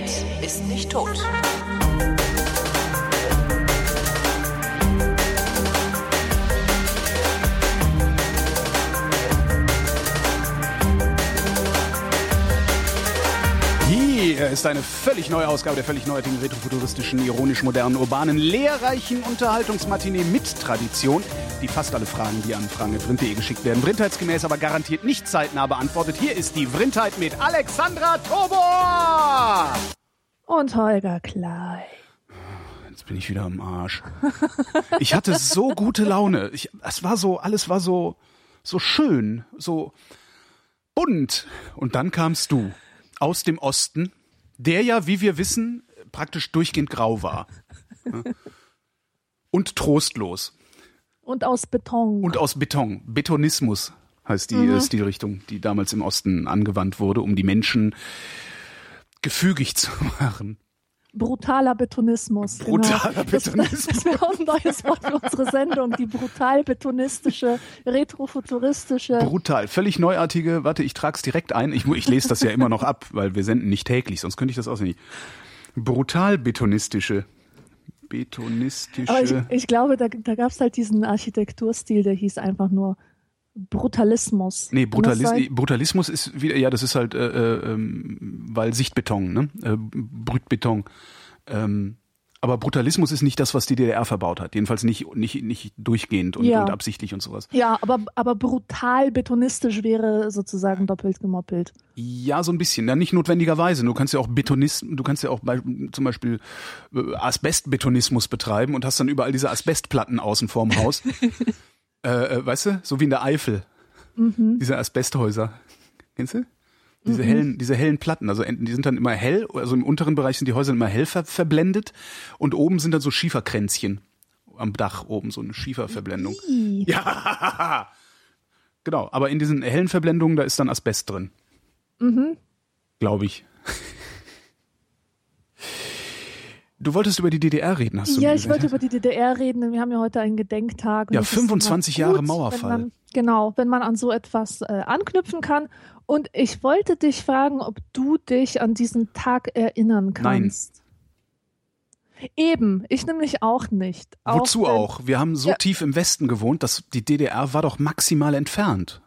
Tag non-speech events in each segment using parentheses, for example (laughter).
Internet ist nicht tot. Hier ist eine völlig neue Ausgabe der völlig neuartigen, retrofuturistischen, ironisch modernen, urbanen, lehrreichen Unterhaltungsmatinee mit Tradition, die fast alle Fragen, die an fragen.vrind.de geschickt werden, vrindheitsgemäß, aber garantiert nicht zeitnah beantwortet. Hier ist die Vrindheit mit Alexandra Tobor! Und Holger Klein. Jetzt bin ich wieder am Arsch. Ich hatte so gute Laune. Ich, es war so, alles war so, so schön, so bunt. Und dann kamst du aus dem Osten, der ja, wie wir wissen, praktisch durchgehend grau war. Ja. Und trostlos. Und aus Beton. Und aus Beton. Betonismus heißt die mhm. Stilrichtung, die damals im Osten angewandt wurde, um die Menschen gefügig zu (laughs) machen. Brutaler Betonismus. Brutaler genau. Betonismus. Das, das wäre auch ein neues Wort für unsere Sendung. Die brutal betonistische, retrofuturistische. Brutal. Völlig neuartige. Warte, ich trage es direkt ein. Ich, ich lese das ja immer noch ab, weil wir senden nicht täglich, sonst könnte ich das auch nicht. Brutal betonistische. Betonistische. Aber ich, ich glaube, da, da gab es halt diesen Architekturstil, der hieß einfach nur Brutalismus. Nee, Brutalis Brutalismus ist wieder, ja, das ist halt, äh, äh, ähm, weil Sichtbeton, ne? Äh, Brütbeton. Ähm, aber Brutalismus ist nicht das, was die DDR verbaut hat. Jedenfalls nicht, nicht, nicht durchgehend und, Ja. und absichtlich und sowas. Ja, aber, aber brutal betonistisch wäre sozusagen doppelt gemoppelt. Ja, so ein bisschen. Ja, nicht notwendigerweise. Du kannst ja auch Betonist, du kannst ja auch bei, zum Beispiel äh, Asbestbetonismus betreiben und hast dann überall diese Asbestplatten außen vorm Haus. (laughs) äh, äh, weißt du? So wie in der Eifel. Diese Asbesthäuser. Kennst du? Diese hellen, diese hellen Platten, also die sind dann immer hell, also im unteren Bereich sind die Häuser immer hell ver verblendet und oben sind dann so Schieferkränzchen am Dach oben, so eine Schieferverblendung. Ja, genau. Aber in diesen hellen Verblendungen, da ist dann Asbest drin. Glaube ich. Du wolltest über die DDR reden, hast du Ja, ich wollte über die DDR reden. Wir haben ja heute einen Gedenktag. Ja, das ist immer 25 Jahre gut, Mauerfall. Wenn man, genau, wenn man an so etwas äh, anknüpfen kann. Und ich wollte dich fragen, ob du dich an diesen Tag erinnern kannst. Eben, ich nämlich auch nicht. Wozu wenn- auch? Wir haben so Ja. tief im Westen gewohnt, dass die DDR war doch maximal entfernt.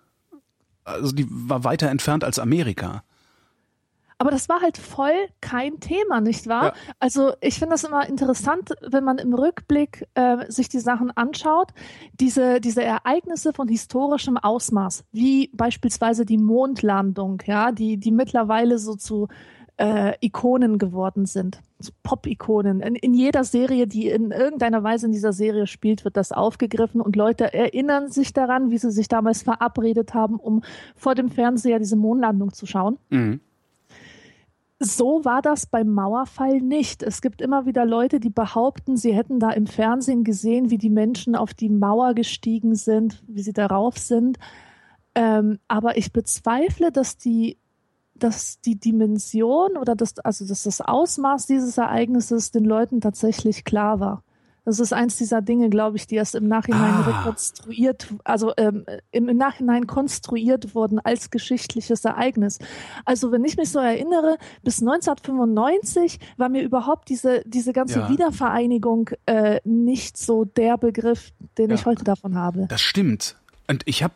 Also die war weiter entfernt als Amerika. Aber das war halt voll kein Thema, nicht wahr? Ja. Also ich finde das immer interessant, wenn man im Rückblick äh, sich die Sachen anschaut, diese, diese Ereignisse von historischem Ausmaß, wie beispielsweise die Mondlandung, ja, die, die mittlerweile so zu äh, Ikonen geworden sind, Pop-Ikonen. In, in jeder Serie, die in irgendeiner Weise in dieser Serie spielt, wird das aufgegriffen und Leute erinnern sich daran, wie sie sich damals verabredet haben, um vor dem Fernseher diese Mondlandung zu schauen. Mhm. So war das beim Mauerfall nicht. Es gibt immer wieder Leute, die behaupten, sie hätten da im Fernsehen gesehen, wie die Menschen auf die Mauer gestiegen sind, wie sie darauf sind. Ähm, aber ich bezweifle, dass die, dass die Dimension oder das, also dass das Ausmaß dieses Ereignisses den Leuten tatsächlich klar war. Das ist eins dieser Dinge, glaube ich, die erst im Nachhinein Ah. rekonstruiert, also ähm, im, im Nachhinein konstruiert wurden als geschichtliches Ereignis. Also wenn ich mich so erinnere, bis 1995 war mir überhaupt diese, diese ganze Ja. Wiedervereinigung äh, nicht so der Begriff, den Ja. ich heute davon habe. Das stimmt. Und ich habe,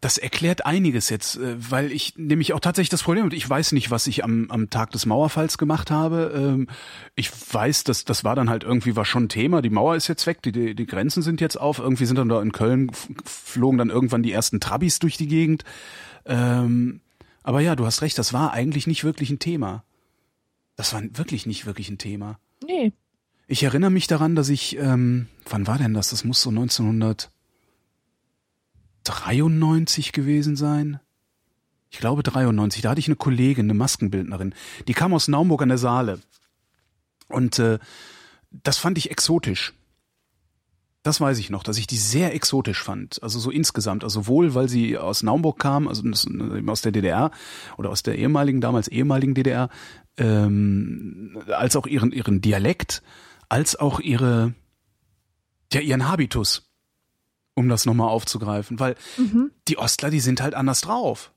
das erklärt einiges jetzt, äh, weil ich nämlich auch tatsächlich das Problem und ich weiß nicht, was ich am, am Tag des Mauerfalls gemacht habe. Ähm, Ich weiß, dass das war dann halt irgendwie war schon ein Thema. Die Mauer ist jetzt weg, die, die, die Grenzen sind jetzt auf. Irgendwie sind dann da in Köln flogen dann irgendwann die ersten Trabis durch die Gegend. Ähm, aber ja, du hast recht, das war eigentlich nicht wirklich ein Thema. Das war wirklich nicht wirklich ein Thema. Nee. Ich erinnere mich daran, dass ich, ähm, wann war denn das? Das muss so 1993 gewesen sein. Ich glaube 93. Da hatte ich eine Kollegin, eine Maskenbildnerin. Die kam aus Naumburg an der Saale. Und äh, das fand ich exotisch. Das weiß ich noch, dass ich die sehr exotisch fand. Also so insgesamt. Also sowohl, weil sie aus Naumburg kam, also eben aus der DDR oder aus der ehemaligen, damals ehemaligen DDR, ähm, als auch ihren, ihren Dialekt, als auch ihre, ja, ihren Habitus, um das nochmal aufzugreifen. Weil die Ostler, die sind halt anders drauf.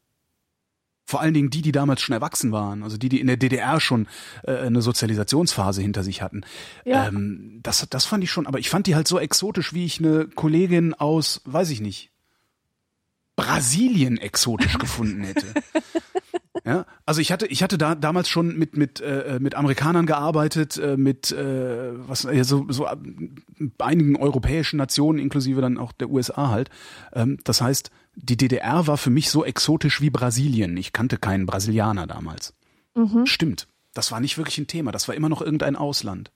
Vor allen Dingen die, die damals schon erwachsen waren, also die, die in der DDR schon äh, eine Sozialisationsphase hinter sich hatten. Ja. Ähm, das, das fand ich schon, aber ich fand die halt so exotisch, wie ich eine Kollegin aus, weiß ich nicht, Brasilien exotisch (laughs) gefunden hätte. Ja, also ich hatte ich hatte da damals schon mit mit äh, mit Amerikanern gearbeitet, äh, mit äh, was ja, so so äh, einigen europäischen Nationen inklusive dann auch der USA halt. Ähm, das heißt, die DDR war für mich so exotisch wie Brasilien. Ich kannte keinen Brasilianer damals. Mhm. Stimmt. Das war nicht wirklich ein Thema. Das war immer noch irgendein Ausland.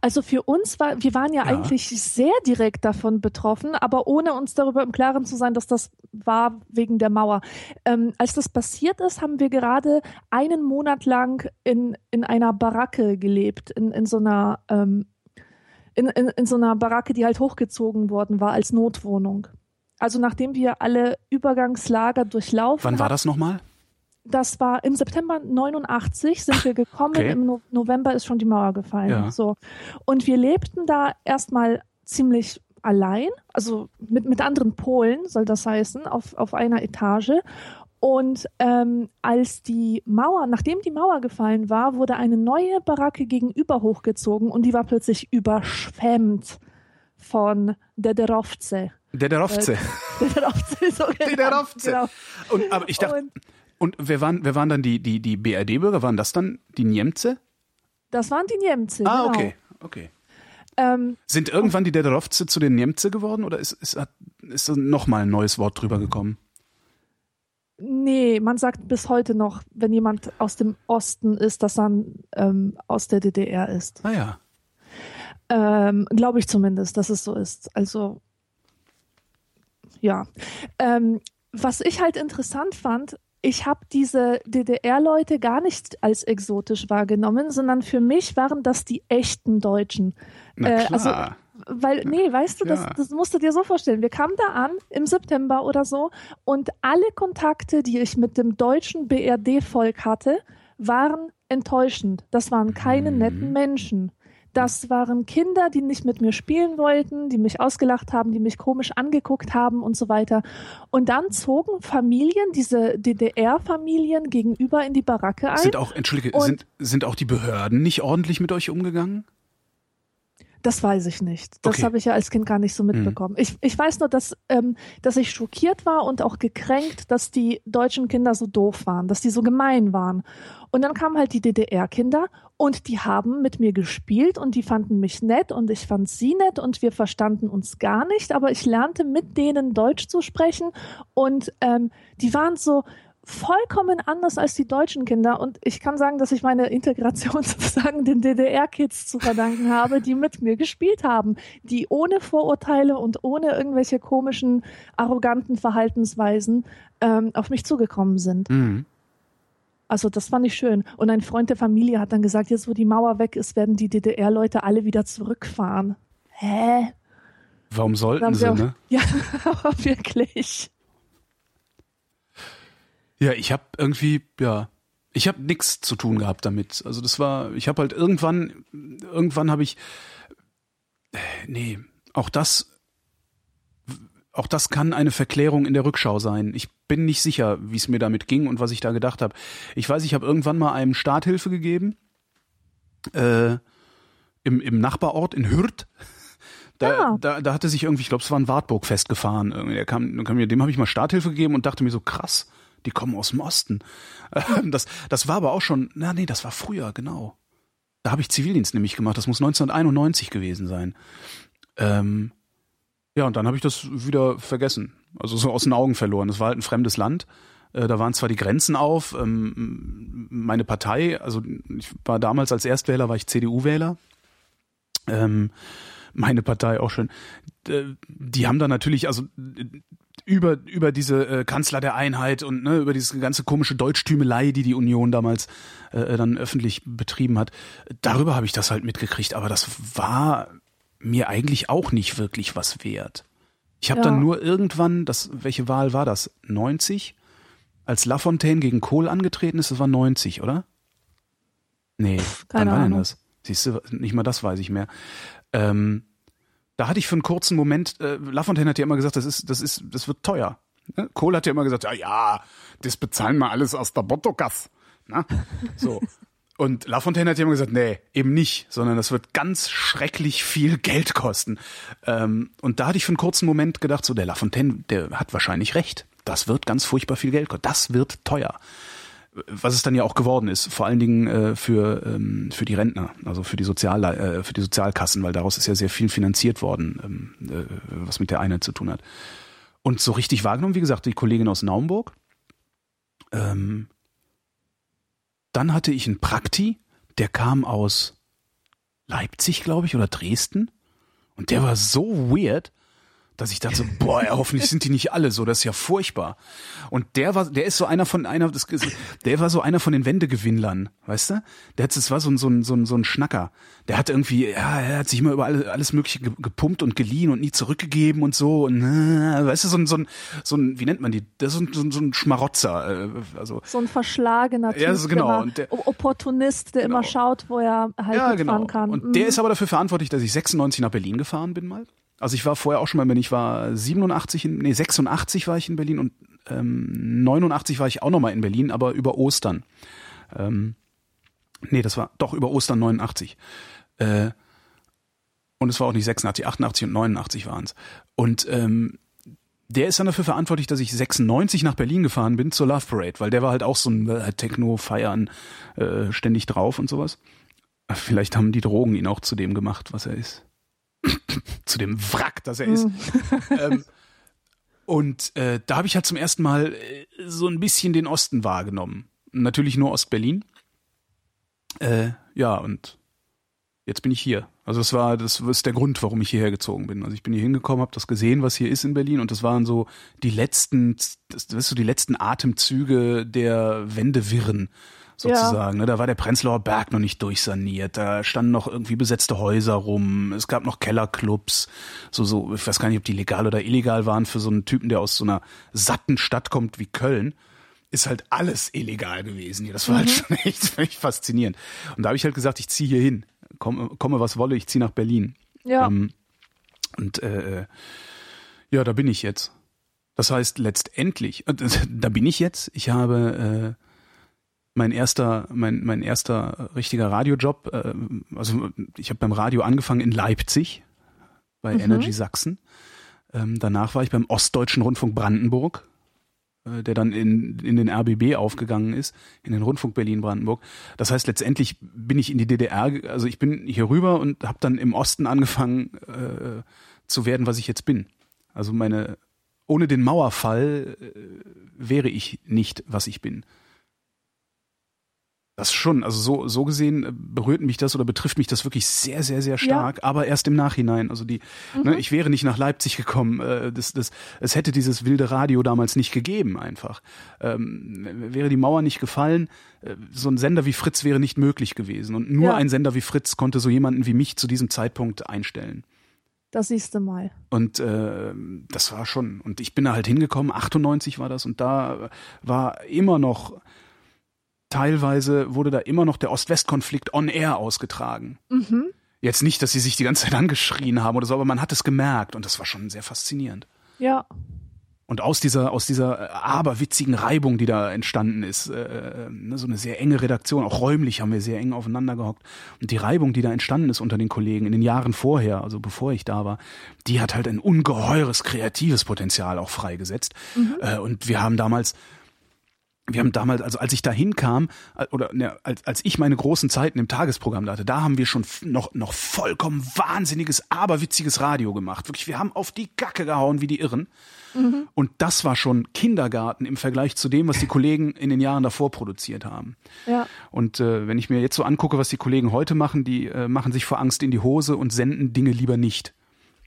Also für uns war, wir waren ja, ja, eigentlich sehr direkt davon betroffen, aber ohne uns darüber im Klaren zu sein, dass das war wegen der Mauer. Ähm, als das passiert ist, haben wir gerade einen Monat lang in, in einer Baracke gelebt, in, in so einer ähm, in, in, in so einer Baracke, die halt hochgezogen worden war als Notwohnung. Also nachdem wir alle Übergangslager durchlaufen. Wann war das nochmal? Das war im September 89 sind wir gekommen, okay. im no November ist schon die Mauer gefallen. Ja. So. Und wir lebten da erstmal ziemlich allein, also mit, mit anderen Polen soll das heißen, auf, auf einer Etage. Und ähm, als die Mauer, nachdem die Mauer gefallen war, wurde eine neue Baracke gegenüber hochgezogen und die war plötzlich überschwemmt von Dederowce. Dederowce. Äh, Dederowce, (laughs) so genau. Dederowce. Genau. Und, aber ich dachte, und, und wer waren, wer waren dann die, die, die BRD-Bürger? Waren das dann die Niemce? Das waren die Niemce. Ah, genau. okay, okay. Ähm, Sind irgendwann die Dederowce zu den Niemce geworden oder ist, ist, ist nochmal ein neues Wort drüber gekommen? Nee, man sagt bis heute noch, wenn jemand aus dem Osten ist, dass er ähm, aus der DDR ist. Ah ja. Ähm, Glaube ich zumindest, dass es so ist. Also, ja. Ähm, was ich halt interessant fand, ich habe diese DDR-Leute gar nicht als exotisch wahrgenommen, sondern für mich waren das die echten Deutschen. Na äh, also, klar. also, weil, nee, weißt du, das, das musst du dir so vorstellen. Wir kamen da an im September oder so und alle Kontakte, die ich mit dem deutschen BRD-Volk hatte, waren enttäuschend. Das waren keine mhm. netten Menschen. Das waren Kinder, die nicht mit mir spielen wollten, die mich ausgelacht haben, die mich komisch angeguckt haben und so weiter. Und dann zogen Familien, diese DDR-Familien gegenüber in die Baracke ein. Sind auch, entschuldige, sind, sind auch die Behörden nicht ordentlich mit euch umgegangen? Das weiß ich nicht. Das okay. habe ich ja als Kind gar nicht so mitbekommen. Mhm. Ich, ich weiß nur, dass, ähm, dass ich schockiert war und auch gekränkt, dass die deutschen Kinder so doof waren, dass die so gemein waren. Und dann kamen halt die DDR-Kinder und die haben mit mir gespielt und die fanden mich nett und ich fand sie nett und wir verstanden uns gar nicht, aber ich lernte mit denen Deutsch zu sprechen und ähm, die waren so, vollkommen anders als die deutschen Kinder. Und ich kann sagen, dass ich meine Integration (laughs) sozusagen den DDR-Kids zu verdanken habe, die mit mir gespielt haben, die ohne Vorurteile und ohne irgendwelche komischen, arroganten Verhaltensweisen ähm, auf mich zugekommen sind. Mhm. Also das fand ich schön. Und ein Freund der Familie hat dann gesagt, jetzt wo die Mauer weg ist, werden die DDR-Leute alle wieder zurückfahren. Hä? Warum sollten sie, auch, ne? (laughs) Ja, (laughs) aber wirklich. Ja, ich habe irgendwie, ja, ich habe nichts zu tun gehabt damit. Also das war, ich habe halt irgendwann, irgendwann habe ich, nee, auch das, auch das kann eine Verklärung in der Rückschau sein. Ich bin nicht sicher, wie es mir damit ging und was ich da gedacht habe. Ich weiß, ich habe irgendwann mal einem Starthilfe gegeben, äh, im, im Nachbarort in Hürth. Da, ja. da, da hatte sich irgendwie, ich glaube, es war ein Wartburg festgefahren. Der kam, kam mir, dem habe ich mal Starthilfe gegeben und dachte mir so, krass, die kommen aus dem Osten. Das, das war aber auch schon, na nee, das war früher, genau. Da habe ich Zivildienst nämlich gemacht. Das muss 1991 gewesen sein. Ähm, ja, und dann habe ich das wieder vergessen. Also so aus den Augen verloren. Das war halt ein fremdes Land. Äh, da waren zwar die Grenzen auf. Ähm, meine Partei, also ich war damals als Erstwähler, war ich CDU-Wähler. Ähm, meine Partei auch schon. Die haben da natürlich, also über, über diese äh, Kanzler der Einheit und ne, über diese ganze komische Deutschtümelei, die die Union damals äh, dann öffentlich betrieben hat. Darüber habe ich das halt mitgekriegt, aber das war mir eigentlich auch nicht wirklich was wert. Ich habe ja. dann nur irgendwann, das, welche Wahl war das? 90? Als Lafontaine gegen Kohl angetreten ist, das war 90, oder? Nee, Keine wann war denn das? Siehst du, nicht mal das weiß ich mehr. Ähm, da hatte ich für einen kurzen Moment, äh, Lafontaine hat ja immer gesagt, das ist, das ist, das wird teuer. Ne? Kohl hat ja immer gesagt, ja, ja, das bezahlen wir alles aus der Bottokas. Na? (laughs) So. Und Lafontaine hat ja immer gesagt, nee, eben nicht, sondern das wird ganz schrecklich viel Geld kosten. Ähm, und da hatte ich für einen kurzen Moment gedacht, so der Lafontaine, der hat wahrscheinlich recht. Das wird ganz furchtbar viel Geld kosten. Das wird teuer. Was es dann ja auch geworden ist, vor allen Dingen äh, für ähm, für die Rentner, also für die Sozial äh, für die Sozialkassen, weil daraus ist ja sehr viel finanziert worden, ähm, äh, was mit der Einheit zu tun hat. Und so richtig wahrgenommen, wie gesagt, die Kollegin aus Naumburg. Ähm, dann hatte ich einen Prakti, der kam aus Leipzig, glaube ich, oder Dresden. Und der war so weird dass ich dachte, boah, ja, hoffentlich sind die nicht alle so, das ist ja furchtbar. Und der war, der ist so einer von einer, das, der war so einer von den Wendegewinnlern, weißt du? Der hat, das war so ein, so ein, so ein, so ein Schnacker. Der hat irgendwie, ja, er hat sich immer über alles, alles Mögliche gepumpt und geliehen und nie zurückgegeben und so. Und, äh, weißt du, so ein, so ein, so ein, wie nennt man die? Das ist so ein, so ein Schmarotzer. Äh, also, so ein verschlagener Typ, ja, so genau. Und der, Opportunist, der genau. immer schaut, wo er halt ja, genau. fahren kann. Und mhm. der ist aber dafür verantwortlich, dass ich 96 nach Berlin gefahren bin mal. Also ich war vorher auch schon mal in Berlin. Ich war 87, in, nee 86 war ich in Berlin und ähm, 89 war ich auch noch mal in Berlin, aber über Ostern. Ähm, nee, das war doch über Ostern 89. Äh, und es war auch nicht 86, 88 und 89 waren es. Und ähm, der ist dann dafür verantwortlich, dass ich 96 nach Berlin gefahren bin zur Love Parade, weil der war halt auch so ein äh, Techno-Feiern äh, ständig drauf und sowas. Vielleicht haben die Drogen ihn auch zu dem gemacht, was er ist zu dem Wrack, das er ist. Mhm. (laughs) ähm, und äh, da habe ich halt zum ersten Mal äh, so ein bisschen den Osten wahrgenommen. Natürlich nur Ostberlin. Äh, ja, und jetzt bin ich hier. Also das war, das ist der Grund, warum ich hierher gezogen bin. Also ich bin hier hingekommen, habe das gesehen, was hier ist in Berlin, und das waren so die letzten, das, das so die letzten Atemzüge der Wendewirren sozusagen. Ja. Ne? Da war der Prenzlauer Berg noch nicht durchsaniert. Da standen noch irgendwie besetzte Häuser rum. Es gab noch Kellerclubs. So, so, ich weiß gar nicht, ob die legal oder illegal waren für so einen Typen, der aus so einer satten Stadt kommt wie Köln. Ist halt alles illegal gewesen hier. Das war halt mhm. halt schon (laughs) echt völlig faszinierend. Und da habe ich halt gesagt, ich ziehe hier hin. Komme, komme was wolle, ich ziehe nach Berlin. Ja. Ähm, und äh, ja, da bin ich jetzt. Das heißt letztendlich, äh, (laughs) da bin ich jetzt. Ich habe äh, mein erster, mein, mein erster richtiger Radiojob, äh, also ich habe beim Radio angefangen in Leipzig bei mhm. Energy Sachsen. Ähm, danach war ich beim Ostdeutschen Rundfunk Brandenburg, äh, der dann in, in den RBB aufgegangen ist, in den Rundfunk Berlin-Brandenburg. Das heißt, letztendlich bin ich in die DDR, also ich bin hier rüber und habe dann im Osten angefangen äh, zu werden, was ich jetzt bin. Also meine, ohne den Mauerfall äh, wäre ich nicht, was ich bin. Das schon, also so, so gesehen äh, berührt mich das oder betrifft mich das wirklich sehr, sehr, sehr stark, ja. aber erst im Nachhinein. Also die, ne, mhm. ne, ich wäre nicht nach Leipzig gekommen. Äh, das, das, es hätte dieses wilde Radio damals nicht gegeben, einfach. Ähm, wäre die Mauer nicht gefallen, äh, so ein Sender wie Fritz wäre nicht möglich gewesen. Und nur ja. ein Sender wie Fritz konnte so jemanden wie mich zu diesem Zeitpunkt einstellen. Das siehst du mal. Und äh, das war schon. Und ich bin da halt hingekommen, 98 war das, und da war immer noch teilweise wurde da immer noch der Ost-West-Konflikt on air ausgetragen. Mhm. Jetzt nicht, dass sie sich die ganze Zeit (laughs) angeschrien haben oder so, aber man hat es gemerkt und das war schon sehr faszinierend. Ja. Und aus dieser, aus dieser äh, aberwitzigen Reibung, die da entstanden ist, äh, äh, ne, so eine sehr enge Redaktion, auch räumlich haben wir sehr eng aufeinander gehockt. Und die Reibung, die da entstanden ist unter den Kollegen in den Jahren vorher, also bevor ich da war, die hat halt ein ungeheures kreatives Potenzial auch freigesetzt. Mhm. Äh, und wir haben damals wir haben damals, also als ich da hinkam, äh, oder ne, als, als ich meine großen Zeiten im Tagesprogramm hatte, da haben wir schon noch, noch vollkommen wahnsinniges, aberwitziges Radio gemacht. Wirklich, wir haben auf die Gacke gehauen wie die Irren. Mhm. Und das war schon Kindergarten im Vergleich zu dem, was die Kollegen in den Jahren davor produziert haben. Ja. Und äh, wenn ich mir jetzt so angucke, was die Kollegen heute machen, die äh, machen sich vor Angst in die Hose und senden Dinge lieber nicht.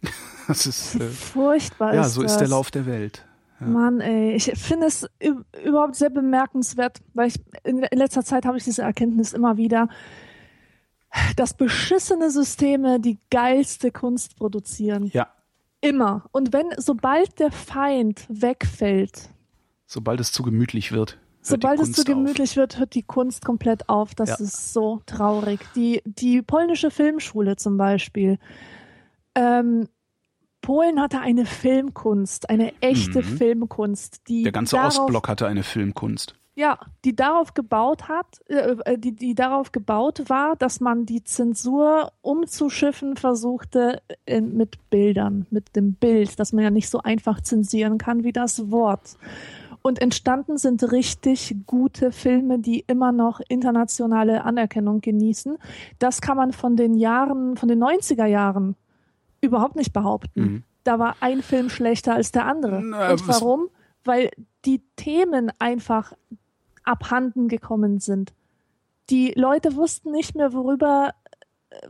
(laughs) das ist äh, furchtbar. Ja, so ist der Lauf der Welt. Ja. Mann, ey, ich finde es überhaupt sehr bemerkenswert, weil ich in letzter Zeit habe ich diese Erkenntnis immer wieder, dass beschissene Systeme die geilste Kunst produzieren. Ja. Immer. Und wenn, sobald der Feind wegfällt. Sobald es zu gemütlich wird. Sobald es zu gemütlich auf. wird, hört die Kunst komplett auf. Das ja. ist so traurig. Die, die polnische Filmschule zum Beispiel. Ähm, Polen hatte eine Filmkunst, eine echte Mhm. Filmkunst, die Der ganze darauf, Ostblock hatte eine Filmkunst. ja, die darauf gebaut hat, äh, äh, die, die darauf gebaut war, dass man die Zensur umzuschiffen versuchte äh, mit Bildern, mit dem Bild, dass man ja nicht so einfach zensieren kann wie das Wort. Und entstanden sind richtig gute Filme, die immer noch internationale Anerkennung genießen. Das kann man von den Jahren, von den 90er Jahren überhaupt nicht behaupten. Mhm. Da war ein Film schlechter als der andere. Na, Und warum? Weil die Themen einfach abhanden gekommen sind. Die Leute wussten nicht mehr, worüber, äh,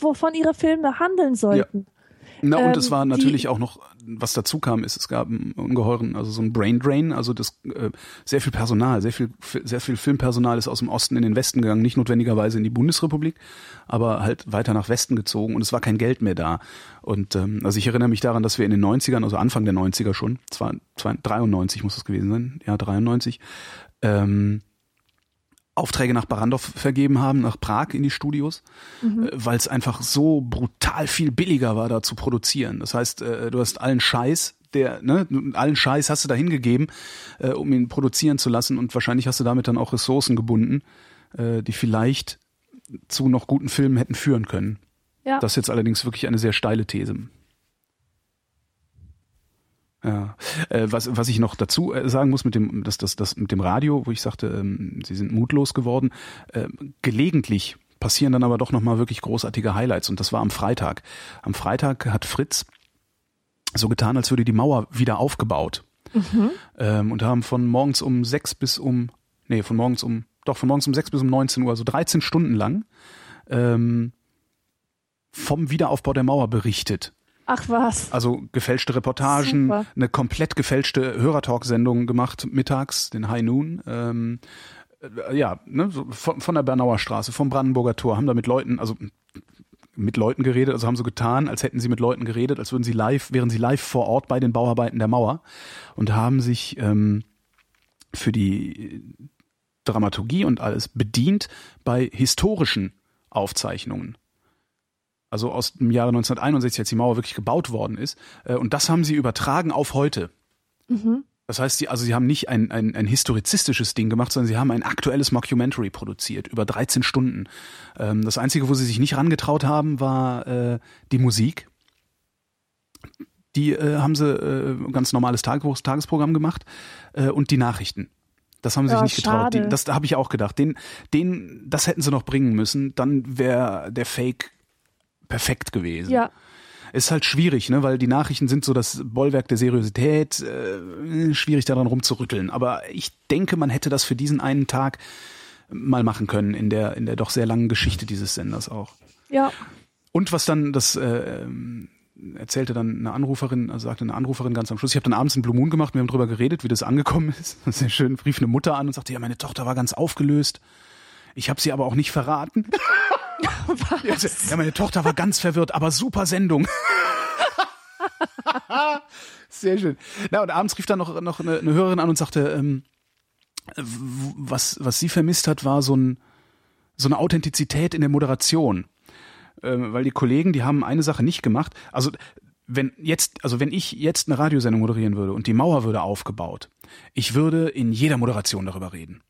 wovon ihre Filme handeln sollten. Na, und Ähm, es war die- natürlich auch noch, was dazu kam, ist, es gab einen ungeheuren, also so ein Brain Drain, also das äh, sehr viel Personal, sehr viel, sehr viel Filmpersonal ist aus dem Osten in den Westen gegangen, nicht notwendigerweise in die Bundesrepublik, aber halt weiter nach Westen gezogen und es war kein Geld mehr da. Und ähm, also ich erinnere mich daran, dass wir in den 90ern, also Anfang der 90er schon, zwar 93 muss es gewesen sein, ja 93, ähm, Aufträge nach Barandov vergeben haben, nach Prag in die Studios, äh, weil es einfach so brutal viel billiger war, da zu produzieren. Das heißt, äh, du hast allen Scheiß, der, ne, allen Scheiß hast du da hingegeben, äh, um ihn produzieren zu lassen und wahrscheinlich hast du damit dann auch Ressourcen gebunden, die vielleicht zu noch guten Filmen hätten führen können. Ja. Das ist jetzt allerdings wirklich eine sehr steile These. Ja, äh, was, was ich noch dazu äh, sagen muss mit dem, das, das, das mit dem Radio, wo ich sagte, ähm, sie sind mutlos geworden. Äh, gelegentlich passieren dann aber doch nochmal wirklich großartige Highlights und das war am Freitag. Am Freitag hat Fritz so getan, als würde die Mauer wieder aufgebaut. Ähm, und haben von morgens um sechs bis um, nee, von morgens um, doch von morgens um sechs bis um 19 Uhr, also 13 Stunden lang, ähm, vom Wiederaufbau der Mauer berichtet. Ach was. Also gefälschte Reportagen, Super. eine komplett gefälschte Hörertalk-Sendung gemacht mittags, den High Noon. Ähm, äh, ja, ne, so von, von der Bernauer Straße, vom Brandenburger Tor, haben da mit Leuten, also mit Leuten geredet, also haben so getan, als hätten sie mit Leuten geredet, als würden sie live, wären sie live vor Ort bei den Bauarbeiten der Mauer und haben sich ähm, für die Dramaturgie und alles bedient bei historischen Aufzeichnungen. Also aus dem Jahre 1961, als die Mauer wirklich gebaut worden ist. Äh, Und das haben sie übertragen auf heute. Das heißt, sie, also sie haben nicht ein, ein, ein historizistisches Ding gemacht, sondern sie haben ein aktuelles Mockumentary produziert, über 13 Stunden. Ähm, Das Einzige, wo sie sich nicht rangetraut haben, war äh, die Musik. Die äh, haben sie äh, ganz normales Tagebuch, Tagesprogramm gemacht äh, und die Nachrichten. Das haben sie sich Ja, nicht getraut. Die, schade. das habe ich auch gedacht. Den, den, das hätten sie noch bringen müssen. Dann wäre der Fake perfekt gewesen. Ja, Ist halt schwierig, ne, weil die Nachrichten sind so das Bollwerk der Seriosität, äh, schwierig daran rumzurütteln. Aber ich denke, man hätte das für diesen einen Tag mal machen können in der in der doch sehr langen Geschichte dieses Senders auch. ja. Und was dann das äh, erzählte dann eine Anruferin, also sagte eine Anruferin ganz am Schluss, ich habe dann abends einen Blue Moon gemacht, wir haben drüber geredet, wie das angekommen ist. (laughs) Sehr schön, rief eine Mutter an und sagte, ja, meine Tochter war ganz aufgelöst. Ich habe sie aber auch nicht verraten. (laughs) Ja, ja, meine Tochter war ganz verwirrt, aber super Sendung. (laughs) Sehr schön. Na, und abends rief dann noch, noch eine, eine Hörerin an und sagte, ähm, was, was sie vermisst hat, war so, ein, so eine Authentizität in der Moderation. Ähm, weil die Kollegen, die haben eine Sache nicht gemacht. Also wenn jetzt, also wenn ich jetzt eine Radiosendung moderieren würde und die Mauer würde aufgebaut, ich würde in jeder Moderation darüber reden.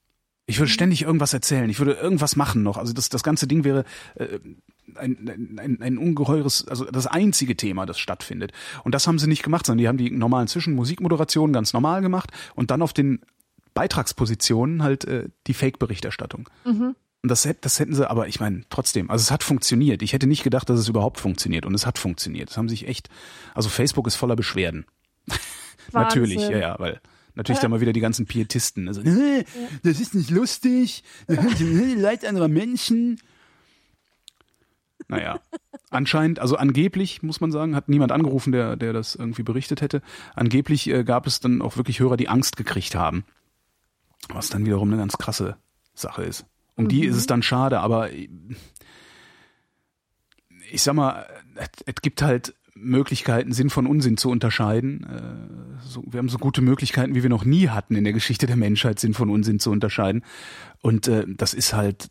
Ich würde ständig irgendwas erzählen. Ich würde irgendwas machen noch. Also das, das ganze Ding wäre äh, ein, ein, ein ungeheures, also das einzige Thema, das stattfindet. Und das haben sie nicht gemacht, sondern die haben die normalen Zwischenmusikmoderationen ganz normal gemacht und dann auf den Beitragspositionen halt äh, die Fake-Berichterstattung. Und das, das hätten sie, aber ich meine, trotzdem, also es hat funktioniert. Ich hätte nicht gedacht, dass es überhaupt funktioniert. Und es hat funktioniert. Es haben sich echt, also Facebook ist voller Beschwerden. (laughs) Natürlich, ja, ja, weil natürlich dann mal wieder die ganzen Pietisten. Also, "Äh, (laughs) das ist nicht lustig, (laughs) Leid anderer Menschen. Naja, anscheinend, also angeblich, muss man sagen, hat niemand angerufen, der, der das irgendwie berichtet hätte. Angeblich äh, gab es dann auch wirklich Hörer, die Angst gekriegt haben. Was dann wiederum eine ganz krasse Sache ist. Um die ist es dann schade, aber ich sag mal, es, es gibt halt Möglichkeiten, Sinn von Unsinn zu unterscheiden. Äh, so, wir haben so gute Möglichkeiten, wie wir noch nie hatten in der Geschichte der Menschheit, Sinn von Unsinn zu unterscheiden. Und äh, das ist halt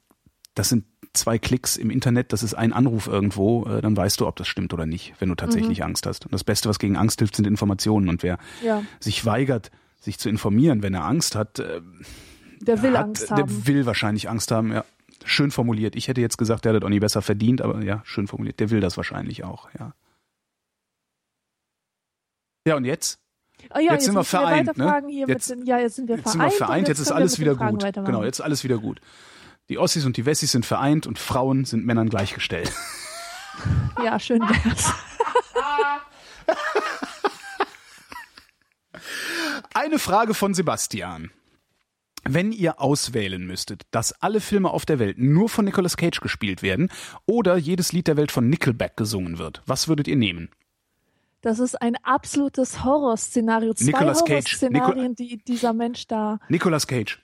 das sind zwei Klicks im Internet, das ist ein Anruf irgendwo, äh, dann weißt du, ob das stimmt oder nicht, wenn du tatsächlich mhm. Angst hast. Und das Beste, was gegen Angst hilft, sind Informationen. Und wer ja. sich weigert, sich zu informieren, wenn er Angst hat, äh, der will hat, Angst haben. Der will wahrscheinlich Angst haben, ja. Schön formuliert. Ich hätte jetzt gesagt, der hat das auch nie besser verdient, aber ja, schön formuliert. Der will das wahrscheinlich auch, ja. Ja, und jetzt? Oh ja, jetzt, jetzt, sind wir vereint. Ne? Jetzt, den, ja, jetzt sind wir jetzt vereint. Sind wir vereint, jetzt, jetzt ist alles wieder gut. Genau, jetzt ist alles wieder gut. Die Ossis und die Wessis sind vereint und Frauen sind Männern gleichgestellt. Ja, schön wär's. Eine Frage von Sebastian. Wenn ihr auswählen müsstet, dass alle Filme auf der Welt nur von Nicolas Cage gespielt werden oder jedes Lied der Welt von Nickelback gesungen wird, was würdet ihr nehmen? Das ist ein absolutes Horrorszenario. Zwei Nicolas Horrorszenarien, Nico die dieser Mensch da. Nicolas Cage.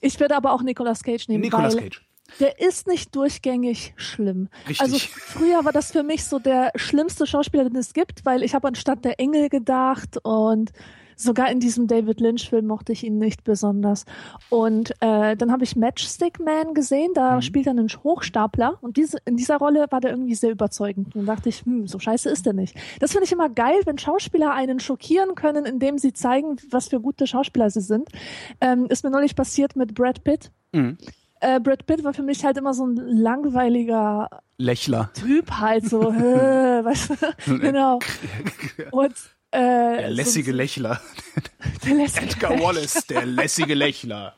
Ich würde aber auch Nicolas Cage nehmen. Nicolas Cage. Der ist nicht durchgängig schlimm. Richtig. Also früher war das für mich so der schlimmste Schauspieler, den es gibt, weil ich habe anstatt der Engel gedacht und Sogar in diesem David Lynch-Film mochte ich ihn nicht besonders. Und äh, dann habe ich Matchstick Man gesehen, da mhm. spielt er einen Hochstapler und diese, in dieser Rolle war der irgendwie sehr überzeugend. Und dann dachte ich, hm, so scheiße ist er nicht. Das finde ich immer geil, wenn Schauspieler einen schockieren können, indem sie zeigen, was für gute Schauspieler sie sind. Ähm, ist mir neulich passiert mit Brad Pitt. Mhm. Äh, Brad Pitt war für mich halt immer so ein langweiliger Lächler. Typ halt so, (laughs) weißt du? (laughs) genau. (laughs) Und äh, der lässige so, Lächler. (laughs) Der lässige Edgar Lächler. Wallace, der lässige Lächler.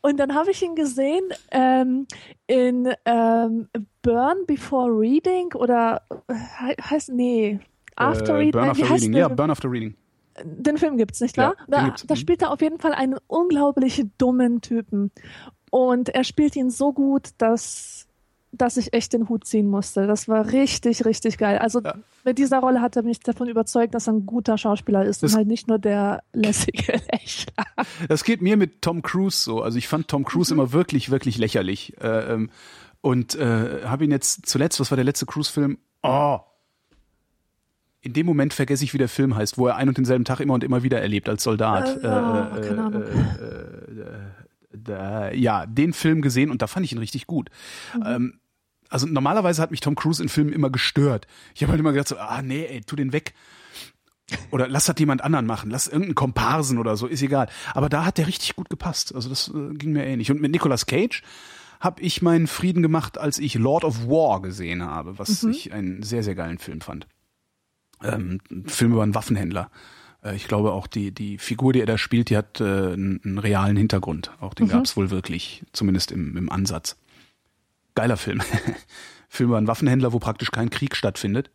Und dann habe ich ihn gesehen ähm, in ähm, Burn Before Reading oder äh, heißt, nee, After äh, Reading. Burn After Reading, ja, Burn After Reading. Den Film gibt's, nicht wahr? Ja, da, da mhm. spielt er auf jeden Fall einen unglaublich dummen Typen. Und er spielt ihn so gut, dass dass ich echt den Hut ziehen musste. Das war richtig, richtig geil. Also ja. mit dieser Rolle hat er mich davon überzeugt, dass er ein guter Schauspieler ist das und halt nicht nur der lässige (laughs) Lächler. Das geht mir mit Tom Cruise so. Also ich fand Tom Cruise mhm. immer wirklich, wirklich lächerlich. Äh, ähm, und äh, habe ihn jetzt zuletzt, was war der letzte Cruise-Film? Oh, in dem Moment vergesse ich, wie der Film heißt, wo er ein und denselben Tag immer und immer wieder erlebt als Soldat. Äh, oh, keine Ahnung. Äh, ja, den Film gesehen und da fand ich ihn richtig gut. Mhm. Ähm, also normalerweise hat mich Tom Cruise in Filmen immer gestört. Ich habe halt immer gedacht so, ah nee, ey, tu den weg. Oder lass das jemand anderen machen, lass irgendeinen Komparsen oder so, ist egal. Aber da hat der richtig gut gepasst. Also das äh, ging mir ähnlich. Und mit Nicolas Cage habe ich meinen Frieden gemacht, als ich Lord of War gesehen habe, was mhm. ich einen sehr, sehr geilen Film fand. Ähm, ein Film über einen Waffenhändler. Äh, ich glaube auch die, die Figur, die er da spielt, die hat äh, einen, einen realen Hintergrund. Auch den mhm. gab es wohl wirklich, zumindest im, im Ansatz. Geiler Film. (laughs) Film über einen Waffenhändler, wo praktisch kein Krieg stattfindet.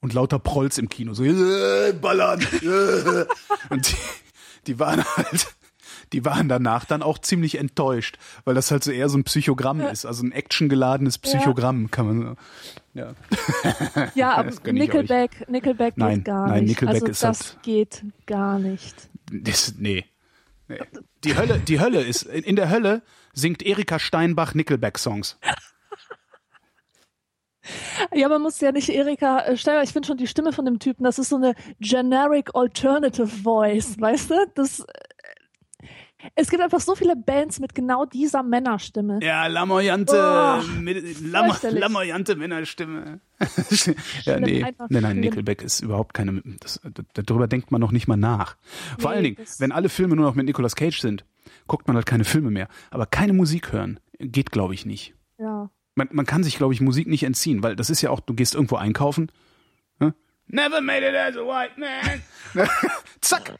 Und lauter Prolls im Kino. So, äh, ballern. Äh. (laughs) und die, die waren halt die waren danach dann auch ziemlich enttäuscht, weil das halt so eher so ein Psychogramm ja. ist, also ein actiongeladenes Psychogramm, kann man ja. (laughs) Ja, aber Nickelback, Nickelback nein, geht gar nein, nicht. Nickelback also ist das halt, geht gar nicht. Das, nee. nee. Die Hölle, die Hölle ist, in der Hölle singt Erika Steinbach Nickelback-Songs. (laughs) Ja, man muss ja nicht Erika äh, Steinbach, ich finde schon die Stimme von dem Typen, das ist so eine generic alternative voice, weißt du? Das es gibt einfach so viele Bands mit genau dieser Männerstimme. Ja, lamoyante, oh, lam, lamoyante Männerstimme. (laughs) ja, nee, nein, nein, Nickelback ist überhaupt keine, das, darüber denkt man noch nicht mal nach. Vor nee, allen Dingen, wenn alle Filme nur noch mit Nicolas Cage sind, guckt man halt keine Filme mehr. Aber keine Musik hören geht, glaube ich, nicht. Ja. Man, man kann sich, glaube ich, Musik nicht entziehen, weil das ist ja auch, du gehst irgendwo einkaufen. Ne? Never made it as a white man. (laughs) (laughs) Zack.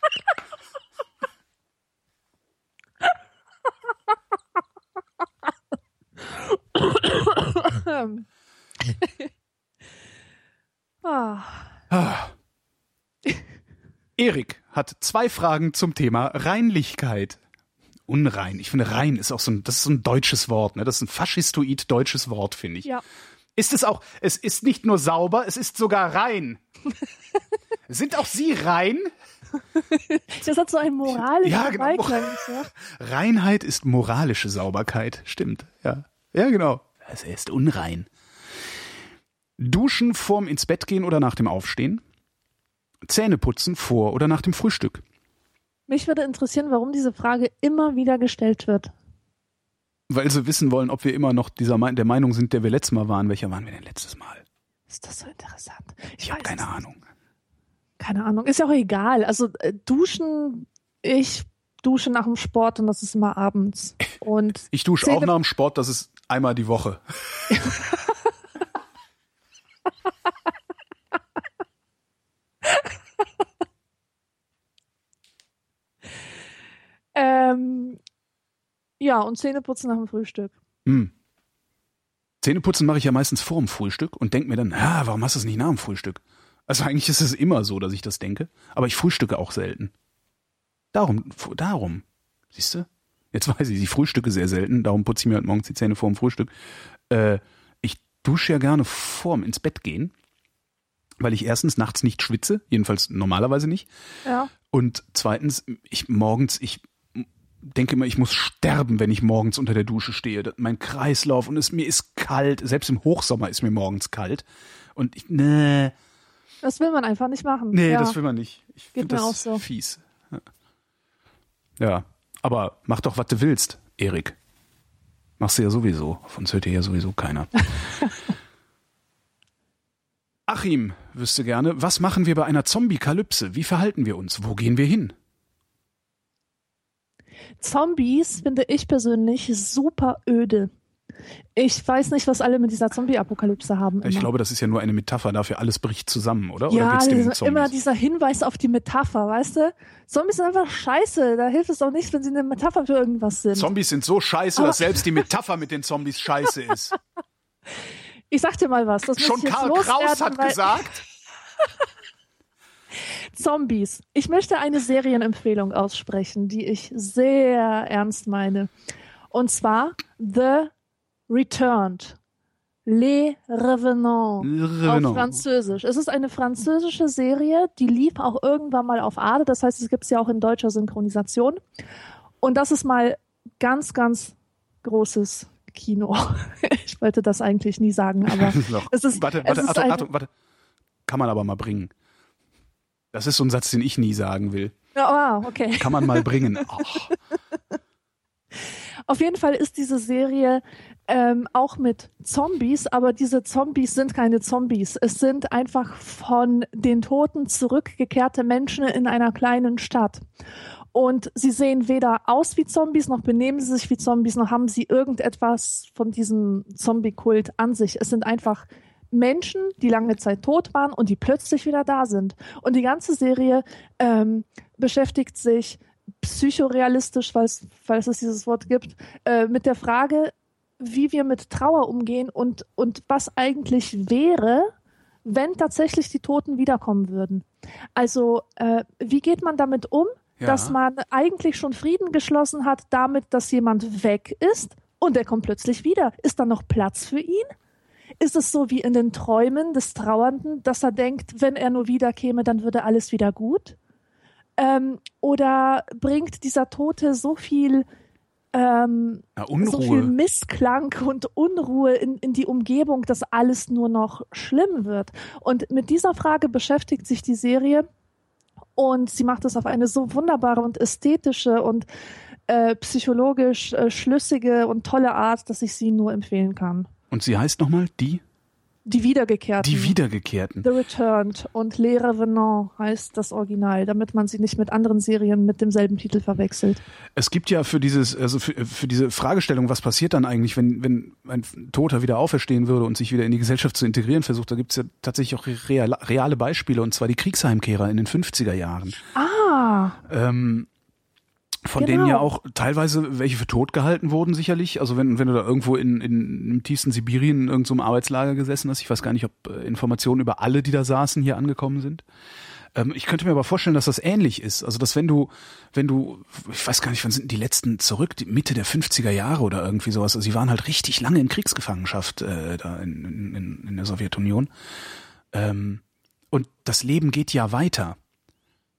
Ah. Erik hat zwei Fragen zum Thema Reinlichkeit. Unrein. Ich finde, rein ist auch so ein, das ist so ein deutsches Wort, ne? Das ist ein faschistoid deutsches Wort, finde ich. Ja. Ist es auch, es ist nicht nur sauber, es ist sogar rein. (laughs) Sind auch Sie rein? Das hat so einen moralischen ja, genau. Beiklang. Reinheit ist moralische Sauberkeit. Stimmt, ja. Ja, genau. Also er ist unrein. Duschen vorm ins Bett gehen oder nach dem Aufstehen? Zähne putzen vor oder nach dem Frühstück? Mich würde interessieren, warum diese Frage immer wieder gestellt wird. Weil sie wissen wollen, ob wir immer noch dieser Me der Meinung sind, der wir letztes Mal waren. Welcher waren wir denn letztes Mal? Ist das so interessant? Ich habe weiß keine. Ahnung. Keine Ahnung. Ist ja auch egal. Also äh, duschen, ich dusche nach dem Sport und das ist immer abends. (laughs) Und Ich dusche auch nach dem Sport, das ist einmal die Woche. (laughs) ähm, ja, und Zähneputzen nach dem Frühstück. Hm. Zähneputzen mache ich ja meistens vor dem Frühstück und denke mir dann, ja, warum hast du es nicht nach dem Frühstück? Also eigentlich ist es immer so, dass ich das denke, aber ich frühstücke auch selten. Darum, darum. Siehst du? Jetzt weiß ich, ich frühstücke sehr selten, darum putze ich mir halt morgens die Zähne vor dem Frühstück. Äh, ich dusche ja gerne vorm ins Bett gehen, weil ich erstens nachts nicht schwitze, jedenfalls normalerweise nicht. Ja. Und zweitens, ich morgens, ich denke immer, ich muss sterben, wenn ich morgens unter der Dusche stehe. Mein Kreislauf und es mir ist kalt, selbst im Hochsommer ist mir morgens kalt. Und ich, nee, Das will man einfach nicht machen. nee, ja. das will man nicht. Ich Geht finde mir das auch so. fies. Ja. ja, aber mach doch, was du willst, Erik. Machst du ja sowieso. Auf uns hört dir ja sowieso keiner. (laughs) Achim wüsste gerne, was machen wir bei einer Zombie-Kalypse? Wie verhalten wir uns? Wo gehen wir hin? Zombies finde ich persönlich super öde. Ich weiß nicht, was alle mit dieser Zombie-Apokalypse haben. Ich immer. glaube, das ist ja nur eine Metapher dafür, alles bricht zusammen, oder? oder ja, um diese- immer dieser Hinweis auf die Metapher, weißt du? Zombies sind einfach scheiße. Da hilft es auch nicht, wenn sie eine Metapher für irgendwas sind. Zombies sind so scheiße, Aber- dass selbst die Metapher mit den Zombies scheiße ist. ich sag dir mal was. Das Schon ich Karl Kraus hat gesagt. (laughs) Zombies. Ich möchte eine Serienempfehlung aussprechen, die ich sehr ernst meine. Und zwar The Returned. Les Revenants. Auf Revenant. Französisch. Es ist eine französische Serie, die lief auch irgendwann mal auf Arte. Das heißt, es gibt es ja auch in deutscher Synchronisation. Und das ist mal ganz, ganz großes Kino. (laughs) Ich wollte das eigentlich nie sagen, (laughs) aber es ist, warte, es warte, ist Achtung, Achtung, warte. Kann man aber mal bringen. Das ist so ein Satz, den ich nie sagen will. Ah, okay. Kann man mal bringen. Ach, (laughs) Auf jeden Fall ist diese Serie ähm, auch mit Zombies, aber diese Zombies sind keine Zombies. Es sind einfach von den Toten zurückgekehrte Menschen in einer kleinen Stadt. Und sie sehen weder aus wie Zombies, noch benehmen sie sich wie Zombies, noch haben sie irgendetwas von diesem Zombie-Kult an sich. Es sind einfach Menschen, die lange Zeit tot waren und die plötzlich wieder da sind. Und die ganze Serie ähm, beschäftigt sich psychorealistisch, falls es dieses Wort gibt, äh, mit der Frage, wie wir mit Trauer umgehen und, und was eigentlich wäre, wenn tatsächlich die Toten wiederkommen würden. Also, äh, wie geht man damit um, Ja. dass man eigentlich schon Frieden geschlossen hat, damit, dass jemand weg ist und er kommt plötzlich wieder? Ist da noch Platz für ihn? Ist es so wie in den Träumen des Trauernden, dass er denkt, wenn er nur wiederkäme, dann würde alles wieder gut? Ähm, oder bringt dieser Tote so viel, ähm, na, so viel. Missklang und Unruhe in, in die Umgebung, dass alles nur noch schlimm wird? Und mit dieser Frage beschäftigt sich die Serie und sie macht es auf eine so wunderbare und ästhetische und äh, psychologisch äh, schlüssige und tolle Art, dass ich sie nur empfehlen kann. Und sie heißt nochmal die? Die Wiedergekehrten. Die Wiedergekehrten. The Returned und Les Revenants heißt das Original, damit man sie nicht mit anderen Serien mit demselben Titel verwechselt. Es gibt ja für dieses, also für, für diese Fragestellung, was passiert dann eigentlich, wenn, wenn ein Toter wieder auferstehen würde und sich wieder in die Gesellschaft zu integrieren versucht, da gibt's ja tatsächlich auch real, reale Beispiele, und zwar die Kriegsheimkehrer in den 50er Jahren. Ah, Ähm, von Genau. denen ja auch teilweise welche für tot gehalten wurden, sicherlich. Also wenn, wenn du da irgendwo in, in, im tiefsten Sibirien in irgendeinem Arbeitslager gesessen hast, ich weiß gar nicht, ob äh, Informationen über alle, die da saßen, hier angekommen sind. Ähm, ich könnte mir aber vorstellen, dass das ähnlich ist. Also dass wenn du, wenn du, ich weiß gar nicht, wann sind die letzten zurück, die Mitte der 50er Jahre oder irgendwie sowas. Also sie waren halt richtig lange in Kriegsgefangenschaft äh, da in, in, in, in der Sowjetunion. Ähm, und das Leben geht ja weiter.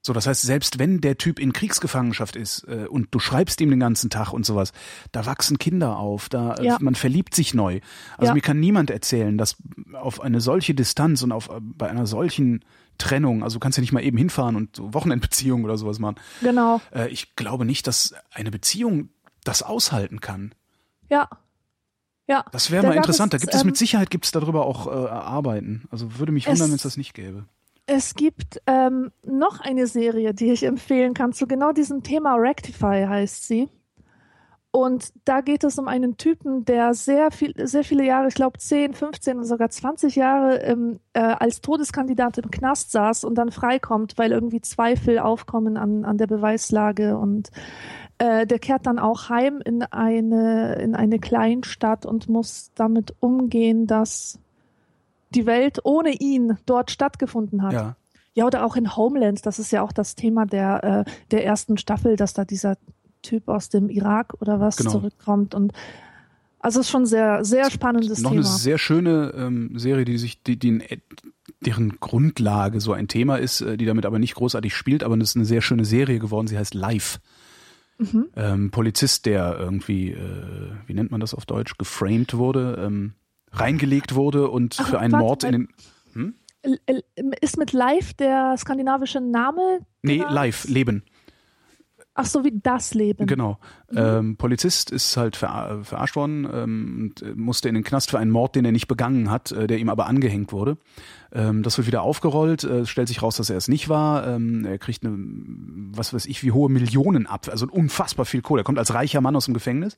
So, das heißt, selbst wenn der Typ in Kriegsgefangenschaft ist äh, und du schreibst ihm den ganzen Tag und sowas, da wachsen Kinder auf, da äh, Ja. man verliebt sich neu. Also Ja. mir kann niemand erzählen, dass auf eine solche Distanz und auf äh, bei einer solchen Trennung, also du kannst ja nicht mal eben hinfahren und so Wochenendbeziehung oder sowas machen. genau. Äh, ich glaube nicht, dass eine Beziehung das aushalten kann. Ja. Ja. Das wäre Da mal interessant. Da es, gibt es mit ähm, Sicherheit gibt es darüber auch äh, Arbeiten. Also würde mich wundern, wenn es das nicht gäbe. Es gibt ähm, noch eine Serie, die ich empfehlen kann zu genau diesem Thema. Rectify heißt sie. Und da geht es um einen Typen, der sehr viel, sehr viele Jahre, ich glaube 10, 15 oder sogar 20 Jahre ähm, äh, als Todeskandidat im Knast saß und dann freikommt, weil irgendwie Zweifel aufkommen an, an der Beweislage. Und äh, der kehrt dann auch heim in eine, in eine Kleinstadt und muss damit umgehen, dass die Welt ohne ihn dort stattgefunden hat. Ja. Ja, oder auch in Homeland, das ist ja auch das Thema der, äh, der ersten Staffel, dass da dieser Typ aus dem Irak oder was Genau. zurückkommt. Und also es ist schon sehr, sehr spannendes Noch Thema. eine sehr schöne ähm, Serie, die sich, die, die et- deren Grundlage so ein Thema ist, äh, die damit aber nicht großartig spielt, aber es ist eine sehr schöne Serie geworden. Sie heißt Live. Mhm. Ähm, Polizist, der irgendwie, äh, wie nennt man das auf Deutsch, geframed wurde, ähm, reingelegt wurde und Ach, für einen Mord in den. L- Ist mit Live der skandinavische Name? Nee, genannt? live, Leben. Ach so, wie das Leben. Genau. Ähm, Polizist ist halt ver verarscht worden ähm, und äh, musste in den Knast für einen Mord, den er nicht begangen hat, äh, der ihm aber angehängt wurde. Ähm, das wird wieder aufgerollt, äh, es stellt sich raus, dass er es nicht war. Ähm, er kriegt eine, was weiß ich, wie hohe Millionen ab, also unfassbar viel Kohle. Er kommt als reicher Mann aus dem Gefängnis,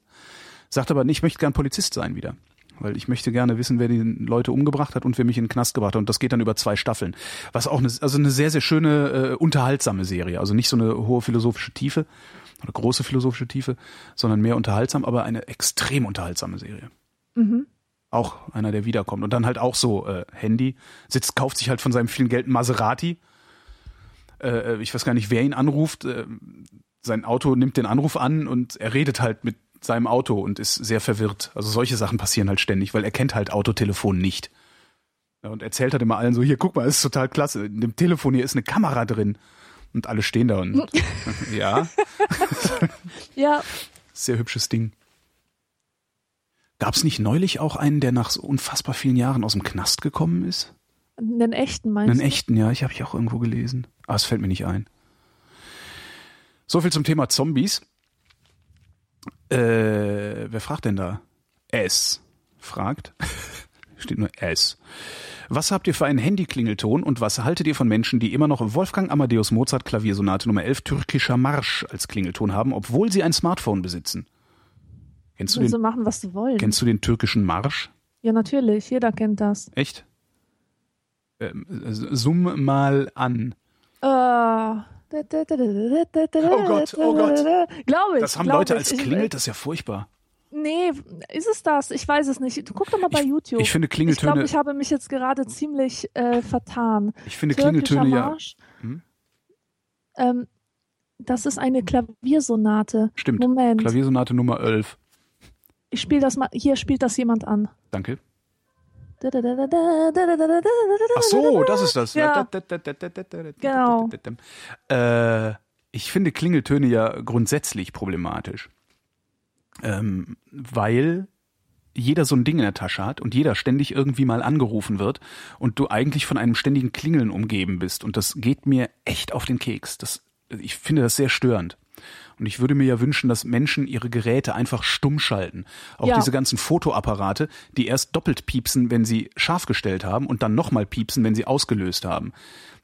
sagt aber, ich möchte gern Polizist sein wieder. Weil ich möchte gerne wissen, wer die Leute umgebracht hat und wer mich in den Knast gebracht hat. Und das geht dann über zwei Staffeln. Was auch eine, also eine sehr, sehr schöne, äh, unterhaltsame Serie. Also nicht so eine hohe philosophische Tiefe oder große philosophische Tiefe, sondern mehr unterhaltsam, aber eine extrem unterhaltsame Serie. Mhm. Auch einer, der wiederkommt. Und dann halt auch so äh, Handy, sitzt, kauft sich halt von seinem vielen Geld ein Maserati. Äh, ich weiß gar nicht, wer ihn anruft. Äh, sein Auto nimmt den Anruf an und er redet halt mit seinem Auto und ist sehr verwirrt. Also solche Sachen passieren halt ständig, weil er kennt halt Autotelefon nicht. Und erzählt halt immer allen so, hier, guck mal, ist total klasse. In dem Telefon hier ist eine Kamera drin. Und alle stehen da und (laughs) ja, (laughs) Ja, sehr hübsches Ding. Gab es nicht neulich auch einen, der nach so unfassbar vielen Jahren aus dem Knast gekommen ist? einen echten meinst Einen du? echten, ja, ich habe ich auch irgendwo gelesen. Aber es fällt mir nicht ein. So viel zum Thema Zombies. Äh, wer fragt denn da? S fragt. (laughs) Steht nur S. Was habt ihr für einen Handyklingelton und was haltet ihr von Menschen, die immer noch Wolfgang Amadeus Mozart Klaviersonate Nummer 11 türkischer Marsch als Klingelton haben, obwohl sie ein Smartphone besitzen? Kennst du den, machen, was sie wollen. kennst du den türkischen Marsch? Ja, natürlich. Jeder kennt das. Echt? Ähm, summ mal an. Äh, oh Gott, oh Gott. Glaube ich. Das haben Leute ich. als Ich- klingelt, das ist ja furchtbar. Nee, ist es das? Ich weiß es nicht. Guck doch mal bei YouTube. Ich finde Ich glaube, Klingeltöne, ich habe mich jetzt gerade ziemlich äh, vertan. ich finde Türkischer Klingeltöne ja, Marsch. Hm? Ähm, das ist eine Klaviersonate. stimmt. Moment. Klaviersonate Nummer 11. Ich spiele das mal. Hier spielt das jemand an. Danke. Ach so, das ist das. Ja. Genau. Äh, ich finde Klingeltöne ja grundsätzlich problematisch. Ähm, weil jeder so ein Ding in der Tasche hat und jeder ständig irgendwie mal angerufen wird und du eigentlich von einem ständigen Klingeln umgeben bist. Und das geht mir echt auf den Keks. Das, ich finde das sehr störend. Und ich würde mir ja wünschen, dass Menschen ihre Geräte einfach stumm schalten. Auch Ja. diese ganzen Fotoapparate, die erst doppelt piepsen, wenn sie scharf gestellt haben und dann nochmal piepsen, wenn sie ausgelöst haben.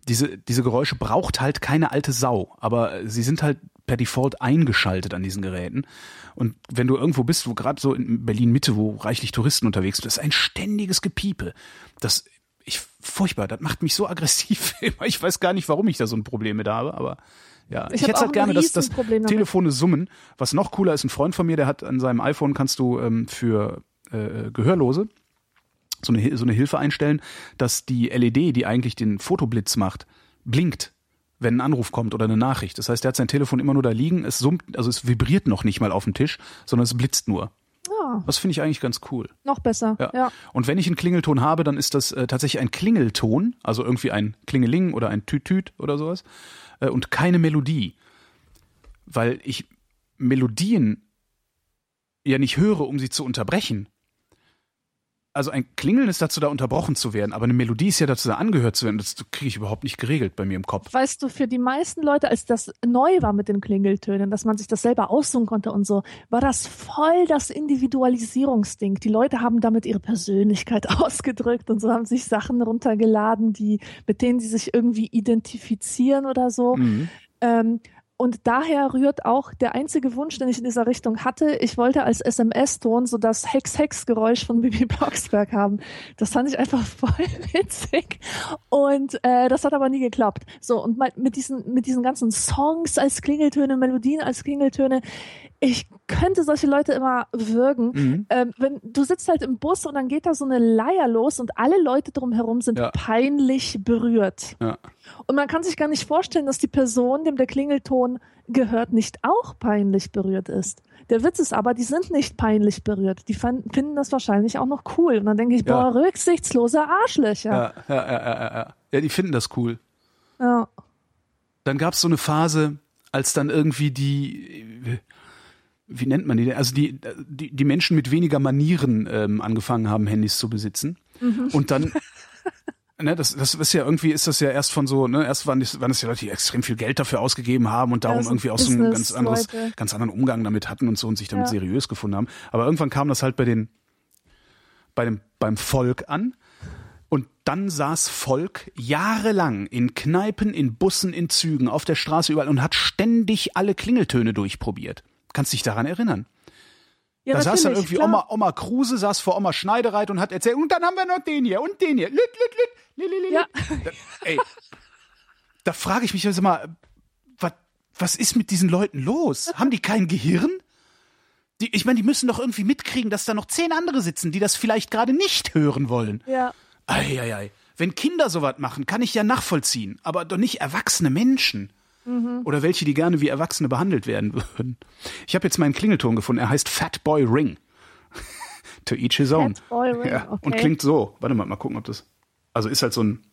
Diese, diese Geräusche braucht halt keine alte Sau, aber sie sind halt per Default eingeschaltet an diesen Geräten. Und wenn du irgendwo bist, wo gerade so in Berlin Mitte, wo reichlich Touristen unterwegs sind, das ist ein ständiges Gepiepe. Das ich furchtbar, das macht mich so (laughs) aggressiv. Ich weiß gar nicht, warum ich da so ein Problem mit habe, aber ja, Ich ich, hätte halt gerne, dass das. Telefone summen. Was noch cooler ist, ein Freund von mir, der hat an seinem iPhone kannst du ähm, für äh, Gehörlose so eine, so eine Hilfe einstellen, dass die LED, die eigentlich den Fotoblitz macht, blinkt, wenn ein Anruf kommt oder eine Nachricht. Das heißt, er hat sein Telefon immer nur da liegen, es summt, also es vibriert noch nicht mal auf dem Tisch, sondern es blitzt nur. Ah, Das finde ich eigentlich ganz cool. noch besser. Ja. Ja. Und wenn ich einen Klingelton habe, dann ist das äh, tatsächlich ein Klingelton, also irgendwie ein Klingeling oder ein Tütüt oder sowas, äh, und keine Melodie. Weil ich Melodien ja nicht höre, um sie zu unterbrechen, also ein Klingeln ist dazu da, unterbrochen zu werden, aber eine Melodie ist ja dazu da, angehört zu werden. Das kriege ich überhaupt nicht geregelt bei mir im Kopf. Weißt du, für die meisten Leute, als das neu war mit den Klingeltönen, dass man sich das selber aussuchen konnte und so, war das voll das Individualisierungsding. Die Leute haben damit ihre Persönlichkeit (laughs) ausgedrückt und so haben sich Sachen runtergeladen, die, mit denen sie sich irgendwie identifizieren oder so. Mhm. Ähm, und daher rührt auch der einzige Wunsch, den ich in dieser Richtung hatte. Ich wollte als SMS-Ton so das Hex-Hex-Geräusch von Bibi Blocksberg haben. Das fand ich einfach (laughs) voll witzig. Und äh, das hat aber nie geklappt. So, und mit diesen, mit diesen ganzen Songs als Klingeltöne, Melodien als Klingeltöne, ich könnte solche Leute immer würgen. Mhm. Ähm, wenn du sitzt halt im Bus und dann geht da so eine Leier los und alle Leute drumherum sind ja. peinlich berührt. Ja. Und man kann sich gar nicht vorstellen, dass die Person, dem der Klingelton gehört, nicht auch peinlich berührt ist. Der Witz ist aber, die sind nicht peinlich berührt. Die finden das wahrscheinlich auch noch cool. Und dann denke ich, boah, rücksichtslose Arschlöcher. Ja, ja, ja, ja, ja. Ja, die finden das cool. Ja. Dann gab es so eine Phase, als dann irgendwie die wie nennt man die? Also die, die, die Menschen mit weniger Manieren ähm, angefangen haben, Handys zu besitzen. Mhm. Und dann, (laughs) ne, das, das ist ja irgendwie, ist das ja erst von so, ne, erst waren, waren das ja Leute, die extrem viel Geld dafür ausgegeben haben und darum ja, irgendwie auch so ein ganz anderes, ganz anderen Umgang damit hatten und so und sich damit ja. seriös gefunden haben. Aber irgendwann kam das halt bei den, bei dem, beim Volk an. Und dann saß Volk jahrelang in Kneipen, in Bussen, in Zügen, auf der Straße überall und hat ständig alle Klingeltöne durchprobiert. Kannst dich daran erinnern? Ja, da saß dann irgendwie Oma, Oma Kruse, saß vor Oma Schneidereit und hat erzählt, und dann haben wir noch den hier und den hier. Lüt, lüt, lüt, lüt, lüt, ja. Da, ey, da frage ich mich also mal, was, was ist mit diesen Leuten los? (laughs) Haben die kein Gehirn? Die, ich meine, die müssen doch irgendwie mitkriegen, dass da noch zehn andere sitzen, die das vielleicht gerade nicht hören wollen. Ja. Eieiei. Wenn Kinder sowas machen, kann ich ja nachvollziehen, aber doch nicht erwachsene Menschen. Mhm. Oder welche, die gerne wie Erwachsene behandelt werden würden. Ich habe jetzt meinen Klingelton gefunden. Er heißt Fat Boy Ring. (laughs) to each his own. Fat Boy Ring, ja. okay. Und klingt so. Warte mal, mal gucken, ob das. Also ist halt so ein.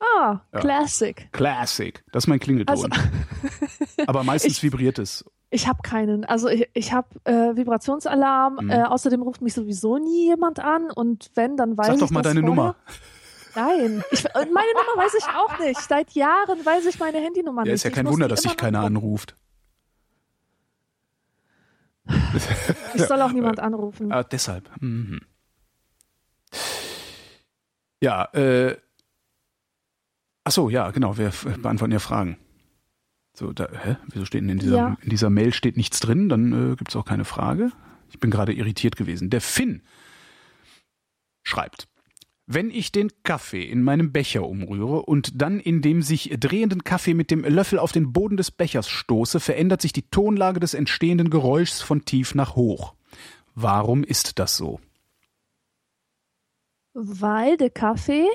Ah, ja. Classic. Classic. Das ist mein Klingelton. Also, (laughs) Aber meistens ich, vibriert es. Ich habe keinen. Also ich, ich habe äh, Vibrationsalarm. Mhm. Äh, außerdem ruft mich sowieso nie jemand an. Und wenn, dann weiß Sag ich. Sag doch mal deine vorher. Nummer. Nein, ich, meine Nummer weiß ich auch nicht. Seit Jahren weiß ich meine Handynummer nicht. Ja, ist ja kein Wunder, dass sich keiner anruft. (laughs) Ich soll auch niemand anrufen. Ah, deshalb. Mhm. Ja, äh. Ach so, ja, genau. Wir beantworten ja Fragen. So, da, hä? Wieso steht denn in dieser, ja. in dieser Mail steht nichts drin? Dann äh, gibt es auch keine Frage. Ich bin gerade irritiert gewesen. Der Finn schreibt. Wenn ich den Kaffee in meinem Becher umrühre und dann in dem sich drehenden Kaffee mit dem Löffel auf den Boden des Bechers stoße, verändert sich die Tonlage des entstehenden Geräuschs von tief nach hoch. Warum ist das so? Weil der Kaffee,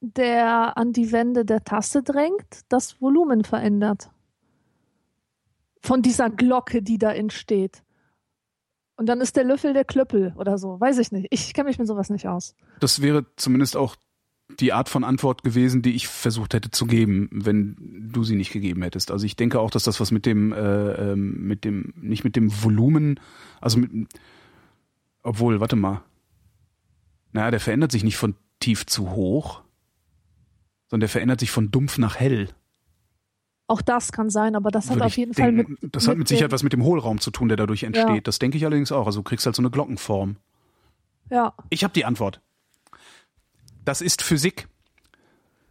der an die Wände der Tasse drängt, das Volumen verändert. Von dieser Glocke, die da entsteht. Und dann ist der Löffel der Klöppel oder so. Weiß ich nicht. Ich kenne mich mit sowas nicht aus. Das wäre zumindest auch die Art von Antwort gewesen, die ich versucht hätte zu geben, wenn du sie nicht gegeben hättest. Also ich denke auch, dass das was mit dem, äh, ähm, mit dem, nicht mit dem Volumen, also mit, obwohl, warte mal. Naja, der verändert sich nicht von tief zu hoch, sondern der verändert sich von dumpf nach hell. Auch das kann sein, aber das hat auf jeden denken, Fall mit. Das hat mit, mit Sicherheit was mit dem Hohlraum zu tun, der dadurch entsteht. Ja. Das denke ich allerdings auch. Also du kriegst halt so eine Glockenform. Ja. Ich habe die Antwort. Das ist Physik.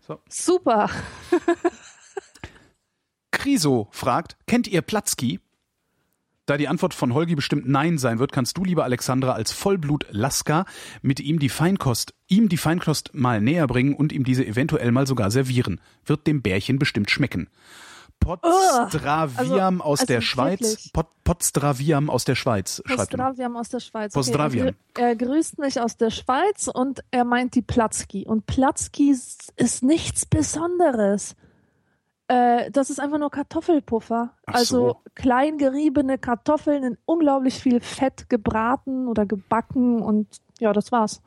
So. Super. Kriso fragt, kennt ihr Platzki? Da die Antwort von Holgi bestimmt Nein sein wird, kannst du, liebe Alexandra, als Vollblut Laska mit ihm die Feinkost, ihm die Feinkost mal näher bringen und ihm diese eventuell mal sogar servieren. Wird dem Bärchen bestimmt schmecken. Also, aus also der Schweiz. Pod, Podstraviam aus der Schweiz. Podstraviam aus der Schweiz. Okay. Podstraviam. Er, er, grüßt mich aus der Schweiz und er meint die Platzki. Und Platzki ist nichts Besonderes. Äh, das ist einfach nur Kartoffelpuffer. Ach also so. klein geriebene Kartoffeln in unglaublich viel Fett gebraten oder gebacken und ja, das war's.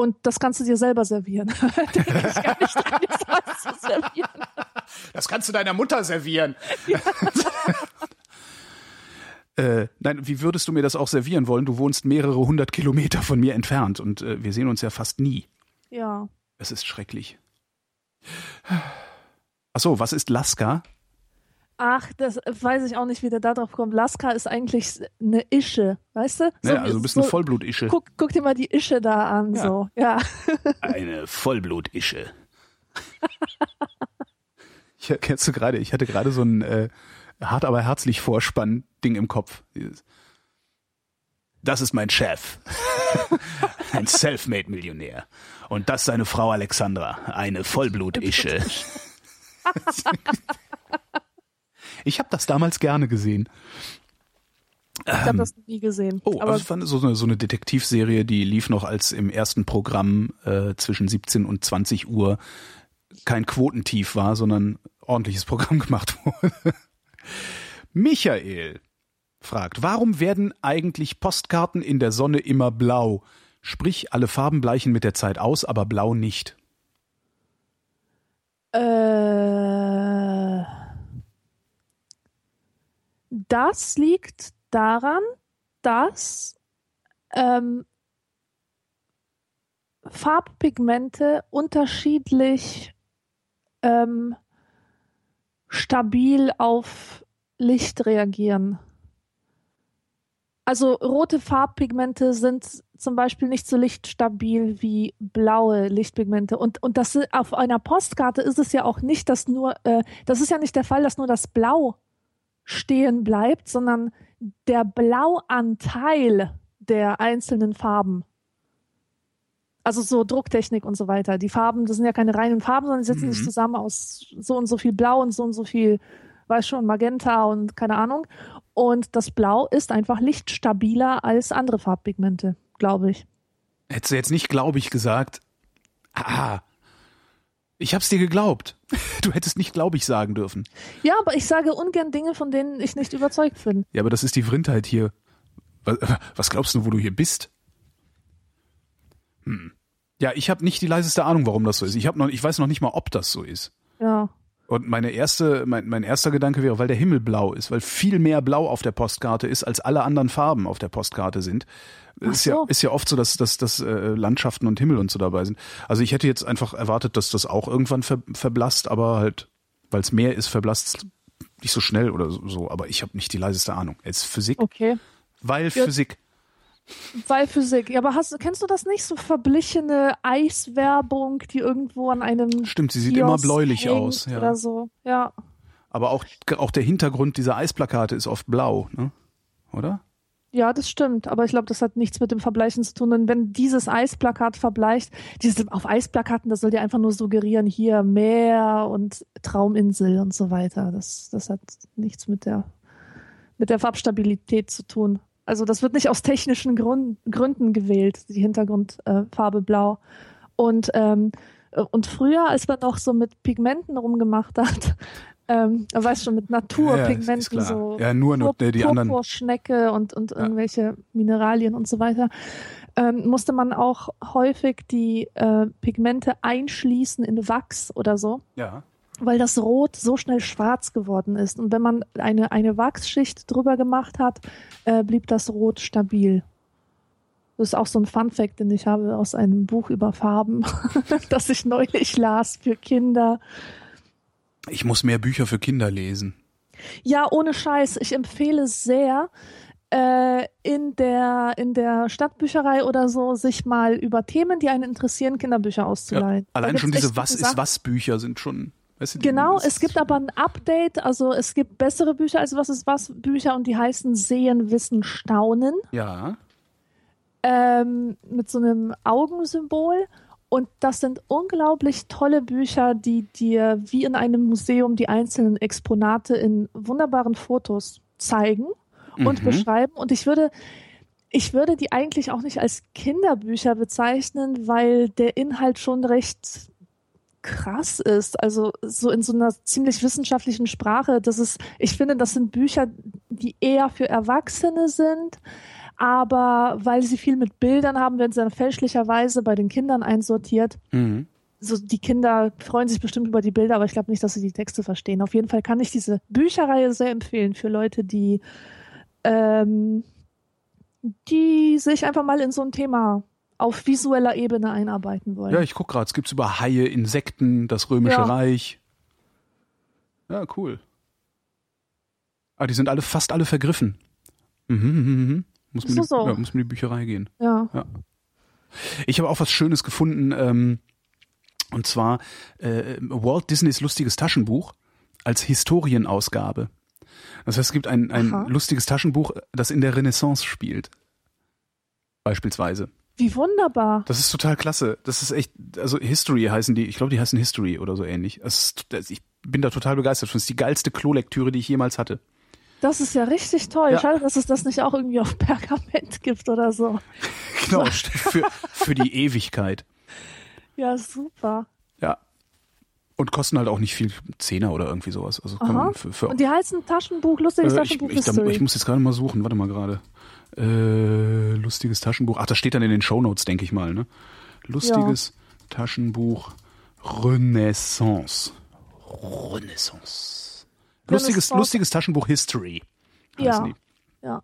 Und das kannst du dir selber servieren. (laughs) servieren. Das kannst du deiner Mutter servieren. Ja. (laughs) Äh, nein, wie würdest du mir das auch servieren wollen? Du wohnst mehrere hundert Kilometer von mir entfernt und äh, wir sehen uns ja fast nie. Ja. Es ist schrecklich. (sighs) Achso, was ist Laska? Ach, das weiß ich auch nicht, wie der da drauf kommt. Laska ist eigentlich eine Ische, weißt du? So, ja, also du bist so, eine Vollblutische. Guck, guck dir mal die Ische da an, ja. so, ja. (laughs) Eine Vollblutische. ich kennst du gerade, ich hatte gerade so ein äh, hart aber herzlich Vorspann-Ding im Kopf. Das ist mein Chef. (laughs) ein Selfmade-Millionär. Und das seine Frau Alexandra, eine Vollblutische. (laughs) Ich habe das damals gerne gesehen. Ich habe ähm, das nie gesehen. Oh, aber also fand so eine, so eine Detektivserie, die lief noch als im ersten Programm äh, zwischen 17 und 20 Uhr kein Quotentief war, sondern ordentliches Programm (laughs) gemacht wurde. Michael fragt, warum werden eigentlich Postkarten in der Sonne immer blau? Sprich, alle Farben bleichen mit der Zeit aus, aber blau nicht. Äh das liegt daran, dass ähm, Farbpigmente unterschiedlich ähm, stabil auf Licht reagieren. Also rote Farbpigmente sind zum Beispiel nicht so lichtstabil wie blaue Lichtpigmente. Und, und das auf einer Postkarte ist es ja auch nicht, dass nur, äh, das ist ja nicht der Fall, dass nur das Blau stehen bleibt, sondern der Blauanteil der einzelnen Farben. Also so Drucktechnik und so weiter. Die Farben, das sind ja keine reinen Farben, sondern sie setzen mhm. sich zusammen aus so und so viel Blau und so und so viel, weiß schon, Magenta und keine Ahnung. Und das Blau ist einfach lichtstabiler als andere Farbpigmente, glaube ich. Hättest du jetzt nicht, glaube ich, gesagt, ah, ich hab's dir geglaubt. (laughs) Du hättest nicht glaube ich sagen dürfen. Ja, aber ich sage ungern Dinge, von denen ich nicht überzeugt bin. Ja, aber das ist die Vrindheit hier. Was glaubst du, wo du hier bist? Hm. Ja, ich habe nicht die leiseste Ahnung, warum das so ist. Ich habe noch, ich weiß noch nicht mal, ob das so ist. Ja. Und meine erste, mein, mein erster Gedanke wäre, weil der Himmel blau ist, weil viel mehr Blau auf der Postkarte ist, als alle anderen Farben auf der Postkarte sind. Ach ist, so. ja, ist ja oft so, dass, dass, dass äh, Landschaften und Himmel und so dabei sind. Also ich hätte jetzt einfach erwartet, dass das auch irgendwann ver, verblasst, aber halt, weil es mehr ist, verblasst nicht so schnell oder so. Aber ich habe nicht die leiseste Ahnung. Jetzt Physik. Okay. Weil ja. Physik. Weil Physik. Ja, aber hast, kennst du das nicht? So verblichene Eiswerbung, die irgendwo an einem. Stimmt, sie sieht Kiosk immer bläulich aus. Ja. Oder so. Ja. Aber auch, auch der Hintergrund dieser Eisplakate ist oft blau, ne? Oder? Ja, das stimmt. Aber ich glaube, das hat nichts mit dem Verbleichen zu tun. Und wenn dieses Eisplakat verbleicht, dieses auf Eisplakaten, das soll dir einfach nur suggerieren, hier Meer und Trauminsel und so weiter. Das, das hat nichts mit der, mit der Farbstabilität zu tun. Also das wird nicht aus technischen Grund, Gründen gewählt, die Hintergrundfarbe äh, blau. Und, ähm, und früher, als man noch so mit Pigmenten rumgemacht hat, (laughs) ähm, weißt schon, mit Naturpigmenten, ja, so ja, nur, nur Pur die anderen. Purpurschnecke und, und ja. irgendwelche Mineralien und so weiter, ähm, musste man auch häufig die äh, Pigmente einschließen in Wachs oder so. Ja. Weil das Rot so schnell schwarz geworden ist. Und wenn man eine, eine Wachsschicht drüber gemacht hat, äh, blieb das Rot stabil. Das ist auch so ein Fun Fact, den ich habe aus einem Buch über Farben, (laughs) das ich neulich las für Kinder. Ich muss mehr Bücher für Kinder lesen. Ja, ohne Scheiß. Ich empfehle sehr, äh, in der in der Stadtbücherei oder so sich mal über Themen, die einen interessieren, Kinderbücher auszuleihen. Ja, allein schon diese Was ist was Bücher sind schon. Weißt du, genau, es gibt aber ein Update, also es gibt bessere Bücher als Was ist was Bücher und die heißen Sehen, Wissen, Staunen. Ja. Ähm, mit so einem Augensymbol und das sind unglaublich tolle Bücher, die dir wie in einem Museum die einzelnen Exponate in wunderbaren Fotos zeigen und mhm. beschreiben. Und ich würde, ich würde die eigentlich auch nicht als Kinderbücher bezeichnen, weil der Inhalt schon recht krass ist. Also so in so einer ziemlich wissenschaftlichen Sprache. Das ist, ich finde, das sind Bücher, die eher für Erwachsene sind aber weil sie viel mit Bildern haben, werden sie dann fälschlicherweise bei den Kindern einsortiert. Mhm. So, die Kinder freuen sich bestimmt über die Bilder, aber ich glaube nicht, dass sie die Texte verstehen. Auf jeden Fall kann ich diese Bücherreihe sehr empfehlen für Leute, die ähm, die sich einfach mal in so ein Thema auf visueller Ebene einarbeiten wollen. Ja, ich guck gerade, es gibt's über Haie, Insekten, das Römische Ja. Reich. Ja, cool. Ah, die sind alle fast alle vergriffen. Mhm, mhm, mhm. Muss man, die, so? ja, muss man in die Bücherei gehen. Ja. Ich habe auch was Schönes gefunden, ähm, und zwar äh, Walt Disneys lustiges Taschenbuch als Historienausgabe. Das heißt, es gibt ein, ein Aha. lustiges Taschenbuch, das in der Renaissance spielt. Beispielsweise. Wie wunderbar. Das ist total klasse. Das ist echt, also History heißen die, ich glaube, die heißen History oder so ähnlich. Ist, das, ich bin da total begeistert. Das ist die geilste Klolektüre, die ich jemals hatte. Das ist ja richtig toll. Ja. Schade, dass es das nicht auch irgendwie auf Pergament gibt oder so. (laughs) Genau, (laughs) für, für die Ewigkeit. Ja, super. Ja. Und kosten halt auch nicht viel, Zehner oder irgendwie sowas. Also für, für Und die heißen Taschenbuch, lustiges Äh, ich, Taschenbuch ich, History. ich muss jetzt gerade mal suchen, warte mal gerade. Äh, lustiges Taschenbuch. Ach, das steht dann in den Shownotes, denke ich mal, ne? Lustiges Taschenbuch Renaissance. Renaissance. Lustiges, Renaissance. lustiges Taschenbuch History. Ja. die. ja,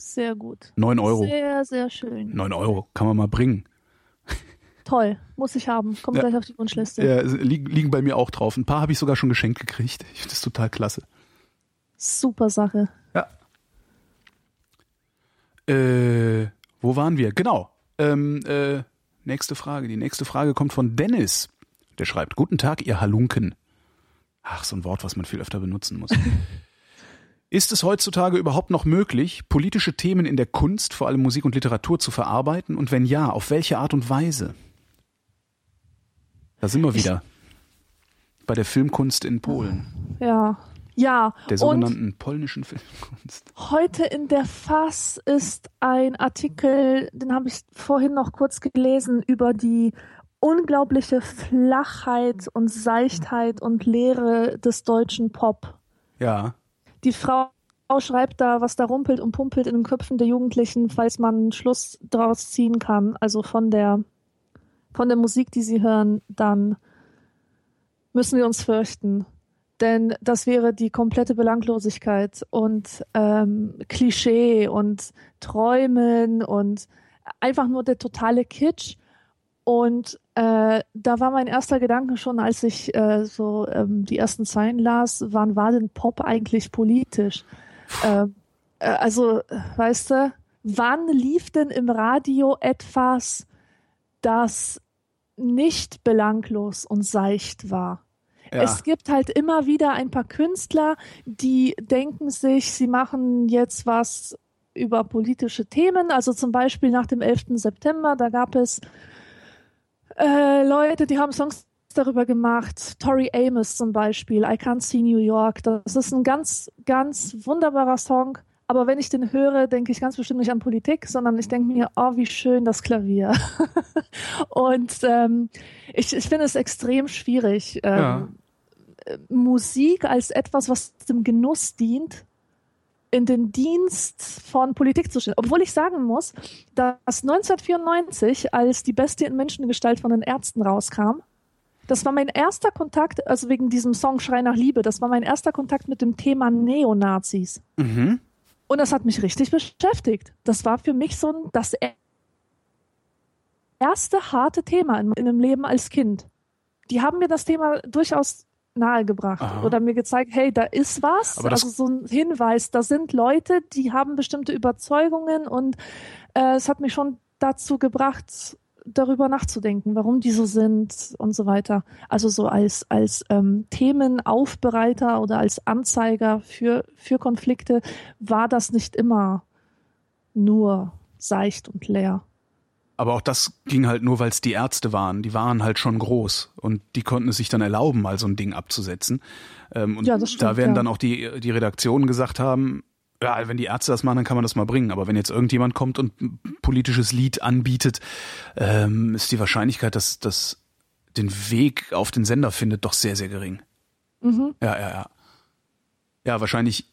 sehr gut. 9 Euro. Sehr, sehr schön. 9 Euro, kann man mal bringen. Toll, muss ich haben. Kommt Ja. gleich auf die Wunschliste. Ja, liegen, liegen bei mir auch drauf. Ein paar habe ich sogar schon geschenkt gekriegt. Ich finde das total klasse. Super Sache. Ja. Äh, wo waren wir? Genau. Ähm, äh, nächste Frage. Die nächste Frage kommt von Dennis. Der schreibt, Guten Tag, ihr Halunken. Ach, so ein Wort, was man viel öfter benutzen muss. (laughs) Ist es heutzutage überhaupt noch möglich, politische Themen in der Kunst, vor allem Musik und Literatur, zu verarbeiten? Und wenn ja, auf welche Art und Weise? Da sind wir wieder. Bei der Filmkunst in Polen. Ja. Ja. Der Und sogenannten polnischen Filmkunst. heute in der Fass ist ein Artikel, den habe ich vorhin noch kurz gelesen, über die unglaubliche Flachheit und Seichtheit und Leere des deutschen Pop. Ja. Die Frau schreibt da, was da rumpelt und pumpelt in den Köpfen der Jugendlichen, falls man einen Schluss draus ziehen kann, also von der, von der Musik, die sie hören, dann müssen wir uns fürchten. Denn das wäre die komplette Belanglosigkeit und ähm, Klischee und Träumen und einfach nur der totale Kitsch. Und äh, da war mein erster Gedanke schon, als ich äh, so ähm, die ersten Zeilen las, wann war denn Pop eigentlich politisch? Ähm, äh, also, weißt du, wann lief denn im Radio etwas, das nicht belanglos und seicht war? Ja. Es gibt halt immer wieder ein paar Künstler, die denken sich, sie machen jetzt was über politische Themen. Also zum Beispiel nach dem 11. September, da gab es äh, Leute, die haben Songs darüber gemacht. Tori Amos zum Beispiel, I Can't See New York. Das ist ein ganz, ganz wunderbarer Song. Aber wenn ich den höre, denke ich ganz bestimmt nicht an Politik, sondern ich denke mir, oh, wie schön das Klavier. (laughs) Und ähm, ich, ich finde es extrem schwierig, ähm, Ja. Musik als etwas, was dem Genuss dient, in den Dienst von Politik zu stellen. Obwohl ich sagen muss, dass 1994, als die Bestie in Menschengestalt von den Ärzten rauskam, das war mein erster Kontakt, also wegen diesem Song Schrei nach Liebe, das war mein erster Kontakt mit dem Thema Neonazis. Mhm. Und das hat mich richtig beschäftigt. Das war für mich so ein, das erste harte Thema in, in dem Leben als Kind. Die haben mir das Thema durchaus nahegebracht Aha. oder mir gezeigt, hey, da ist was. Aber also so ein Hinweis, da sind Leute, die haben bestimmte Überzeugungen und äh, es hat mich schon dazu gebracht, darüber nachzudenken, warum die so sind und so weiter. Also so als, als ähm, Themenaufbereiter oder als Anzeiger für, für Konflikte war das nicht immer nur seicht und leer. Aber auch das ging halt nur, weil es die Ärzte waren. Die waren halt schon groß und die konnten es sich dann erlauben, mal so ein Ding abzusetzen. Ähm, und Ja, das stimmt, da werden ja. dann auch die, die Redaktionen gesagt haben, ja, wenn die Ärzte das machen, dann kann man das mal bringen. Aber wenn jetzt irgendjemand kommt und ein politisches Lied anbietet, ähm, ist die Wahrscheinlichkeit, dass das den Weg auf den Sender findet, doch sehr, sehr gering. Mhm. Ja, ja, ja. Ja, wahrscheinlich,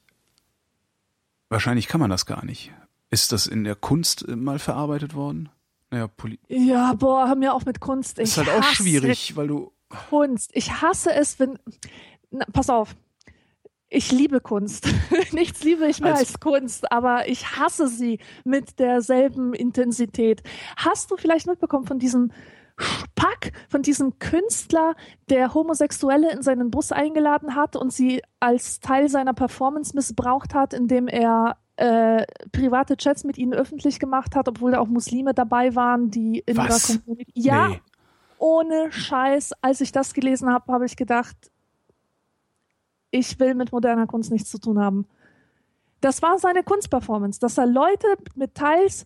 wahrscheinlich kann man das gar nicht. Ist das in der Kunst mal verarbeitet worden? Naja, Poli Ja, boah, hör mir auf mit Kunst. Ich ist halt auch schwierig, weil du. Kunst. Ich hasse es, wenn. Na, pass auf. ich liebe Kunst. (laughs) Nichts liebe ich mehr als, als, Kunst, aber ich hasse sie mit derselben Intensität. Hast du vielleicht mitbekommen von diesem Spack, von diesem Künstler, der Homosexuelle in seinen Bus eingeladen hat und sie als Teil seiner Performance missbraucht hat, indem er äh, private Chats mit ihnen öffentlich gemacht hat, obwohl da auch Muslime dabei waren, die in Was? ihrer Community. Ja, nee. ohne Scheiß. Als ich das gelesen habe, habe ich gedacht, ich will mit moderner Kunst nichts zu tun haben. Das war seine Kunstperformance, dass er Leute mit teils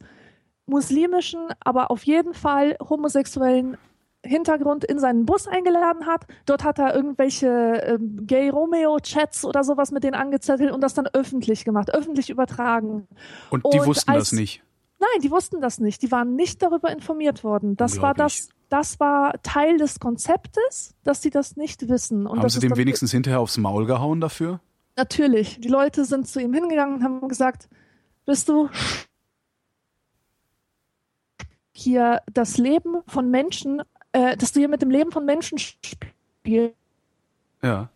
muslimischen, aber auf jeden Fall homosexuellen Hintergrund in seinen Bus eingeladen hat. Dort hat er irgendwelche ähm, Gay Romeo Chats oder sowas mit denen angezettelt und das dann öffentlich gemacht, öffentlich übertragen. Und die und wussten als, das nicht. Nein, die wussten das nicht. Die waren nicht darüber informiert worden. Das war das, das war Teil des Konzeptes, dass sie das nicht wissen. Und Haben sie dem wenigstens hinterher aufs Maul gehauen dafür? Natürlich. Die Leute sind zu ihm hingegangen und haben gesagt, bist du hier das Leben von Menschen, äh, dass du hier mit dem Leben von Menschen spielst, ja.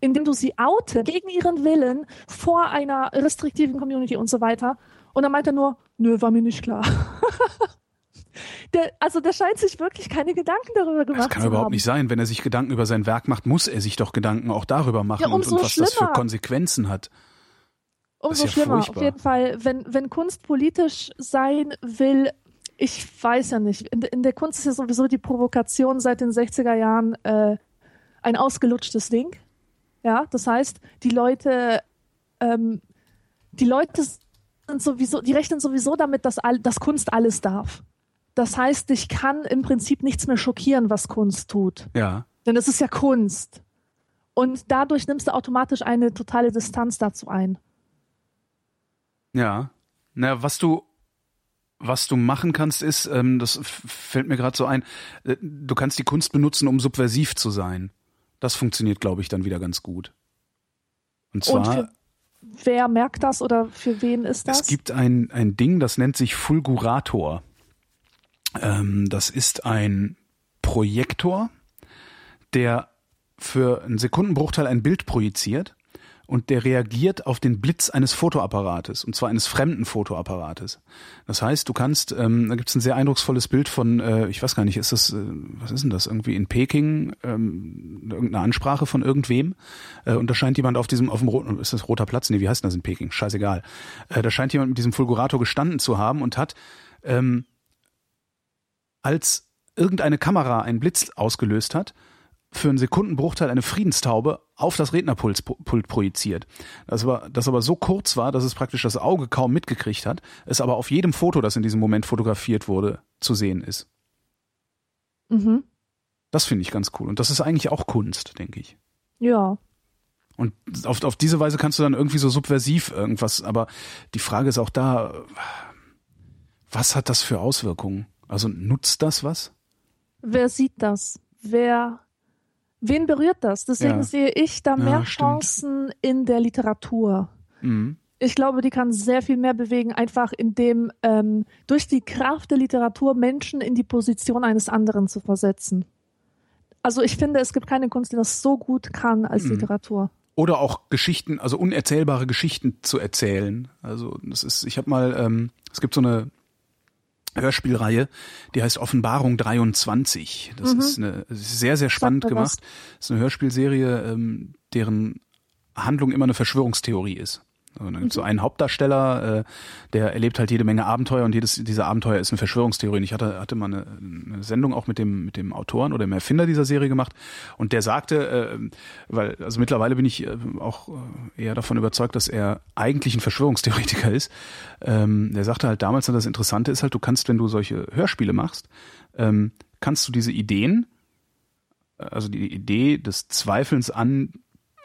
indem du sie oute gegen ihren Willen vor einer restriktiven Community und so weiter. Und dann meint er nur, nö, war mir nicht klar. (laughs) der, also der scheint sich wirklich keine Gedanken darüber gemacht zu haben. Das kann überhaupt nicht sein. Wenn er sich Gedanken über sein Werk macht, muss er sich doch Gedanken auch darüber machen ja, und, und was schlimmer. das für Konsequenzen hat. Umso ja schlimmer. Furchtbar. Auf jeden Fall, wenn, wenn Kunst politisch sein will, ich weiß ja nicht. In, in, der Kunst ist ja sowieso die Provokation seit den 60er Jahren äh, ein ausgelutschtes Ding. Ja, das heißt, die Leute, ähm, die Leute sind sowieso, die rechnen sowieso damit, dass, all, dass Kunst alles darf. Das heißt, dich kann im Prinzip nichts mehr schockieren, was Kunst tut. Ja. Denn es ist ja Kunst. Und dadurch nimmst du automatisch eine totale Distanz dazu ein. Ja. Na, was du was du machen kannst, ist, ähm, das fällt mir gerade so ein, äh, du kannst die Kunst benutzen, um subversiv zu sein. Das funktioniert, glaube ich, dann wieder ganz gut. Und zwar. Und wer merkt das oder für wen ist das? Es gibt ein, ein Ding, das nennt sich Fulgurator. Ähm, das ist ein Projektor, der für einen Sekundenbruchteil ein Bild projiziert und der reagiert auf den Blitz eines Fotoapparates, und zwar eines fremden Fotoapparates. Das heißt, du kannst, ähm, da gibt es ein sehr eindrucksvolles Bild von, äh, ich weiß gar nicht, ist das, äh, was ist denn das, irgendwie in Peking, ähm, irgendeine Ansprache von irgendwem, äh, und da scheint jemand auf diesem, auf dem roten, ist das roter Platz? Nee, wie heißt denn das in Peking? Scheißegal. Äh, da scheint jemand mit diesem Fulgurator gestanden zu haben und hat, ähm, als irgendeine Kamera einen Blitz ausgelöst hat, für einen Sekundenbruchteil eine Friedenstaube auf das Rednerpult projiziert. Das, war, das aber so kurz war, dass es praktisch das Auge kaum mitgekriegt hat, es aber auf jedem Foto, das in diesem Moment fotografiert wurde, zu sehen ist. Mhm. Das finde ich ganz cool. Und das ist eigentlich auch Kunst, denke ich. Ja. Und auf, auf diese Weise kannst du dann irgendwie so subversiv irgendwas, aber die Frage ist auch da, was hat das für Auswirkungen? Also nutzt das was? Wer sieht das? Wer wen berührt das? Deswegen ja. sehe ich da mehr ja, Chancen in der Literatur. Mhm. Ich glaube, die kann sehr viel mehr bewegen, einfach indem ähm, durch die Kraft der Literatur Menschen in die Position eines anderen zu versetzen. Also ich finde, es gibt keine Kunst, die das so gut kann als mhm. Literatur. Oder auch Geschichten, also unerzählbare Geschichten zu erzählen. Also das ist, ich habe mal, ähm, es gibt so eine Hörspielreihe, die heißt Offenbarung 23. Das mhm. ist eine sehr, sehr spannend gemacht. Das ist eine Hörspielserie, ähm, deren Handlung immer eine Verschwörungstheorie ist. Und dann gibt's so mhm. einen Hauptdarsteller, äh, der erlebt halt jede Menge Abenteuer und jedes dieser Abenteuer ist eine Verschwörungstheorie. Und ich hatte, hatte mal eine, eine Sendung auch mit dem, mit dem Autoren oder dem Erfinder dieser Serie gemacht und der sagte, äh, weil, also mittlerweile bin ich äh, auch äh, eher davon überzeugt, dass er eigentlich ein Verschwörungstheoretiker ist. Ähm, der sagte halt damals, das Interessante ist halt, du kannst, wenn du solche Hörspiele machst, ähm, kannst du diese Ideen, also die Idee des Zweifelns an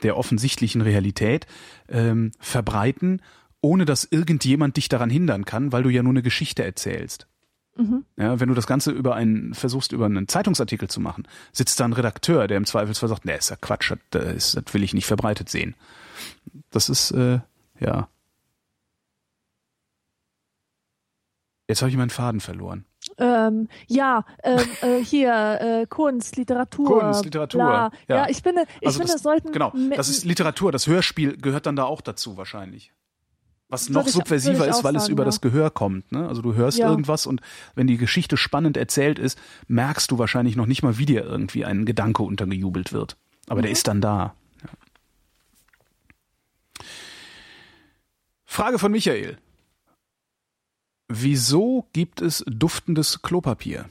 der offensichtlichen Realität ähm, verbreiten, ohne dass irgendjemand dich daran hindern kann, weil du ja nur eine Geschichte erzählst. Mhm. Ja, wenn du das Ganze über einen versuchst, über einen Zeitungsartikel zu machen, sitzt da ein Redakteur, der im Zweifelsfall sagt, nee, ist ja Quatsch, das, ist, das will ich nicht verbreitet sehen. Das ist, äh, ja. Jetzt habe ich meinen Faden verloren. Ähm, ja, ähm, äh, hier äh, Kunst, Literatur. Kunst, Literatur. Bla. Ja. Ja. ich finde, ich Also finde, das- sollten Genau, das ist Literatur, das Hörspiel gehört dann da auch dazu wahrscheinlich. Was noch ich- subversiver ist, weil es sagen, über ja. das Gehör kommt. Ne? Also du hörst Ja. irgendwas und wenn die Geschichte spannend erzählt ist, merkst du wahrscheinlich noch nicht mal, wie dir irgendwie ein Gedanke untergejubelt wird. Aber Mhm. der ist dann da. Ja. Frage von Michael. Wieso gibt es duftendes Klopapier?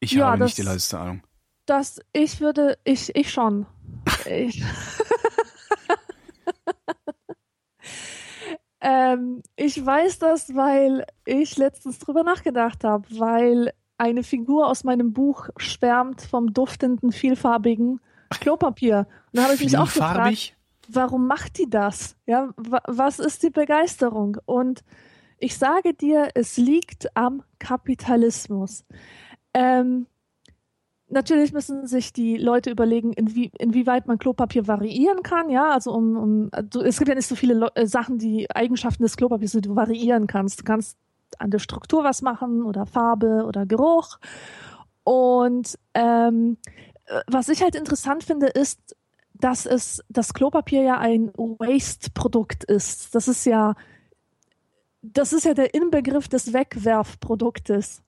Ich Ja, habe das- nicht die leiseste Ahnung. das, ich würde, ich, ich schon. ich, (laughs) ähm, ich weiß das, weil ich letztens drüber nachgedacht habe, weil eine Figur aus meinem Buch schwärmt vom duftenden, vielfarbigen Klopapier. Und da habe ich mich auch gefragt? Warum macht die das? Ja, wa was ist die Begeisterung? Und ich sage dir, es liegt am Kapitalismus. Ähm, natürlich müssen sich die Leute überlegen, inwie inwieweit man Klopapier variieren kann. Ja, also um, um es gibt ja nicht so viele Leu- äh, Sachen, die Eigenschaften des Klopapiers, die du variieren kannst. Du kannst an der Struktur was machen oder Farbe oder Geruch. Und ähm, äh, was ich halt interessant finde, ist, dass es das Klopapier ja ein Waste-Produkt ist. Das ist ja, das ist ja der Inbegriff des Wegwerfproduktes.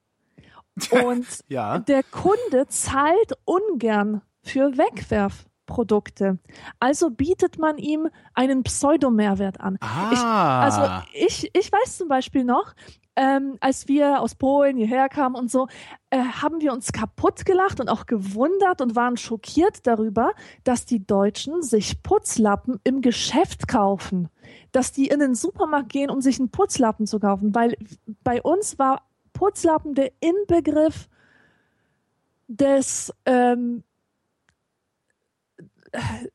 (laughs) Und Ja. der Kunde zahlt ungern für Wegwerfprodukte. Also bietet man ihm einen Pseudomehrwert an. Ich, Ah. also ich, ich weiß zum Beispiel noch, ähm, als wir aus Polen hierher kamen und so, äh, haben wir uns kaputt gelacht und auch gewundert und waren schockiert darüber, dass die Deutschen sich Putzlappen im Geschäft kaufen. Dass die in den Supermarkt gehen, um sich einen Putzlappen zu kaufen. Weil bei uns war Putzlappen der Inbegriff des ähm,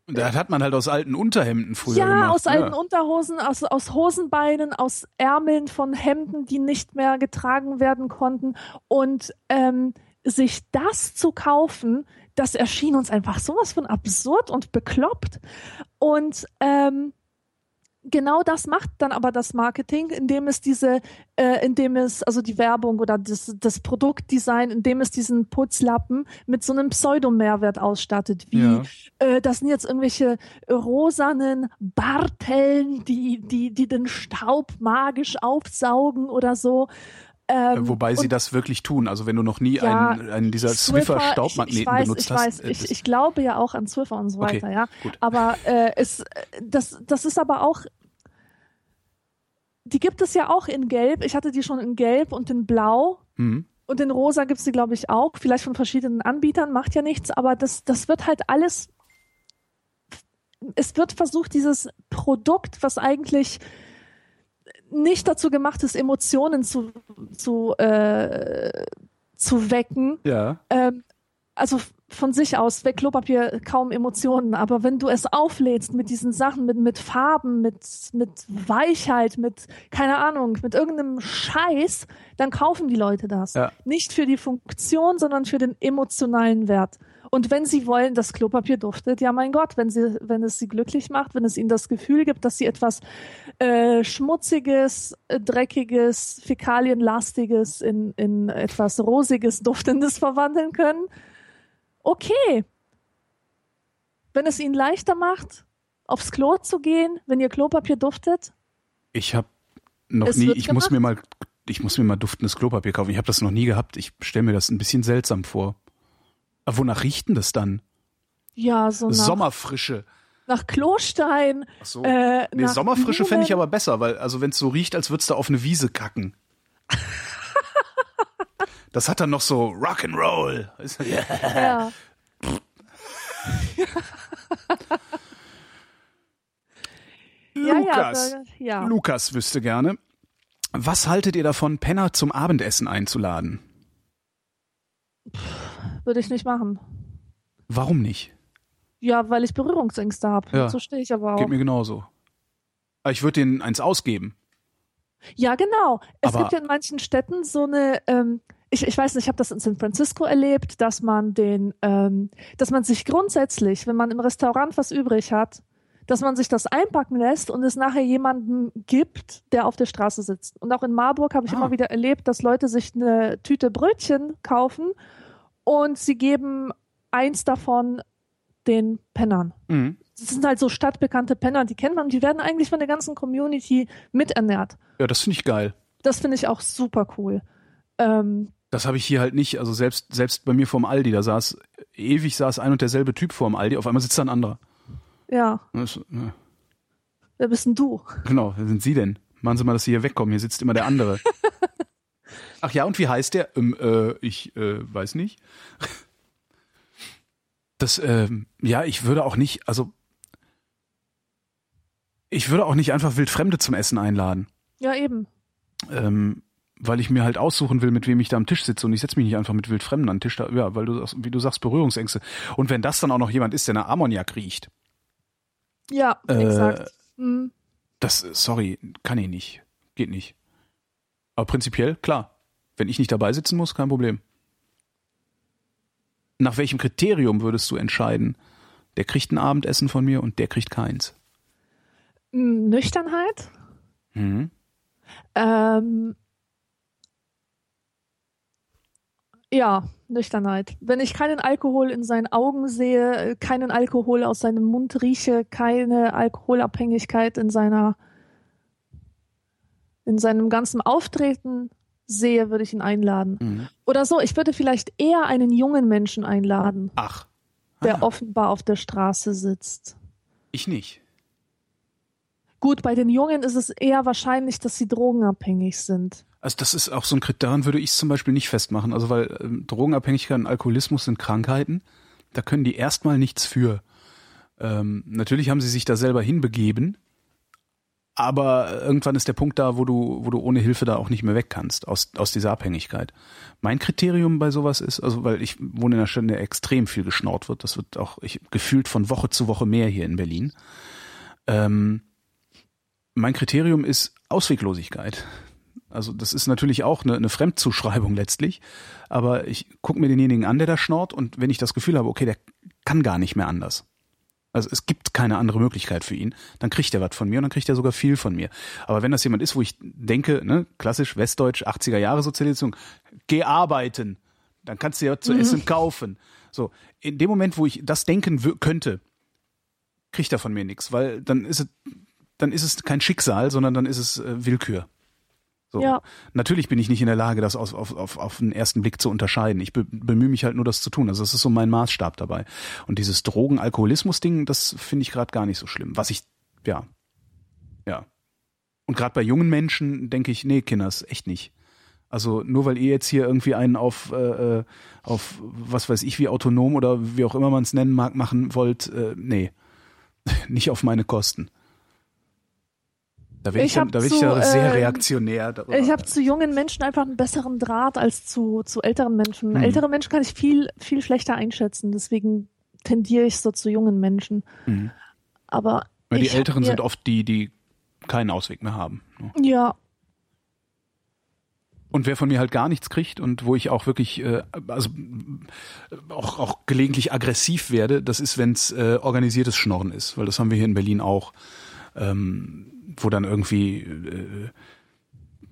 Das hat man halt aus alten Unterhemden früher ja, gemacht. aus alten Unterhosen, aus, aus Hosenbeinen, aus Ärmeln von Hemden, die nicht mehr getragen werden konnten. Und ähm, sich das zu kaufen, das erschien uns einfach sowas von absurd und bekloppt. Und ähm, genau das macht dann aber das Marketing, indem es diese, äh, indem es, also die Werbung oder das, das Produktdesign, indem es diesen Putzlappen mit so einem Pseudomehrwert ausstattet, wie Ja. äh, das sind jetzt irgendwelche rosanen Barteln, die, die, die den Staub magisch aufsaugen oder so. Ähm, Äh, Wobei sie das wirklich tun. Also wenn du noch nie Ja, einen, einen dieser Swiffer, Swiffer ich, Staubmagneten ich weiß, benutzt ich hast. äh, ich, ich glaube ja auch an Swiffer und so Okay, weiter, ja. gut. Aber äh, es, das, das ist aber auch, die gibt es ja auch in Gelb. Ich hatte die schon in Gelb und in Blau. hm. Und in Rosa gibt's die, glaube ich, auch. Vielleicht von verschiedenen Anbietern, macht ja nichts. Aber das, das wird halt alles. Es wird versucht, dieses Produkt, was eigentlich nicht dazu gemacht ist, Emotionen zu, zu, äh, zu wecken, Ja. ähm, also von sich aus, weg Klopapier kaum Emotionen, aber wenn du es auflädst mit diesen Sachen, mit, mit Farben, mit, mit Weichheit, mit, keine Ahnung, mit irgendeinem Scheiß, dann kaufen die Leute das. Ja. Nicht für die Funktion, sondern für den emotionalen Wert. Und wenn sie wollen, dass Klopapier duftet, ja mein Gott, wenn sie, wenn es sie glücklich macht, wenn es ihnen das Gefühl gibt, dass sie etwas äh, Schmutziges, äh, Dreckiges, Fäkalienlastiges in, in etwas Rosiges, Duftendes verwandeln können, okay. Wenn es ihnen leichter macht, aufs Klo zu gehen, wenn ihr Klopapier duftet, Ich habe noch Es nie, ich muss mir mal, ich muss mir mal duftendes Klopapier kaufen. Ich habe das noch nie gehabt. Ich stelle mir das ein bisschen seltsam vor. Aber wonach riecht denn das dann? ja, so nach, Sommerfrische. nach Klostein, Ach so. äh, nee, nach Sommerfrische fände ich aber besser, weil, also wenn es so riecht, als würdest du auf eine Wiese kacken. (laughs) Das hat dann noch so Rock'n'Roll. Ja. Ja, ja, Lukas. aber- ja. Lukas wüsste gerne. Was haltet ihr davon, Penner zum Abendessen einzuladen? Würde ich nicht machen. Warum nicht? Ja, weil ich Berührungsängste habe. Ja. So stehe ich aber auch. Geht mir genauso. Aber Ich würde denen eins ausgeben. Ja, genau. Es Aber- gibt ja in manchen Städten so eine, ähm, ich, ich weiß nicht, ich habe das in San Francisco erlebt, dass man den, ähm, dass man sich grundsätzlich, wenn man im Restaurant was übrig hat, dass man sich das einpacken lässt und es nachher jemanden gibt, der auf der Straße sitzt. Und auch in Marburg habe ich Ah. immer wieder erlebt, dass Leute sich eine Tüte Brötchen kaufen und sie geben eins davon den Pennern. Mhm. Das sind halt so stadtbekannte Penner, die kennt man und die werden eigentlich von der ganzen Community miternährt. Ja, das finde ich geil. Das finde ich auch super cool. Ähm, Das habe ich hier halt nicht. Also selbst, selbst bei mir vorm Aldi, da saß, ewig saß ein und derselbe Typ vorm Aldi, auf einmal sitzt da ein anderer. ja, Das, ja, wer bist denn du? genau, wer sind Sie denn? Machen Sie mal, dass Sie hier wegkommen, hier sitzt immer der andere. (laughs) Ach ja, und wie heißt der? Ähm, äh, ich äh, weiß nicht. Das, ähm, ja, ich würde auch nicht, also ich würde auch nicht einfach Wildfremde zum Essen einladen. Ja, eben. ähm, weil ich mir halt aussuchen will, mit wem ich da am Tisch sitze und ich setze mich nicht einfach mit Wildfremden an den Tisch da, ja, weil du sagst, wie du sagst, Berührungsängste. Und wenn das dann auch noch jemand ist, der nach Ammoniak riecht, Ja, Äh, exakt. Hm. das, sorry, kann ich nicht. Geht nicht. Aber prinzipiell, klar. Wenn ich nicht dabei sitzen muss, kein Problem. Nach welchem Kriterium würdest du entscheiden? Der kriegt ein Abendessen von mir und der kriegt keins. Hm, Nüchternheit. Mhm. Ähm, ja, Nüchternheit. Wenn ich keinen Alkohol in seinen Augen sehe, keinen Alkohol aus seinem Mund rieche, keine Alkoholabhängigkeit in seiner in seinem ganzen Auftreten sehe, würde ich ihn einladen. Mhm. Oder so, ich würde vielleicht eher einen jungen Menschen einladen, Ach. der Ah, offenbar auf der Straße sitzt. ich nicht. Gut, bei den Jungen ist es eher wahrscheinlich, dass sie drogenabhängig sind. Also das ist auch so ein Kriterium, daran würde ich es zum Beispiel nicht festmachen. Also weil ähm, Drogenabhängigkeit und Alkoholismus sind Krankheiten, da können die erstmal nichts für. Ähm, natürlich haben sie sich da selber hinbegeben, aber irgendwann ist der Punkt da, wo du, wo du ohne Hilfe da auch nicht mehr weg kannst aus, aus dieser Abhängigkeit. Mein Kriterium bei sowas ist, also weil ich wohne in einer Stadt, in der extrem viel geschnort wird, das wird auch ich, gefühlt von Woche zu Woche mehr hier in Berlin. Ähm, mein Kriterium ist Ausweglosigkeit. Also das ist natürlich auch eine, eine Fremdzuschreibung letztlich, aber ich gucke mir denjenigen an, der da schnort und wenn ich das Gefühl habe, okay, der kann gar nicht mehr anders. Also es gibt keine andere Möglichkeit für ihn, dann kriegt er was von mir und dann kriegt er sogar viel von mir. Aber wenn das jemand ist, wo ich denke, ne, klassisch westdeutsch, 80er Jahre Sozialisierung, geh arbeiten, dann kannst du ja zu essen kaufen. So, in dem Moment, wo ich das denken könnte, kriegt er von mir nichts, weil dann ist es dann ist es kein Schicksal, sondern dann ist es äh, Willkür. So. Ja. Natürlich bin ich nicht in der Lage, das auf, auf, auf, auf den ersten Blick zu unterscheiden. Ich be bemühe mich halt nur, das zu tun. Also das ist so mein Maßstab dabei. Und dieses Drogen-Alkoholismus-Ding, das finde ich gerade gar nicht so schlimm. Was ich, ja, ja. Und gerade bei jungen Menschen denke ich, nee, Kinders, echt nicht. Also nur weil ihr jetzt hier irgendwie einen auf, äh, äh, auf was weiß ich, wie autonom oder wie auch immer man es nennen mag, machen wollt, äh, nee. (laughs) nicht auf meine Kosten. Da werde ich, Ich hab da ich zu, ja sehr ähm, reaktionär. darüber. Ich habe zu jungen Menschen einfach einen besseren Draht als zu, zu älteren Menschen. Mhm. Ältere Menschen kann ich viel, viel schlechter einschätzen. Deswegen tendiere ich so zu jungen Menschen. Mhm. Aber Weil die ich Älteren sind oft die, die keinen Ausweg mehr haben. ne? Ja, Und wer von mir halt gar nichts kriegt und wo ich auch wirklich, äh, also äh, auch, auch gelegentlich aggressiv werde, das ist, wenn es äh, organisiertes Schnorren ist, weil das haben wir hier in Berlin auch, ähm, wo dann irgendwie äh,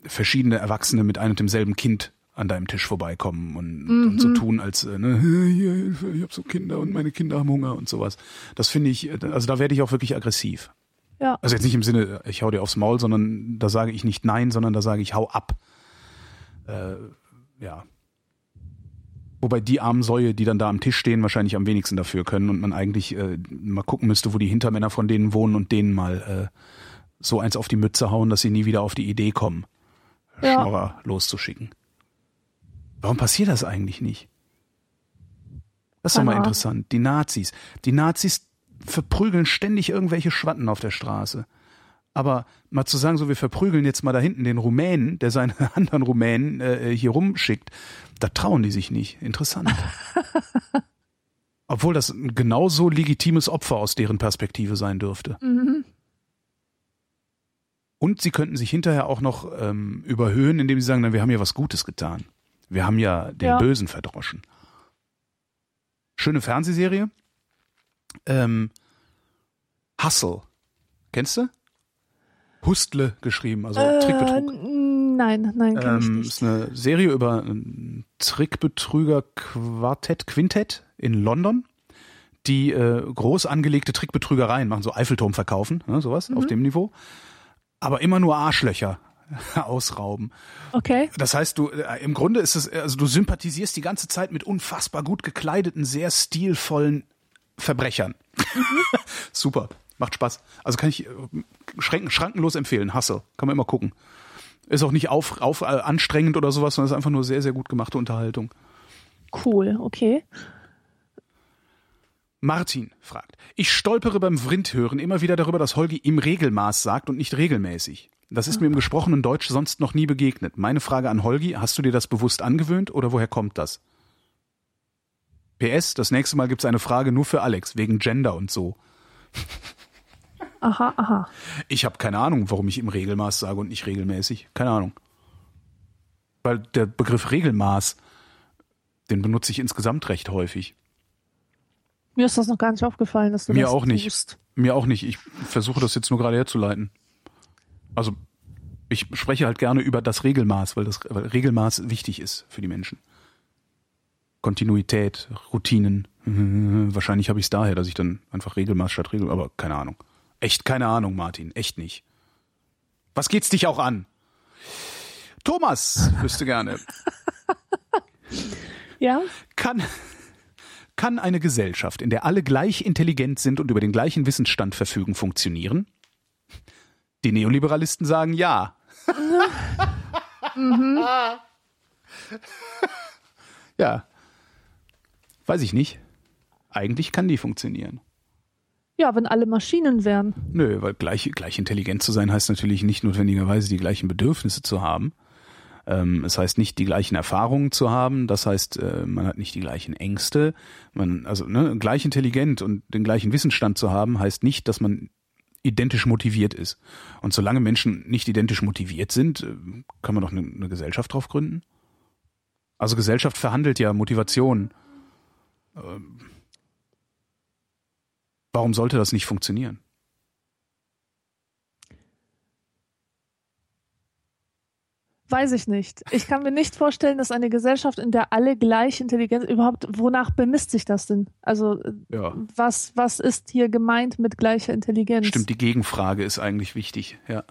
verschiedene Erwachsene mit einem und demselben Kind an deinem Tisch vorbeikommen und, und so tun, als äh, ne, ich habe so Kinder und meine Kinder haben Hunger und sowas. Das finde ich, äh, also da werde ich auch wirklich aggressiv. ja. Also jetzt nicht im Sinne, ich hau dir aufs Maul, sondern da sage ich nicht nein, sondern da sage ich hau ab. Äh, ja. Wobei die armen Säue, die dann da am Tisch stehen, wahrscheinlich am wenigsten dafür können und man eigentlich äh, mal gucken müsste, wo die Hintermänner von denen wohnen und denen mal äh, so eins auf die Mütze hauen, dass sie nie wieder auf die Idee kommen, Ja. Schnorrer loszuschicken. Warum passiert das eigentlich nicht? Das ist doch mal interessant. Die Nazis. Die Nazis verprügeln ständig irgendwelche Schwatten auf der Straße. Aber mal zu sagen, so wir verprügeln jetzt mal da hinten den Rumänen, der seine (laughs) anderen Rumänen äh, hier rumschickt, da trauen die sich nicht. Interessant. (laughs) Obwohl das ein genauso legitimes Opfer aus deren Perspektive sein dürfte. Mhm. Und sie könnten sich hinterher auch noch ähm, überhöhen, indem sie sagen, na, wir haben ja was Gutes getan. Wir haben ja den Ja. Bösen verdroschen. Schöne Fernsehserie. Ähm, Hustle. Kennst du? Hustle geschrieben, also Äh, Trickbetrug. nein, nein, kenn Ähm, nicht. ist eine Serie über ein Trickbetrüger-Quartett, Quintett in London, die äh, groß angelegte Trickbetrügereien machen, so Eiffelturm verkaufen, ne, sowas auf dem Niveau. Aber immer nur Arschlöcher (laughs) ausrauben. Okay. Das heißt, du äh, im Grunde ist es, also du sympathisierst die ganze Zeit mit unfassbar gut gekleideten, sehr stilvollen Verbrechern. (laughs) Super, macht Spaß. Also kann ich äh, schranken, schrankenlos empfehlen. Hustle, kann man immer gucken. Ist auch nicht auf, auf äh, anstrengend oder sowas, sondern ist einfach nur sehr, sehr gut gemachte Unterhaltung. Cool, okay. Martin fragt, ich stolpere beim Vrindhören immer wieder darüber, dass Holgi im Regelmaß sagt und nicht regelmäßig. Das ist mir im gesprochenen Deutsch sonst noch nie begegnet. Meine Frage an Holgi, hast du dir das bewusst angewöhnt oder woher kommt das? PS, das nächste Mal gibt's eine Frage nur für Alex, wegen Gender und so. Aha, aha. Ich habe keine Ahnung, warum ich im Regelmaß sage und nicht regelmäßig. Keine Ahnung. Weil der Begriff Regelmaß, den benutze ich insgesamt recht häufig. Mir ist das noch gar nicht aufgefallen, dass du Mir das auch nicht. tust. Mir auch nicht. Ich versuche das jetzt nur gerade herzuleiten. Also ich spreche halt gerne über das Regelmaß, weil das weil Regelmaß wichtig ist für die Menschen. Kontinuität, Routinen. (laughs) Wahrscheinlich habe ich es daher, dass ich dann einfach Regelmaß statt Regel, aber keine Ahnung. Echt keine Ahnung, Martin. Echt nicht. Was geht's dich auch an? Thomas wüsste gerne. (laughs) Ja? Kann, kann eine Gesellschaft, in der alle gleich intelligent sind und über den gleichen Wissensstand verfügen, funktionieren? Die Neoliberalisten sagen ja. (laughs) (laughs) ja. Weiß ich nicht. Eigentlich kann die funktionieren. Ja, wenn alle Maschinen wären. Nö, weil gleich, gleich intelligent zu sein heißt natürlich nicht notwendigerweise die gleichen Bedürfnisse zu haben. Ähm, es heißt nicht die gleichen Erfahrungen zu haben. Das heißt, äh, man hat nicht die gleichen Ängste. Man, also ne, gleich intelligent und den gleichen Wissensstand zu haben, heißt nicht, dass man identisch motiviert ist. Und solange Menschen nicht identisch motiviert sind, äh, kann man doch eine, eine Gesellschaft drauf gründen. Also Gesellschaft verhandelt ja Motivation. Ähm, warum sollte das nicht funktionieren? Weiß ich nicht. Ich kann mir nicht vorstellen, dass eine Gesellschaft, in der alle gleich intelligent überhaupt, wonach bemisst sich das denn? Also äh, Ja. was, was ist hier gemeint mit gleicher Intelligenz? Stimmt, die Gegenfrage ist eigentlich wichtig, ja.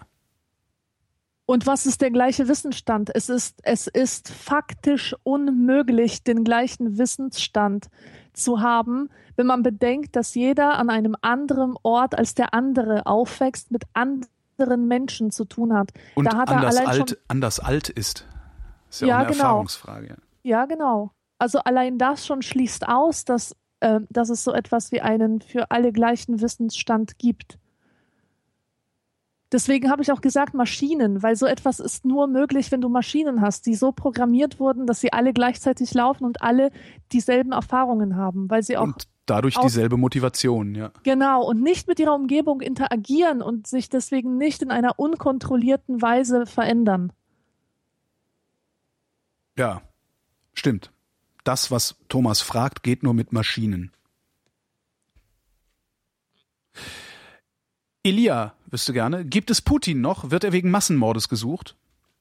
Und was ist der gleiche Wissensstand? Es ist, es ist faktisch unmöglich, den gleichen Wissensstand zu haben, wenn man bedenkt, dass jeder an einem anderen Ort als der andere aufwächst, mit anderen Menschen zu tun hat. Und da hat er anders, allein alt, schon, anders alt ist. Ist ja, Ja, auch eine genau. Erfahrungsfrage. Ja. ja genau. Also allein das schon schließt aus, dass, äh, dass es so etwas wie einen für alle gleichen Wissensstand gibt. Deswegen habe ich auch gesagt Maschinen, weil so etwas ist nur möglich, wenn du Maschinen hast, die so programmiert wurden, dass sie alle gleichzeitig laufen und alle dieselben Erfahrungen haben, weil sie auch Und dadurch dieselbe Motivation, ja. genau und nicht mit ihrer Umgebung interagieren und sich deswegen nicht in einer unkontrollierten Weise verändern. Ja, stimmt. Das, was Thomas fragt, geht nur mit Maschinen. Elia wüsste gerne, gibt es Putin noch? Wird er wegen Massenmordes gesucht?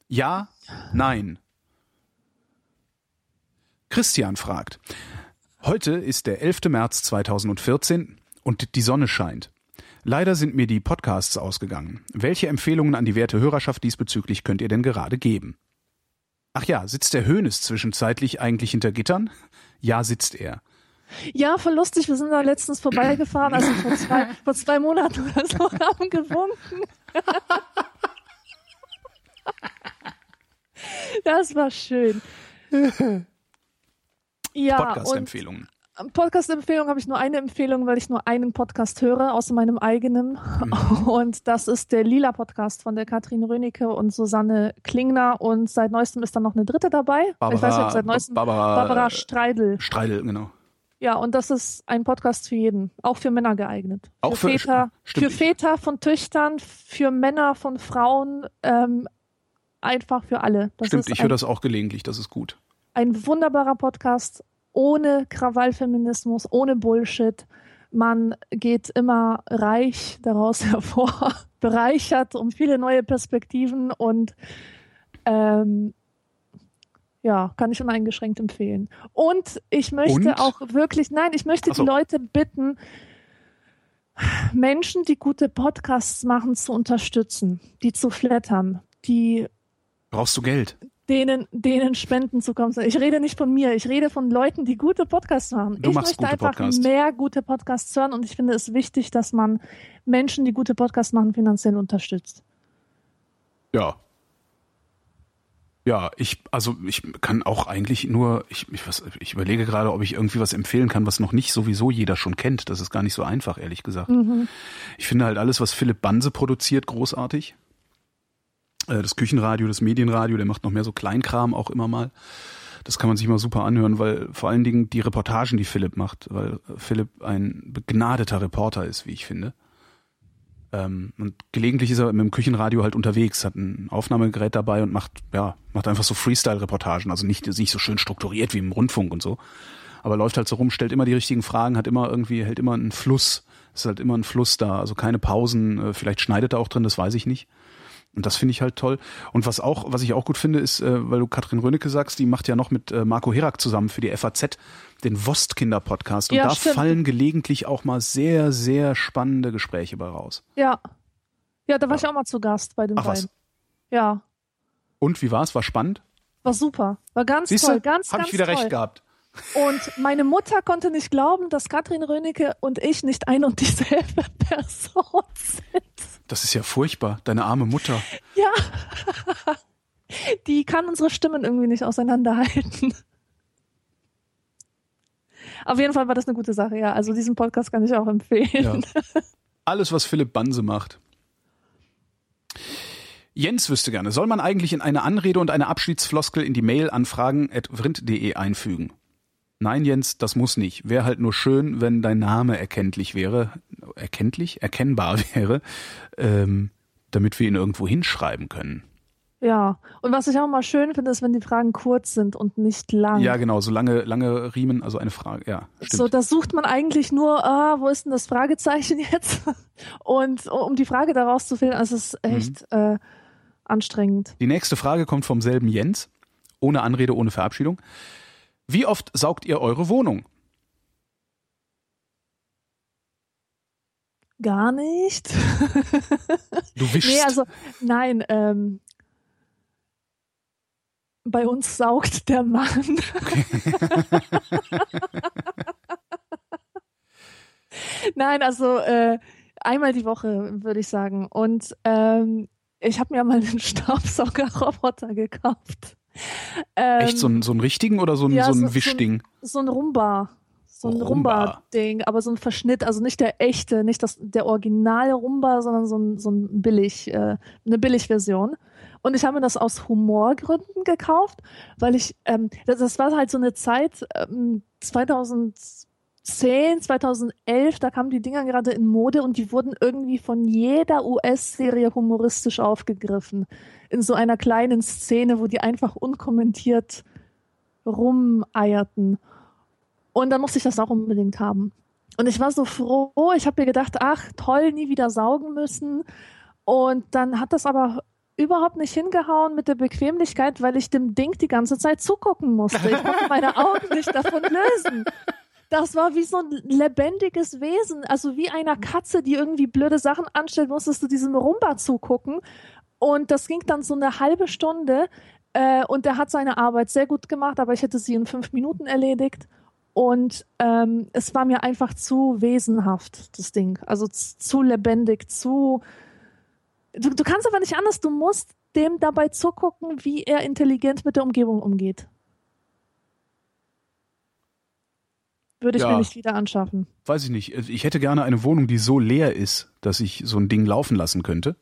Ja, nein. Christian fragt, heute ist der 11. März 2014 und die Sonne scheint. Leider sind mir die Podcasts ausgegangen. Welche Empfehlungen an die werte Hörerschaft diesbezüglich könnt ihr denn gerade geben? Ach ja, sitzt der Hönes zwischenzeitlich eigentlich hinter Gittern? Ja, sitzt er. Ja, voll lustig. Wir sind da letztens vorbeigefahren, also vor (laughs) zwei, vor zwei Monaten oder so, haben gewunken. Das war schön. Ja, Podcast-Empfehlungen. Podcast-Empfehlung habe ich nur eine Empfehlung, weil ich nur einen Podcast höre, außer meinem eigenen. Und das ist der Lila-Podcast von der Katrin Rönecke und Susanne Klingner. Und seit neuestem ist dann noch eine dritte dabei. ich weiß nicht, seit neuestem Barbara, Barbara Streidel. Streidel, genau. Ja, und das ist ein Podcast für jeden, auch für Männer geeignet. Auch für- Väter, stimmt. für Väter von Töchtern, für Männer von Frauen, ähm, einfach für alle. Das Stimmt, ich höre das auch gelegentlich, das ist gut. ein wunderbarer Podcast ohne Krawallfeminismus, ohne Bullshit Man geht immer reich daraus (laughs) hervor, bereichert um viele neue Perspektiven und ähm, ja, kann ich uneingeschränkt empfehlen. Und ich möchte Und? auch wirklich, nein, ich möchte so. die Leute bitten, Menschen, die gute Podcasts machen, zu unterstützen, die zu flattern, die Brauchst du Geld? denen, denen Spenden zu kommen. Ich rede nicht von mir, ich rede von Leuten, die gute Podcasts machen. Du ich machst möchte gute einfach Podcasts. mehr gute Podcasts hören und ich finde es wichtig, dass man Menschen, die gute Podcasts machen, finanziell unterstützt. Ja. Ja, ich, also ich kann auch eigentlich nur, ich, ich, was, ich überlege gerade, ob ich irgendwie was empfehlen kann, was noch nicht sowieso jeder schon kennt. Das ist gar nicht so einfach, ehrlich gesagt. Mhm. Ich finde halt alles, was Philipp Banse produziert, großartig. Äh, Das Küchenradio, das Medienradio, der macht noch mehr so Kleinkram auch immer mal. Das kann man sich mal super anhören, weil vor allen Dingen die Reportagen, die Philipp macht, weil Philipp ein begnadeter Reporter ist, wie ich finde. Ähm, und gelegentlich ist er mit dem Küchenradio halt unterwegs, hat ein Aufnahmegerät dabei und macht, ja, macht einfach so Freestyle-Reportagen, also nicht, nicht so schön strukturiert wie im Rundfunk und so. Aber läuft halt so rum, stellt immer die richtigen Fragen, hat immer irgendwie, hält immer einen Fluss. Es ist halt immer ein Fluss da, also keine Pausen, äh, vielleicht schneidet er auch drin, das weiß ich nicht. Und das finde ich halt toll. Und was auch, was ich auch gut finde, ist, äh, weil du Katrin Rönecke sagst, die macht ja noch mit äh, Marco Herak zusammen für die FAZ den Wostkinder-Podcast. Und Ja, da stimmt. fallen gelegentlich auch mal sehr, sehr spannende Gespräche bei raus. Ja. Ja, da war ich auch mal zu Gast bei den Ach was. beiden. Ja, Und wie war's? War spannend? war super. War ganz Siehst toll, ganz, Habe ganz ich wieder toll. recht gehabt. Und meine Mutter konnte nicht glauben, dass Katrin Rönecke und ich nicht ein und dieselbe (laughs) Person sind. Das ist ja furchtbar. Deine arme Mutter. Ja. Die kann unsere Stimmen irgendwie nicht auseinanderhalten. Auf jeden Fall war das eine gute Sache, ja. Also diesen Podcast kann ich auch empfehlen. Ja. (laughs) Alles, was Philipp Banse macht. Jens wüsste gerne, soll man eigentlich in eine Anrede und eine Abschiedsfloskel in die Mail anfragen at vrind.de einfügen? Nein, Jens, das muss nicht. Wäre halt nur schön, wenn dein Name erkenntlich wäre, erkenntlich, erkennbar (laughs) wäre, ähm, damit wir ihn irgendwo hinschreiben können. Ja. Und was ich auch mal schön finde, ist, wenn die Fragen kurz sind und nicht lang. Ja, genau, so lange, lange Riemen, also eine Frage, ja, stimmt. So, da sucht man eigentlich nur, ah, wo ist denn das Fragezeichen (laughs) jetzt? Und um die Frage daraus zu finden, also es ist echt äh, anstrengend. Die nächste Frage kommt vom selben Jens, ohne Anrede, ohne Verabschiedung. Wie oft saugt ihr eure Wohnung? Gar nicht. Du (laughs) wischst. Nee, also nein, ähm, bei uns saugt der Mann. (laughs) nein, also äh, einmal die Woche würde ich sagen. Und ähm, ich habe mir mal einen (laughs) Staubsaugerroboter gekauft. Ähm, Echt so, ein, so einen richtigen oder so ein, ja, so ein so Wischding? so ein Rumba. So ein Rumba. Rumba-Ding, aber so ein Verschnitt, also nicht der echte, nicht das, der originale Rumba, sondern so ein, so ein billig, äh, eine Billigversion. Und ich habe mir das aus Humorgründen gekauft, weil ich, ähm, das, das war halt so eine Zeit, ähm, 2010, 2011, da kamen die Dinger gerade in Mode und die wurden irgendwie von jeder US-Serie humoristisch aufgegriffen. In so einer kleinen Szene, wo die einfach unkommentiert rumeierten. Und dann musste ich das auch unbedingt haben. Und ich war so froh. Ich habe mir gedacht, ach toll, nie wieder saugen müssen. Und dann hat das aber überhaupt nicht hingehauen mit der Bequemlichkeit, weil ich dem Ding die ganze Zeit zugucken musste. Ich konnte meine Augen nicht davon lösen. (laughs) Das war wie so ein lebendiges Wesen, also wie einer Katze, die irgendwie blöde Sachen anstellt, musstest du diesem Rumba zugucken. Und das ging dann so eine halbe Stunde. Äh, und der hat seine Arbeit sehr gut gemacht, aber ich hätte sie in fünf Minuten erledigt. Und ähm, es war mir einfach zu wesenhaft, das Ding. Also zu lebendig, zu. Du, du kannst aber nicht anders, du musst dem dabei zugucken, wie er intelligent mit der Umgebung umgeht. Würde ich Ja. mir nicht wieder anschaffen. Weiß ich nicht. Also Ich hätte gerne eine Wohnung, die so leer ist, dass ich so ein Ding laufen lassen könnte.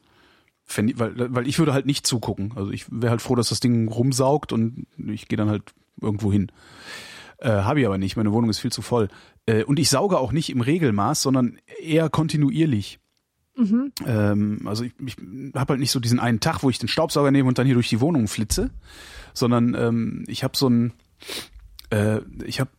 Fänd weil, weil ich würde halt nicht zugucken. Also ich wäre halt froh, dass das Ding rumsaugt und ich gehe dann halt irgendwo hin. Äh, Habe ich aber nicht. Meine Wohnung ist viel zu voll. Äh, und ich sauge auch nicht im Regelmaß, sondern eher kontinuierlich. Mhm. Ähm, also ich, ich habe halt nicht so diesen einen Tag, wo ich den Staubsauger nehme und dann hier durch die Wohnung flitze, sondern ähm, ich habe so ein, äh, ich habe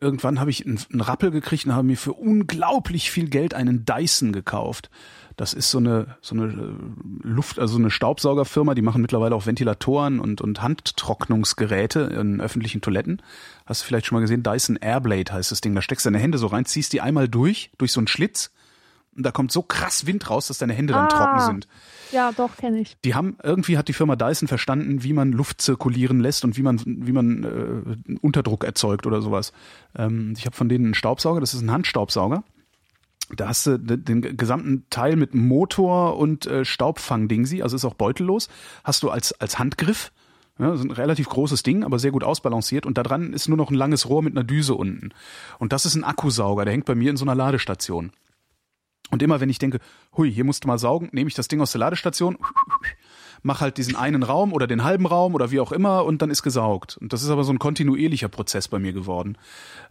irgendwann habe ich einen, Rappel gekriegt und habe mir für unglaublich viel Geld einen Dyson gekauft. Das ist so eine so eine äh, Luft, also eine Staubsaugerfirma, die machen mittlerweile auch Ventilatoren und und Handtrocknungsgeräte in öffentlichen Toiletten. Hast du vielleicht schon mal gesehen? Dyson Airblade heißt das Ding. Da steckst du deine Hände so rein, ziehst die einmal durch durch so einen Schlitz und da kommt so krass Wind raus, dass deine Hände dann Ah. trocken sind. Ja, doch, kenne ich. Die haben irgendwie hat die Firma Dyson verstanden, wie man Luft zirkulieren lässt und wie man wie man äh, Unterdruck erzeugt oder sowas. Ähm, ich habe von denen einen Staubsauger, das ist ein Handstaubsauger. Da hast du den, gesamten Teil mit Motor und äh, Staubfangdingsi, also ist auch beutellos, hast du als als Handgriff. Ja, das ist ein relativ großes Ding, aber sehr gut ausbalanciert. Und da dran ist nur noch ein langes Rohr mit einer Düse unten. Und das ist ein Akkusauger, der hängt bei mir in so einer Ladestation. Und immer wenn ich denke, hui, hier musst du mal saugen, nehme ich das Ding aus der Ladestation, mach halt diesen einen Raum oder den halben Raum oder wie auch immer und dann ist gesaugt. Und das ist aber so ein kontinuierlicher Prozess bei mir geworden.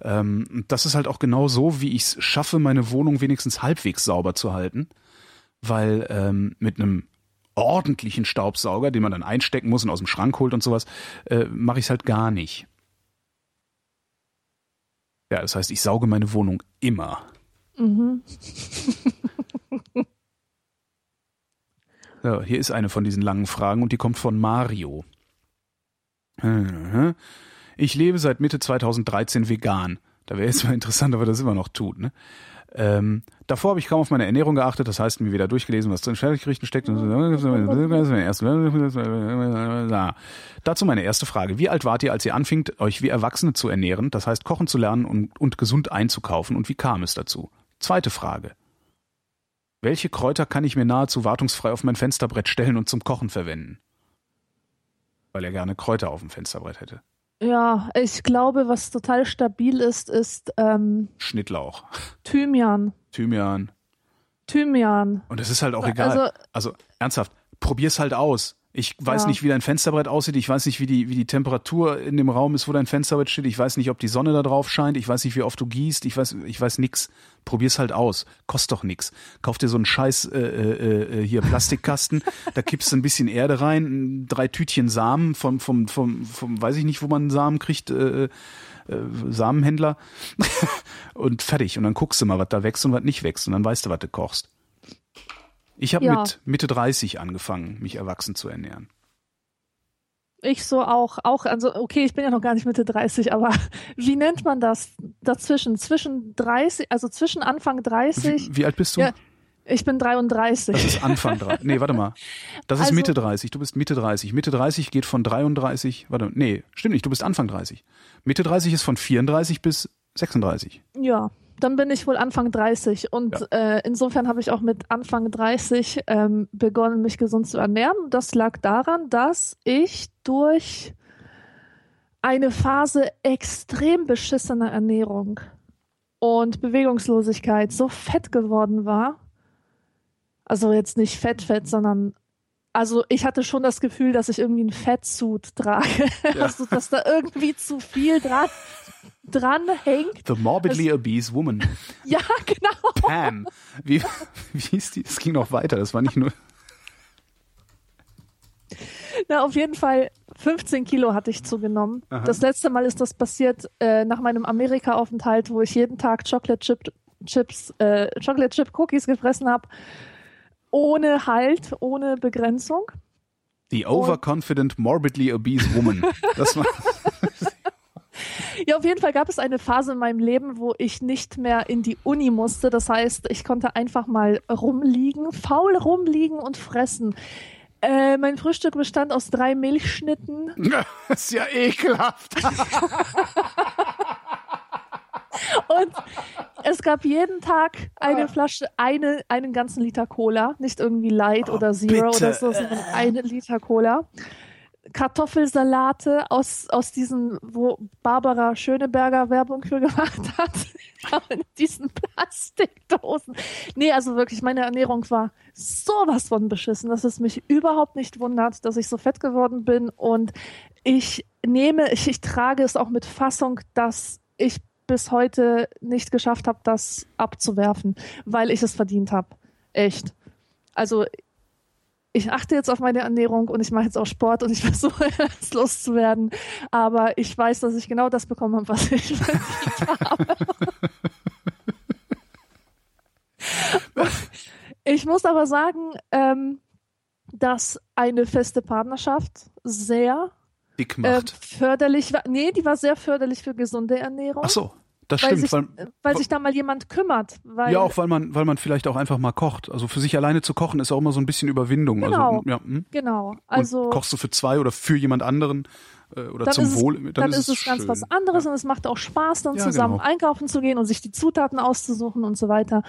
Ähm, das ist halt auch genau so, wie ich es schaffe, meine Wohnung wenigstens halbwegs sauber zu halten. Weil ähm, mit einem ordentlichen Staubsauger, den man dann einstecken muss und aus dem Schrank holt und sowas, äh, mache ich es halt gar nicht. Ja, das heißt, ich sauge meine Wohnung immer. Mhm. (laughs) So, hier ist eine von diesen langen Fragen und die kommt von Mario. Ich lebe seit Mitte 2013 vegan. Da wäre jetzt mal interessant, ob er das immer noch tut. Ne? Ähm, davor habe ich kaum auf meine Ernährung geachtet, das heißt mir wieder durchgelesen, was drin in Fertiggerichten steckt. Dazu meine erste Frage. Wie alt wart ihr, als ihr anfingt, euch wie Erwachsene zu ernähren, das heißt kochen zu lernen und, und gesund einzukaufen und wie kam es dazu? Zweite Frage. Welche Kräuter kann ich mir nahezu wartungsfrei auf mein Fensterbrett stellen und zum Kochen verwenden? Weil er gerne Kräuter auf dem Fensterbrett hätte. Ja, ich glaube, was total stabil ist, ist ähm, Schnittlauch, Thymian. Thymian. Thymian. Und es ist halt auch egal. Also- Also, ernsthaft, probier's halt aus. Ich weiß Ja. nicht, wie dein Fensterbrett aussieht. Ich weiß nicht, wie die, wie die Temperatur in dem Raum ist, wo dein Fensterbrett steht. Ich weiß nicht, ob die Sonne da drauf scheint. Ich weiß nicht, wie oft du gießt. Ich weiß, ich weiß nix. Probier's halt aus. Kostet doch nix. Kauf dir so einen scheiß äh, äh, äh, hier Plastikkasten. (laughs) da kippst du ein bisschen Erde rein, drei Tütchen Samen vom, vom, vom, vom, weiß ich nicht, wo man Samen kriegt. Äh, äh, Samenhändler (laughs) und fertig. Und dann guckst du mal, was da wächst und was nicht wächst. Und dann weißt du, was du kochst. Ich habe Ja. mit Mitte 30 angefangen, mich erwachsen zu ernähren. Ich so auch, auch, also okay, ich bin ja noch gar nicht Mitte 30, aber (laughs) wie nennt man das dazwischen? Zwischen 30, also zwischen Anfang 30, Wie, wie alt bist du? Ja, ich bin 33. Das ist Anfang 30. (laughs) Nee, warte mal. Das ist Also- Mitte 30. Du bist Mitte 30. Mitte 30 geht von 33. Warte, nee, stimmt nicht. Du bist Anfang 30. Mitte 30 ist von 34 bis 36. Ja, dann bin ich wohl Anfang 30 und äh, insofern habe ich auch mit Anfang 30 ähm, begonnen, mich gesund zu ernähren. Das lag daran, dass ich durch eine Phase extrem beschissener Ernährung und Bewegungslosigkeit so fett geworden war. Also jetzt nicht fett, fett, sondern also ich hatte schon das Gefühl, dass ich irgendwie einen Fettsuit trage. (laughs) Also dass da irgendwie zu viel dran, dran hängt. The morbidly obese woman. (laughs) Ja, genau. Pam. Wie, wie hieß die? Es ging noch weiter. Das war nicht nur. Na, auf jeden Fall 15 Kilo hatte ich zugenommen. Aha. Das letzte Mal ist das passiert äh, nach meinem Amerika-Aufenthalt, wo ich jeden Tag Chocolate Chip Chips, äh, Chocolate Chip Cookies gefressen habe. Ohne Halt, ohne Begrenzung. The overconfident, morbidly obese woman. Das war, (laughs) Ja, auf jeden Fall gab es eine Phase in meinem Leben, wo ich nicht mehr in die Uni musste. Das heißt, ich konnte einfach mal rumliegen, faul rumliegen und fressen. Äh, mein Frühstück bestand aus drei Milchschnitten, (laughs) das ist ja ekelhaft. Und es gab jeden Tag eine Flasche, eine, einen ganzen Liter Cola. Nicht irgendwie Light Oh, oder Zero bitte. oder so, sondern eine Liter Cola. Kartoffelsalate aus, aus diesen, wo Barbara Schöneberger Werbung für gemacht (laughs) hat. in diesen Plastikdosen. Nee, also wirklich, meine Ernährung war sowas von beschissen, dass es mich überhaupt nicht wundert, dass ich so fett geworden bin. Und ich nehme, ich, ich trage es auch mit Fassung, dass ich bis heute nicht geschafft habe, das abzuwerfen, weil ich es verdient habe. Echt. Also ich achte jetzt auf meine Ernährung und ich mache jetzt auch Sport und ich (laughs) versuche es loszuwerden. Aber ich weiß, dass ich genau das bekommen habe, was ich verdient habe. (laughs) ich muss aber sagen, ähm, dass eine feste Partnerschaft sehr Dick äh, macht. förderlich war. Nee, die war sehr förderlich für gesunde Ernährung. Ach so, das weil, stimmt. sich, weil, weil sich da mal jemand kümmert. Weil, ja, auch weil man, weil man vielleicht auch einfach mal kocht. Also für sich alleine zu kochen ist auch immer so ein bisschen Überwindung. Genau. Also, ja, hm? Genau. Und Also kochst du für zwei oder für jemand anderen äh, oder dann zum Wohl, dann, dann, ist es ganz schön. was anderes und es macht auch Spaß, dann Ja, zusammen genau. einkaufen zu gehen und sich die Zutaten auszusuchen und so weiter.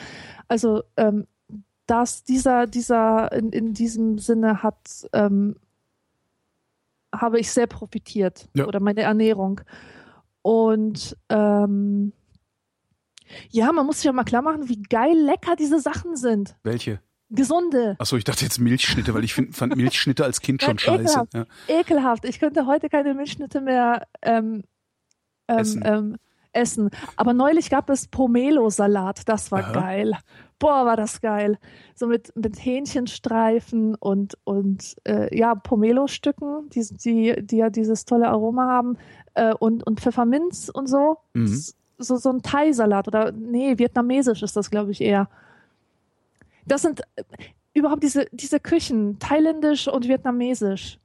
Also ähm, das, dieser, dieser, in, in diesem Sinne hat, ähm, habe ich sehr profitiert Ja. oder meine Ernährung. Und ähm, ja, man muss sich ja mal klar machen, wie geil lecker diese Sachen sind. Welche? Gesunde, Achso, ich dachte jetzt Milchschnitte, weil ich find, fand Milchschnitte als Kind schon (laughs) scheiße. ekelhaft. Ja. ekelhaft. Ich könnte heute keine Milchschnitte mehr ähm, ähm, Essen. Ähm, essen. Aber neulich gab es Pomelo-Salat. Das war Aha. geil. Boah, war das geil. So mit, mit Hähnchenstreifen und, und äh, ja, Pomelo-Stücken, die, die, die ja dieses tolle Aroma haben. Äh, und, und Pfefferminz und so. Mhm. So, so ein Thai-Salat. Oder nee, vietnamesisch ist das, glaube ich, eher. Das sind äh, überhaupt diese, diese Küchen, thailändisch und vietnamesisch.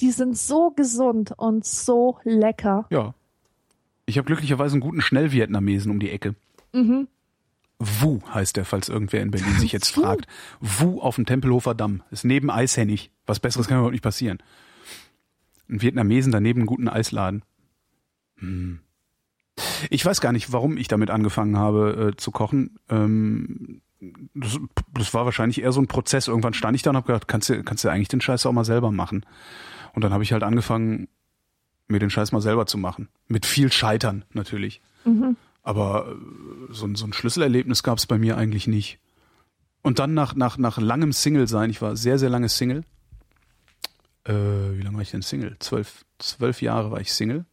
Die sind so gesund und so lecker. ja. Ich habe glücklicherweise einen guten Schnellvietnamesen um die Ecke. Mhm. Wu heißt der, falls irgendwer in Berlin sich jetzt (laughs) fragt. Wu auf dem Tempelhofer Damm. Ist neben Eishennig. Was Besseres kann überhaupt nicht passieren. Ein Vietnamesen daneben einen guten Eisladen. Hm. Ich weiß gar nicht, warum ich damit angefangen habe äh, zu kochen. Ähm, das, das war wahrscheinlich eher so ein Prozess. Irgendwann stand ich da und habe gedacht, kannst du, kannst du eigentlich den Scheiß auch mal selber machen. Und dann habe ich halt angefangen, mir den Scheiß mal selber zu machen. Mit viel Scheitern natürlich. Mhm. Aber äh, so, ein- so ein Schlüsselerlebnis gab es bei mir eigentlich nicht. Und dann nach, nach, nach langem Single sein, ich war sehr, sehr lange Single. Äh, wie lange war ich denn Single? Zwölf, zwölf Jahre war ich Single.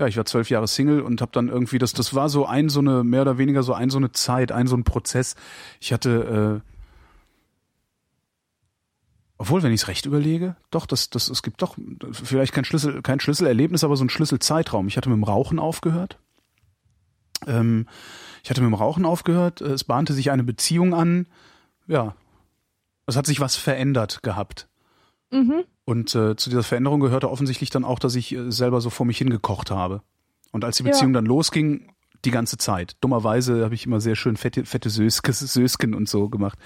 Ja, ich war zwölf Jahre Single und habe dann irgendwie, das, das war so ein, so eine, mehr oder weniger so ein, so eine Zeit, ein, so ein Prozess. Ich hatte, äh, obwohl, wenn ich es recht überlege, doch, das, das, es gibt doch vielleicht kein Schlüssel, kein Schlüsselerlebnis, aber so ein Schlüsselzeitraum. Ich hatte mit dem Rauchen aufgehört. Ähm, ich hatte mit dem Rauchen aufgehört. Es bahnte sich eine Beziehung an. Ja, es hat sich was verändert gehabt. Mhm. Und äh, zu dieser Veränderung gehörte offensichtlich dann auch, dass ich äh, selber so vor mich hingekocht habe. Und als die Ja. Beziehung dann losging, die ganze Zeit. Dummerweise habe ich immer sehr schön fette, fette Söskes, Sösken und so gemacht.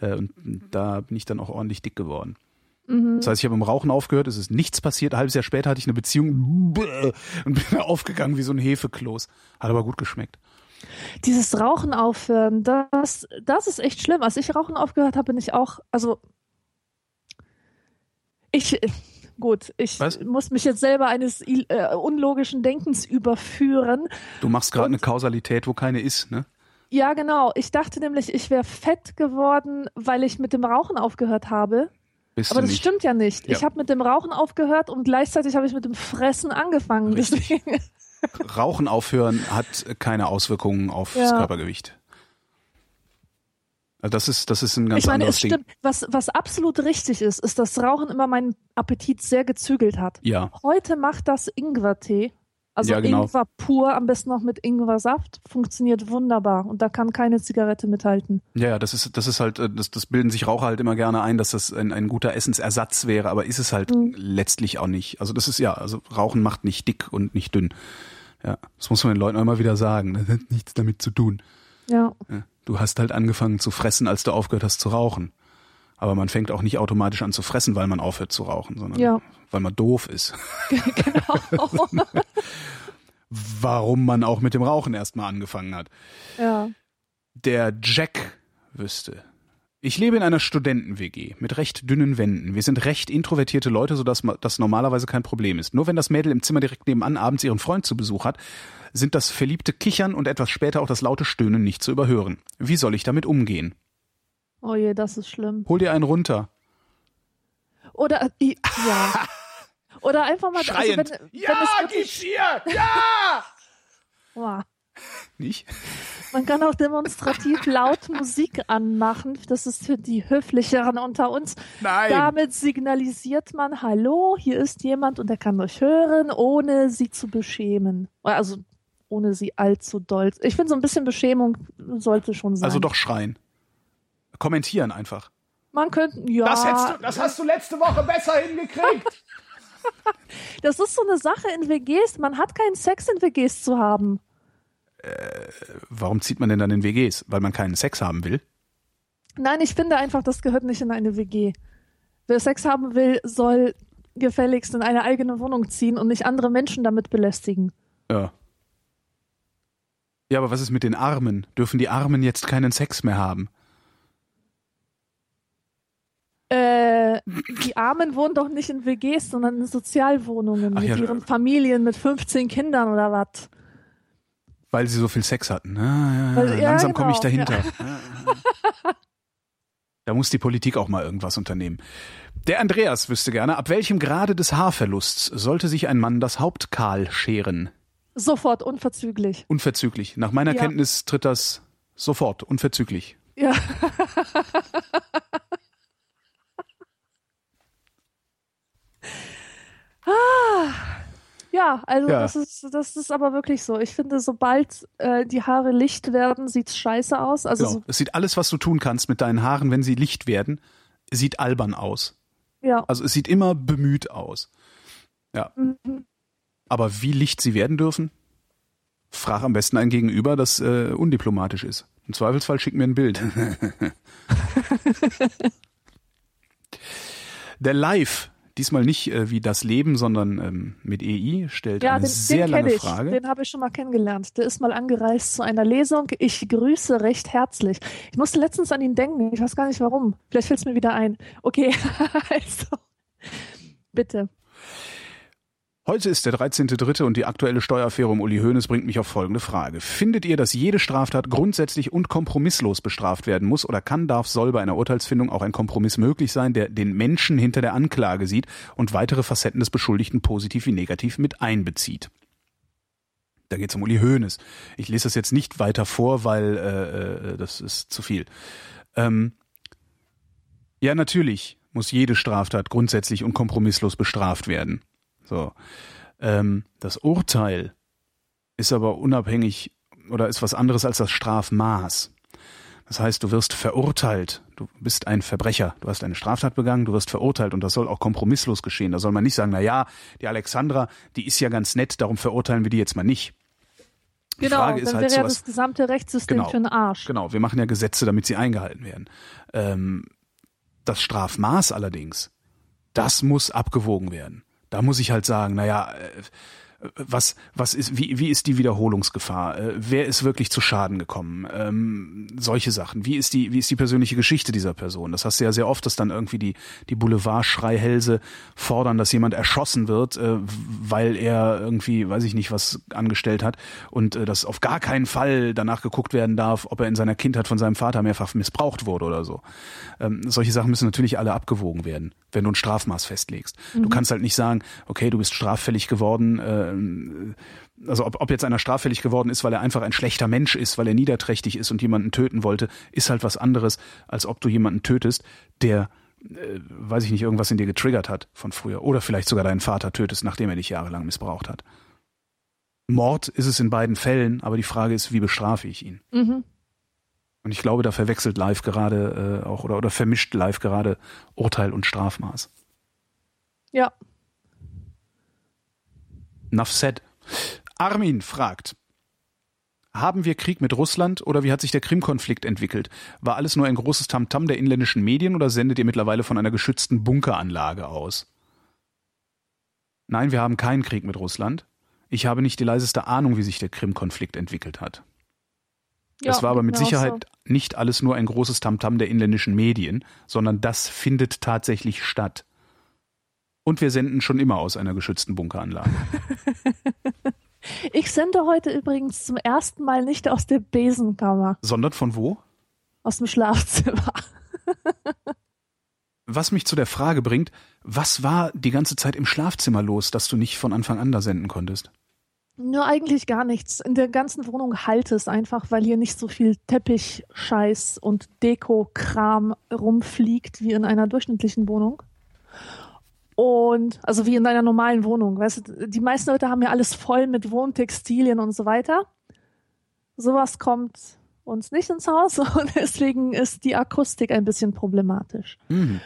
Äh, und da bin ich dann auch ordentlich dick geworden. Mhm. Das heißt, ich habe im Rauchen aufgehört, es ist nichts passiert. Ein halbes Jahr später hatte ich eine Beziehung und bin (laughs) aufgegangen wie so ein Hefekloß. Hat aber gut geschmeckt. Dieses Rauchen aufhören, das, das ist echt schlimm. Als ich Rauchen aufgehört habe, bin ich auch, also ich, gut, ich Was? muss mich jetzt selber eines äh, unlogischen Denkens überführen. Du machst gerade eine Kausalität, wo keine ist, ne? Ja, genau. Ich dachte nämlich, ich wäre fett geworden, weil ich mit dem Rauchen aufgehört habe. Bist Aber das nicht. stimmt ja nicht. Ja. Ich habe mit dem Rauchen aufgehört und gleichzeitig habe ich mit dem Fressen angefangen. (laughs) Rauchen aufhören hat keine Auswirkungen aufs Ja. Körpergewicht. Also das ist, das ist ein ganz ich meine, anderes es Ding. stimmt. Was, was absolut richtig ist, ist, dass Rauchen immer meinen Appetit sehr gezügelt hat. Ja, Heute macht das Ingwertee. Also Ja, genau. Ingwer pur, am besten noch mit Ingwersaft. Funktioniert wunderbar. Und da kann keine Zigarette mithalten. ja, ja, das ist, das ist halt, äh, das, das bilden sich Raucher halt immer gerne ein, dass das ein, ein guter Essensersatz wäre, aber ist es halt Mhm. letztlich auch nicht. Also das ist ja, also Rauchen macht nicht dick und nicht dünn. Ja, das muss man den Leuten auch immer wieder sagen. Das hat nichts damit zu tun. Ja. Ja, Du hast halt angefangen zu fressen, als du aufgehört hast zu rauchen. Aber man fängt auch nicht automatisch an zu fressen, weil man aufhört zu rauchen, sondern Ja. weil man doof ist. (laughs) genau. (laughs) Warum man auch mit dem Rauchen erstmal angefangen hat. ja. Der Jack wüsste. Ich lebe in einer Studenten-WG mit recht dünnen Wänden. Wir sind recht introvertierte Leute, sodass das normalerweise kein Problem ist. Nur wenn das Mädel im Zimmer direkt nebenan abends ihren Freund zu Besuch hat, sind das verliebte Kichern und etwas später auch das laute Stöhnen nicht zu überhören. Wie soll ich damit umgehen? Oh je, das ist schlimm. Hol dir einen runter. Oder, ja. (laughs) Oder einfach mal, also wenn, wenn es wirklich, hier! Ja! (laughs) Boah. Nicht? Man kann auch demonstrativ laut Musik anmachen. Das ist für die Höflicheren unter uns. Nein. Damit signalisiert man, hallo, hier ist jemand und er kann euch hören, ohne sie zu beschämen. Also ohne sie allzu doll. Ich finde, so ein bisschen Beschämung sollte schon sein. Also doch schreien. Kommentieren einfach. Man könnte, ja. Das, du, das hast du letzte Woche besser hingekriegt. (laughs) Das ist so eine Sache in WGs. Man hat keinen Sex in WGs zu haben. Warum zieht man denn dann in WGs? Weil man keinen Sex haben will? Nein, ich finde einfach, das gehört nicht in eine WG. Wer Sex haben will, soll gefälligst in eine eigene Wohnung ziehen und nicht andere Menschen damit belästigen. Ja. Ja, aber was ist mit den Armen? Dürfen die Armen jetzt keinen Sex mehr haben? Äh, die Armen wohnen doch nicht in WGs, sondern in Sozialwohnungen Ach mit ja. ihren Familien mit 15 Kindern oder was. Weil sie so viel Sex hatten. Ah, ja, Weil- ja, langsam komme ich genau, dahinter. Da muss die Politik auch mal irgendwas unternehmen. Der Andreas wüsste gerne, ab welchem Grade des Haarverlusts sollte sich ein Mann das Haupt kahl scheren? Sofort, unverzüglich. Unverzüglich. Nach meiner Ja. Kenntnis tritt das sofort, unverzüglich. Ja. (laughs) ah. Ja, also Ja. Das, ist, das ist aber wirklich so. Ich finde, sobald äh, die Haare licht werden, sieht's scheiße aus. Also Genau. so, Es sieht alles, was du tun kannst mit deinen Haaren, wenn sie licht werden, sieht albern aus. ja. Also es sieht immer bemüht aus. Ja. Mhm. Aber wie licht sie werden dürfen? Frag am besten ein Gegenüber, das äh, undiplomatisch ist. Im Zweifelsfall schick mir ein Bild. (laughs) (laughs) Der Live, diesmal nicht äh, wie das Leben, sondern ähm, mit EI, stellt Ja, eine den, sehr den lange ich. Frage. Den habe ich schon mal kennengelernt. Der ist mal angereist zu einer Lesung. Ich grüße recht herzlich. Ich musste letztens an ihn denken. Ich weiß gar nicht warum. Vielleicht fällt es mir wieder ein. Okay, (laughs) also. Bitte. Heute ist der 13.3. und die aktuelle Steueraffäre um Uli Hoeneß bringt mich auf folgende Frage. Findet ihr, dass jede Straftat grundsätzlich und kompromisslos bestraft werden muss oder kann, darf, soll bei einer Urteilsfindung auch ein Kompromiss möglich sein, der den Menschen hinter der Anklage sieht und weitere Facetten des Beschuldigten positiv wie negativ mit einbezieht? Da geht es um Uli Hoeneß. Ich lese das jetzt nicht weiter vor, weil äh, äh, das ist zu viel. Ähm, ja, natürlich muss jede Straftat grundsätzlich und kompromisslos bestraft werden. So. Ähm, das Urteil ist aber unabhängig oder ist was anderes als das Strafmaß. Das heißt, du wirst verurteilt. Du bist ein Verbrecher. Du hast eine Straftat begangen, du wirst verurteilt und das soll auch kompromisslos geschehen. Da soll man nicht sagen, na ja, die Alexandra, die ist ja ganz nett, darum verurteilen wir die jetzt mal nicht. Die Genau, Frage dann ist halt wäre ja sowas, das gesamte Rechtssystem Genau. für den Arsch. Genau, wir machen ja Gesetze, damit sie eingehalten werden. Ähm, das Strafmaß allerdings, das muss abgewogen werden. Da muss ich halt sagen, naja, äh, was, was ist, wie, wie ist die Wiederholungsgefahr? Äh, wer ist wirklich zu Schaden gekommen? Ähm, solche Sachen. Wie ist die, wie ist die persönliche Geschichte dieser Person? Das hast du ja sehr oft, dass dann irgendwie die, die Boulevardschreihälse fordern, dass jemand erschossen wird, äh, weil er irgendwie, weiß ich nicht, was angestellt hat und äh, dass auf gar keinen Fall danach geguckt werden darf, ob er in seiner Kindheit von seinem Vater mehrfach missbraucht wurde oder so. Ähm, solche Sachen müssen natürlich alle abgewogen werden, wenn du ein Strafmaß festlegst. Du kannst halt nicht sagen, okay, du bist straffällig geworden, ähm, also ob, ob jetzt einer straffällig geworden ist, weil er einfach ein schlechter Mensch ist, weil er niederträchtig ist und jemanden töten wollte, ist halt was anderes, als ob du jemanden tötest, der äh, weiß ich nicht, irgendwas in dir getriggert hat von früher. Oder vielleicht sogar deinen Vater tötest, nachdem er dich jahrelang missbraucht hat. Mord ist es in beiden Fällen, aber die Frage ist, wie bestrafe ich ihn? Mhm. Und ich glaube, da verwechselt live gerade äh, auch oder, oder vermischt live gerade Urteil und Strafmaß. Ja. Enough said. Armin fragt, haben wir Krieg mit Russland oder wie hat sich der Krim-Konflikt entwickelt? War alles nur ein großes Tamtam der inländischen Medien oder sendet ihr mittlerweile von einer geschützten Bunkeranlage aus? Nein, wir haben keinen Krieg mit Russland. Ich habe nicht die leiseste Ahnung, wie sich der Krim-Konflikt entwickelt hat. Ja es war aber mit Sicherheit nicht alles nur ein großes Tamtam der inländischen Medien, sondern das findet tatsächlich statt. Und wir senden schon immer aus einer geschützten Bunkeranlage. So. (laughs) Ich sende heute übrigens zum ersten Mal nicht aus der Besenkammer, Sondern von wo? aus dem Schlafzimmer. (laughs) Was mich zu der Frage bringt, was war die ganze Zeit im Schlafzimmer los, dass du nicht von Anfang an da senden konntest? Nur eigentlich gar nichts. In der ganzen Wohnung halt es einfach, weil hier nicht so viel Teppichscheiß und Deko-Kram rumfliegt wie in einer durchschnittlichen Wohnung. Und, also wie in einer normalen Wohnung. Weißt du, die meisten Leute haben ja alles voll mit Wohntextilien und so weiter. Sowas kommt uns nicht ins Haus (laughs) und deswegen ist die Akustik ein bisschen problematisch. Mhm.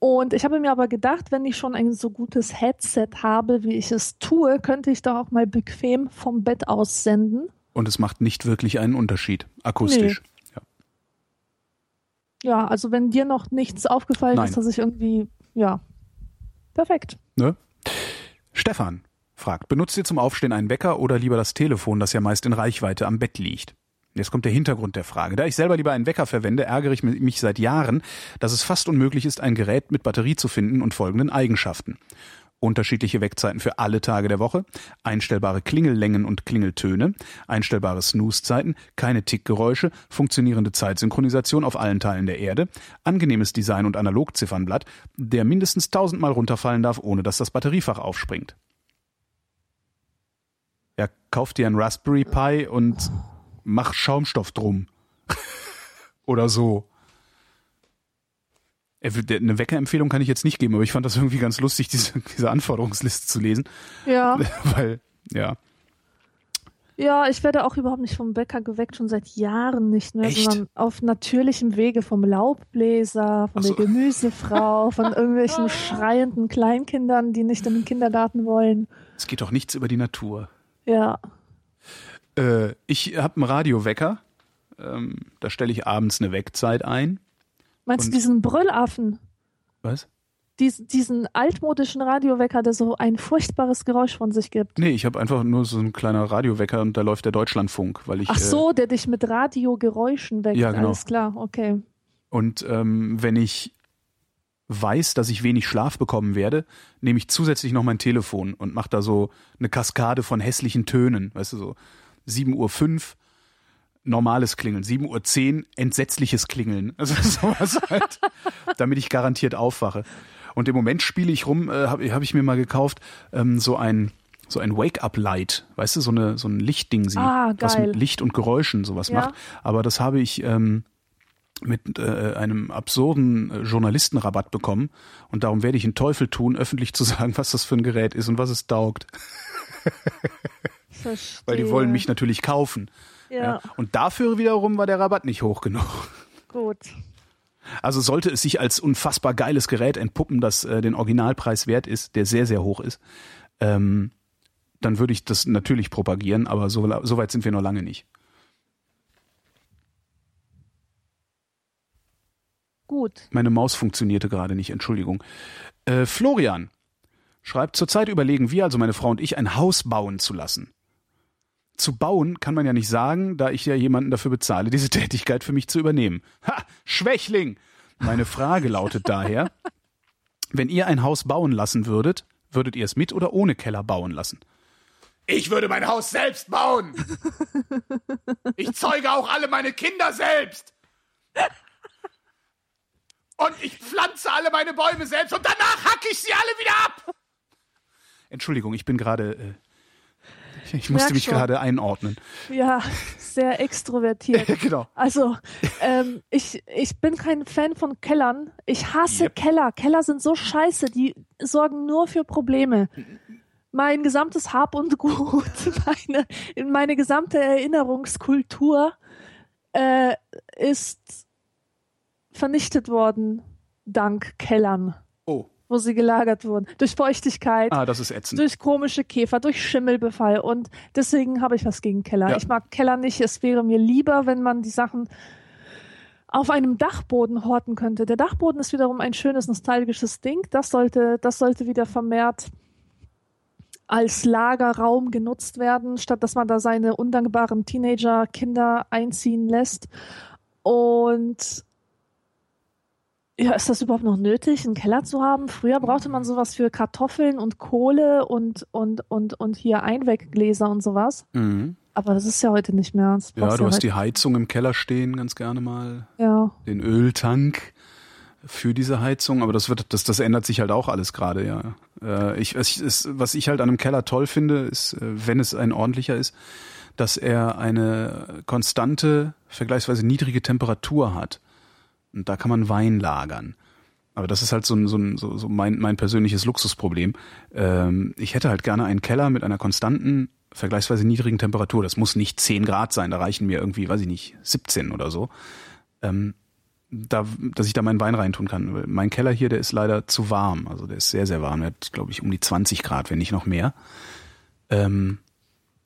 Und ich habe mir aber gedacht, wenn ich schon ein so gutes Headset habe, wie ich es tue, könnte ich doch auch mal bequem vom Bett aus senden. Und es macht nicht wirklich einen Unterschied, akustisch. Ja. Ja, also wenn dir noch nichts aufgefallen Nein. ist, dass ich irgendwie, ja, perfekt. Ne? Stefan fragt, benutzt ihr zum Aufstehen einen Wecker oder lieber das Telefon, das ja meist in Reichweite am Bett liegt? Jetzt kommt der Hintergrund der Frage. Da ich selber lieber einen Wecker verwende, ärgere ich mich seit Jahren, dass es fast unmöglich ist, ein Gerät mit Batterie zu finden und folgenden Eigenschaften. Unterschiedliche Weckzeiten für alle Tage der Woche, einstellbare Klingellängen und Klingeltöne, einstellbare Snooze-Zeiten, keine Tickgeräusche, funktionierende Zeitsynchronisation auf allen Teilen der Erde, angenehmes Design und Analogziffernblatt, der mindestens tausendmal runterfallen darf, ohne dass das Batteriefach aufspringt. Ja, kauf dir ein Raspberry Pi und mach Schaumstoff drum. Oder so. Äh, Eine Weckerempfehlung kann ich jetzt nicht geben, aber ich fand das irgendwie ganz lustig, diese, diese Anforderungsliste zu lesen. Ja. (laughs) Weil, ja. Ja, ich werde auch überhaupt nicht vom Bäcker geweckt, schon seit Jahren nicht mehr, Echt? sondern auf natürlichem Wege vom Laubbläser, von so. der Gemüsefrau, von irgendwelchen (laughs) schreienden Kleinkindern, die nicht in den Kindergarten wollen. Es geht doch nichts über die Natur. Ja. Äh, ich habe einen Radiowecker. Ähm, da stelle ich abends eine Weckzeit ein. Meinst du diesen Brüllaffen? Was? Dies, diesen altmodischen Radiowecker, der so ein furchtbares Geräusch von sich gibt. Nee, ich habe einfach nur so ein kleiner Radiowecker und da läuft der Deutschlandfunk, weil ich Ach so, der dich mit Radiogeräuschen weckt. Ja, genau. Alles klar, okay. Äh, und ähm, wenn ich weiß, dass ich wenig Schlaf bekommen werde, nehme ich zusätzlich noch mein Telefon und mache da so eine Kaskade von hässlichen Tönen, weißt du so 7 Uhr 5 normales Klingeln, 7 Uhr 10 entsetzliches Klingeln, (laughs) also sowas halt, damit ich garantiert aufwache. Und im Moment spiele ich rum, äh, habe hab ich mir mal gekauft, ähm, so ein so ein Wake-up-Light, weißt du, so eine so ein Lichtding, sie, Ah, was mit Licht und Geräuschen sowas Ja. macht. Aber das habe ich ähm, mit äh, einem absurden äh, Journalistenrabatt bekommen und darum werde ich einen Teufel tun, öffentlich zu sagen, was das für ein Gerät ist und was es taugt, (laughs) Verstehe. weil die wollen mich natürlich kaufen. Ja, Und dafür wiederum war der Rabatt nicht hoch genug. gut. Also sollte es sich als unfassbar geiles Gerät entpuppen, das äh, den Originalpreis wert ist, der sehr, sehr hoch ist, ähm, dann würde ich das natürlich propagieren, aber so, so weit sind wir noch lange nicht. Gut. Meine Maus funktionierte gerade nicht, Entschuldigung. Äh, Florian schreibt, zurzeit überlegen wir, also meine Frau und ich, ein Haus bauen zu lassen. Zu bauen kann man ja nicht sagen, da ich ja jemanden dafür bezahle, diese (laughs) Tätigkeit für mich zu übernehmen. Ha, Schwächling! Meine Frage lautet daher, wenn ihr ein Haus bauen lassen würdet, würdet ihr es mit oder ohne Keller bauen lassen? Ich würde mein Haus selbst bauen! (laughs) Ich zeuge auch alle meine Kinder selbst! Und ich pflanze alle meine Bäume selbst und danach hacke ich sie alle wieder ab. Entschuldigung, ich bin gerade. Äh, ich, musste mich schon. gerade einordnen. Ja, sehr extrovertiert. (laughs) genau. Also, ähm, ich, ich bin kein Fan von Kellern. Ich hasse Yep. Keller. Keller sind so scheiße, die sorgen nur für Probleme. Mein gesamtes Hab und Gut, (laughs) meine, meine gesamte Erinnerungskultur äh, ist vernichtet worden dank Kellern, Oh. Wo sie gelagert wurden. Durch Feuchtigkeit, Ah, das ist ätzend. durch komische Käfer, durch Schimmelbefall. Und deswegen habe ich was gegen Keller. Ja. Ich mag Keller nicht. Es wäre mir lieber, wenn man die Sachen auf einem Dachboden horten könnte. Der Dachboden ist wiederum ein schönes, nostalgisches Ding. Das sollte, das sollte wieder vermehrt als Lagerraum genutzt werden, statt dass man da seine undankbaren Teenager-Kinder einziehen lässt. Und ja, ist das überhaupt noch nötig, einen Keller zu haben? Früher brauchte man sowas für Kartoffeln und Kohle und, und, und, und hier Einweggläser und sowas. Mhm. Aber das ist ja heute nicht mehr. Ja, du hast heute- die Heizung im Keller stehen, ganz gerne mal. Ja, Den Öltank. für diese Heizung, aber das wird, das, das ändert sich halt auch alles gerade, ja. Äh, ich, was, ich, ist, was ich halt an einem Keller toll finde, ist, äh, wenn es ein ordentlicher ist, dass er eine konstante, vergleichsweise niedrige Temperatur hat. Und da kann man Wein lagern. Aber das ist halt so, ein, so, ein, so, so mein, mein persönliches Luxusproblem. Ähm, ich hätte halt gerne einen Keller mit einer konstanten, vergleichsweise niedrigen Temperatur. Das muss nicht 10 Grad sein, da reichen mir irgendwie, weiß ich nicht, 17 oder so. Ähm, da, dass ich da meinen Wein reintun kann. Mein Keller hier, der ist leider zu warm. Also der ist sehr, sehr warm. Der hat, glaube ich, um die 20 Grad, wenn nicht noch mehr. Ähm,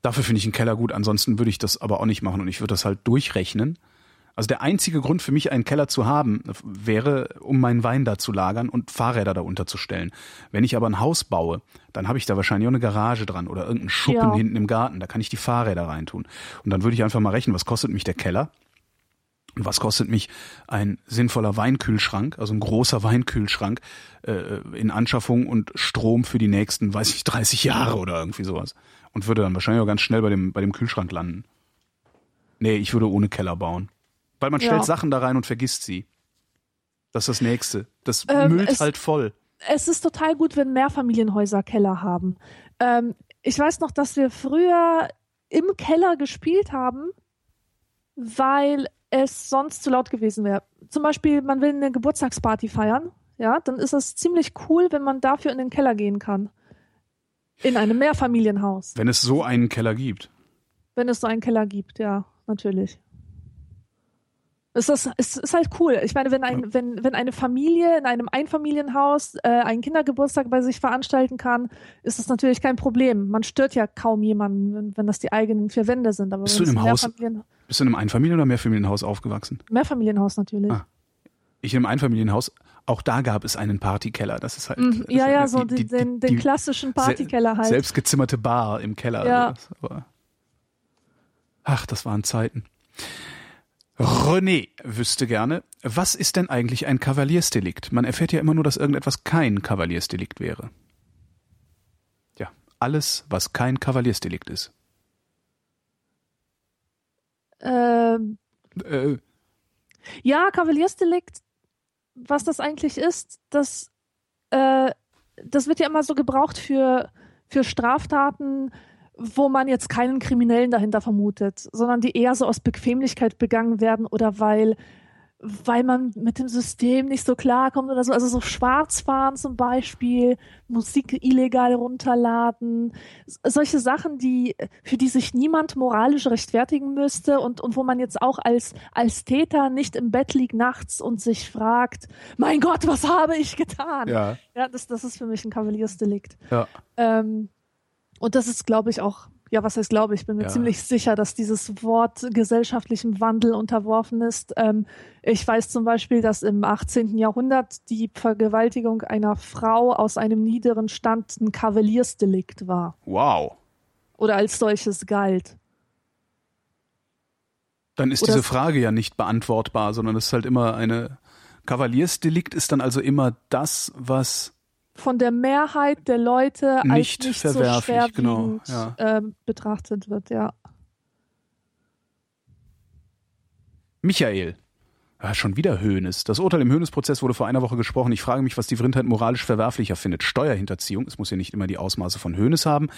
dafür finde ich einen Keller gut. Ansonsten würde ich das aber auch nicht machen und ich würde das halt durchrechnen. Also der einzige Grund für mich, einen Keller zu haben, wäre, um meinen Wein da zu lagern und Fahrräder da unterzustellen. Wenn ich aber ein Haus baue, dann habe ich da wahrscheinlich auch eine Garage dran oder irgendeinen Schuppen ja. hinten im Garten. Da kann ich die Fahrräder reintun. Und dann würde ich einfach mal rechnen, was kostet mich der Keller? Und was kostet mich ein sinnvoller Weinkühlschrank, also ein großer (laughs) Weinkühlschrank äh, in Anschaffung und Strom für die nächsten, weiß ich, 30 Jahre oder irgendwie sowas. Und würde dann wahrscheinlich auch ganz schnell bei dem, bei dem Kühlschrank landen. Nee, ich würde ohne Keller bauen. Weil man stellt ja. Sachen da rein und vergisst sie. Das ist das Nächste. Das ähm, müllt halt voll. Es ist total gut, wenn Mehrfamilienhäuser Keller haben. Ähm, ich weiß noch, dass wir früher im Keller gespielt haben, weil es sonst zu laut gewesen wäre. Zum Beispiel, man will eine Geburtstagsparty feiern, ja, dann ist es ziemlich cool, wenn man dafür in den Keller gehen kann. In einem Mehrfamilienhaus. Wenn es so einen Keller gibt. Wenn es so einen Keller gibt, ja, natürlich. Es ist, es ist halt cool. Ich meine, wenn, ein, wenn, wenn eine Familie in einem Einfamilienhaus äh, einen Kindergeburtstag bei sich veranstalten kann, ist das natürlich kein Problem. Man stört ja kaum jemanden, wenn, wenn das die eigenen vier Wände sind. Aber bist, du in einem Haus, bist du in einem Einfamilien- oder Mehrfamilienhaus aufgewachsen? Mehrfamilienhaus natürlich. Ah. Ich in einem Einfamilienhaus, auch da gab es einen Partykeller. Das ist halt. Mhm, ja, ja, so die, die, den, den klassischen Partykeller halt. Selbstgezimmerte Bar im Keller. Ja. Aber, ach, das waren Zeiten. René wüsste gerne, was ist denn eigentlich ein Kavaliersdelikt? Man erfährt ja immer nur, dass irgendetwas kein Kavaliersdelikt wäre. Ja, alles, was kein Kavaliersdelikt ist. Ähm, äh. Ja, Kavaliersdelikt, was das eigentlich ist, das, äh, das wird ja immer so gebraucht für, für Straftaten, wo man jetzt keinen Kriminellen dahinter vermutet, sondern die eher so aus Bequemlichkeit begangen werden oder weil, weil man mit dem System nicht so klarkommt oder so. Also so Schwarzfahren zum Beispiel, Musik illegal runterladen, solche Sachen, die, für die sich niemand moralisch rechtfertigen müsste und, und wo man jetzt auch als, als Täter nicht im Bett liegt nachts und sich fragt, mein Gott, was habe ich getan? Ja. Ja, das, das ist für mich ein Kavaliersdelikt. Ja. Ähm, und das ist, glaube ich, auch, ja, was heißt glaube ich, bin mir ja. ziemlich sicher, dass dieses Wort gesellschaftlichem Wandel unterworfen ist. Ähm, ich weiß zum Beispiel, dass im 18. Jahrhundert die Vergewaltigung einer Frau aus einem niederen Stand ein Kavaliersdelikt war. Wow. Oder als solches galt. Dann ist Oder diese Frage ja nicht beantwortbar, sondern es ist halt immer eine Kavaliersdelikt ist dann also immer das, was von der Mehrheit der Leute nicht als nicht verwerflich, so genau, ja. äh, betrachtet wird, ja. Michael. Ja, schon wieder Höhnes. Das Urteil im Höhnes-Prozess wurde vor einer Woche gesprochen. Ich frage mich, was die Vrindheit moralisch verwerflicher findet. Steuerhinterziehung, es muss ja nicht immer die Ausmaße von Höhnes haben,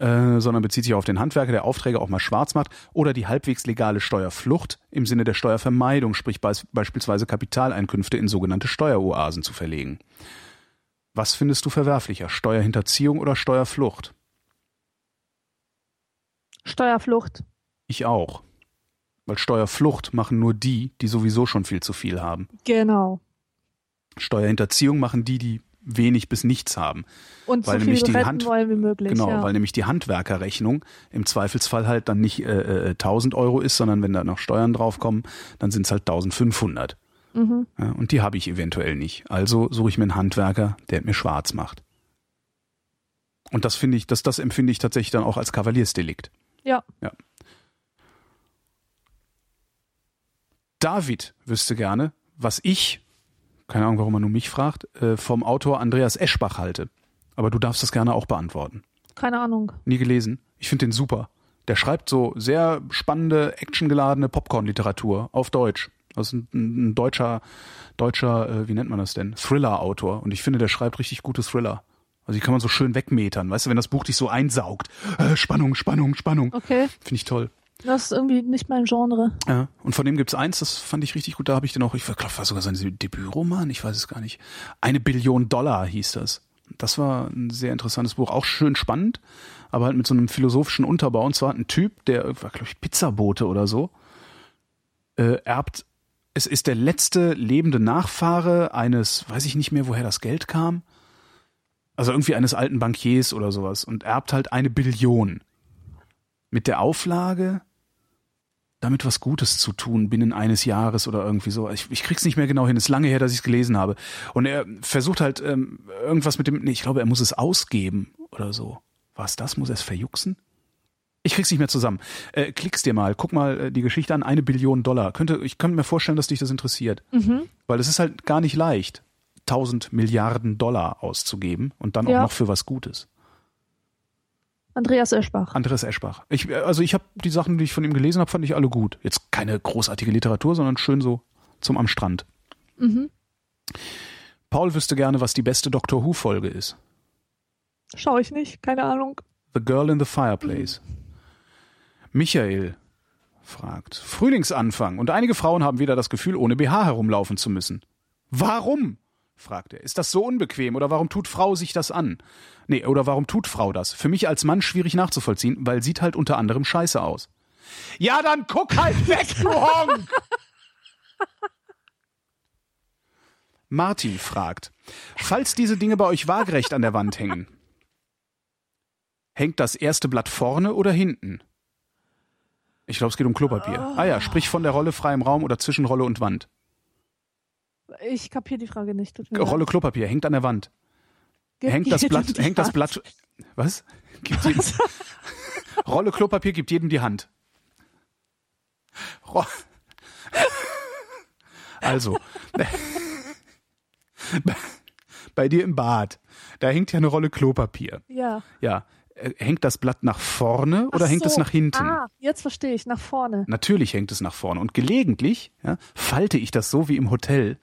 äh, sondern bezieht sich auf den Handwerker, der Aufträge auch mal schwarz macht, oder die halbwegs legale Steuerflucht im Sinne der Steuervermeidung, sprich beispielsweise Kapitaleinkünfte in sogenannte Steueroasen zu verlegen. Was findest du verwerflicher, Steuerhinterziehung oder Steuerflucht? Steuerflucht. Ich auch. Weil Steuerflucht machen nur die, die sowieso schon viel zu viel haben. Genau. Steuerhinterziehung machen die, die wenig bis nichts haben. Und weil so viel retten Hand, wollen wie möglich. Genau, ja. weil nämlich die Handwerkerrechnung im Zweifelsfall halt dann nicht äh, äh, 1000 Euro ist, sondern wenn da noch Steuern draufkommen, dann sind es halt 1500. Mhm. Und die habe ich eventuell nicht. Also suche ich mir einen Handwerker, der mir schwarz macht. Und das finde ich, das, das empfinde ich tatsächlich dann auch als Kavaliersdelikt. Ja. ja. David wüsste gerne, was ich, keine Ahnung, warum er nur mich fragt, äh, vom Autor Andreas Eschbach halte. Aber du darfst das gerne auch beantworten. Keine Ahnung. Nie gelesen. Ich finde den super. Der schreibt so sehr spannende, actiongeladene Popcorn-Literatur auf Deutsch Also ein, ein deutscher, deutscher, äh, wie nennt man das denn? Thriller-Autor. Und ich finde, der schreibt richtig gute Thriller. Also die kann man so schön wegmetern, weißt du, wenn das Buch dich so einsaugt. Äh, Spannung, Spannung, Spannung. Okay. Finde ich toll. Das ist irgendwie nicht mein Genre. Ja, und von dem gibt's eins, das fand ich richtig gut. Da habe ich den auch, ich glaube, war sogar sein Debütroman, ich weiß es gar nicht. Eine Billion Dollar hieß das. Das war ein sehr interessantes Buch, auch schön spannend, aber halt mit so einem philosophischen Unterbau. Und zwar hat ein Typ, der war, glaube ich, Pizzabote oder so, äh, erbt. Es ist der letzte lebende Nachfahre eines, weiß ich nicht mehr, woher das Geld kam. Also irgendwie eines alten Bankiers oder sowas und erbt halt eine Billion. Mit der Auflage, damit was Gutes zu tun binnen eines Jahres oder irgendwie so. Ich, ich krieg's nicht mehr genau hin. Es ist lange her, dass ich es gelesen habe. Und er versucht halt ähm, irgendwas mit dem. Nee, ich glaube, er muss es ausgeben oder so. Was das? Muss er es verjuxen? Ich krieg's nicht mehr zusammen. Äh, klick's dir mal, guck mal äh, die Geschichte an, eine Billion Dollar. Könnte, ich könnte mir vorstellen, dass dich das interessiert. Mhm. Weil es ist halt gar nicht leicht, 1000 Milliarden Dollar auszugeben und dann Ja. auch noch für was Gutes. Andreas Eschbach. Andreas Eschbach. Ich, also ich habe die Sachen, die ich von ihm gelesen habe, fand ich alle gut. Jetzt keine großartige Literatur, sondern schön so zum am Strand. Mhm. Paul wüsste gerne, was die beste Doctor Who Folge ist. Schau ich nicht, keine Ahnung. The Girl in the Fireplace. (laughs) Michael fragt. Frühlingsanfang und einige Frauen haben wieder das Gefühl, ohne BH herumlaufen zu müssen. Warum? fragt er. Ist das so unbequem oder warum tut Frau sich das an? Nee, oder warum tut Frau das? Für mich als Mann schwierig nachzuvollziehen, weil sieht halt unter anderem scheiße aus. Ja, dann guck halt weg, du Honk! (laughs) Martin fragt, falls diese Dinge bei euch waagerecht an der Wand hängen, hängt das erste Blatt vorne oder hinten? Ich glaube, es geht um Klopapier. Ah ja, sprich von der Rolle frei im Raum oder zwischen Rolle und Wand. Ich kapiere die Frage nicht. Rolle. Klopapier hängt an der Wand. Ge- Hängt das Blatt, hängt das. Blatt. Was? Gibt jedem, Rolle Klopapier gibt jedem die Hand. Ro also, bei dir im Bad, da hängt ja eine Rolle Klopapier. Ja. Ja, hängt das Blatt nach vorne oder Ach hängt es so. nach hinten? Ah, jetzt verstehe ich, nach vorne. Natürlich hängt es nach vorne. Und gelegentlich ja, falte ich das so wie im Hotel.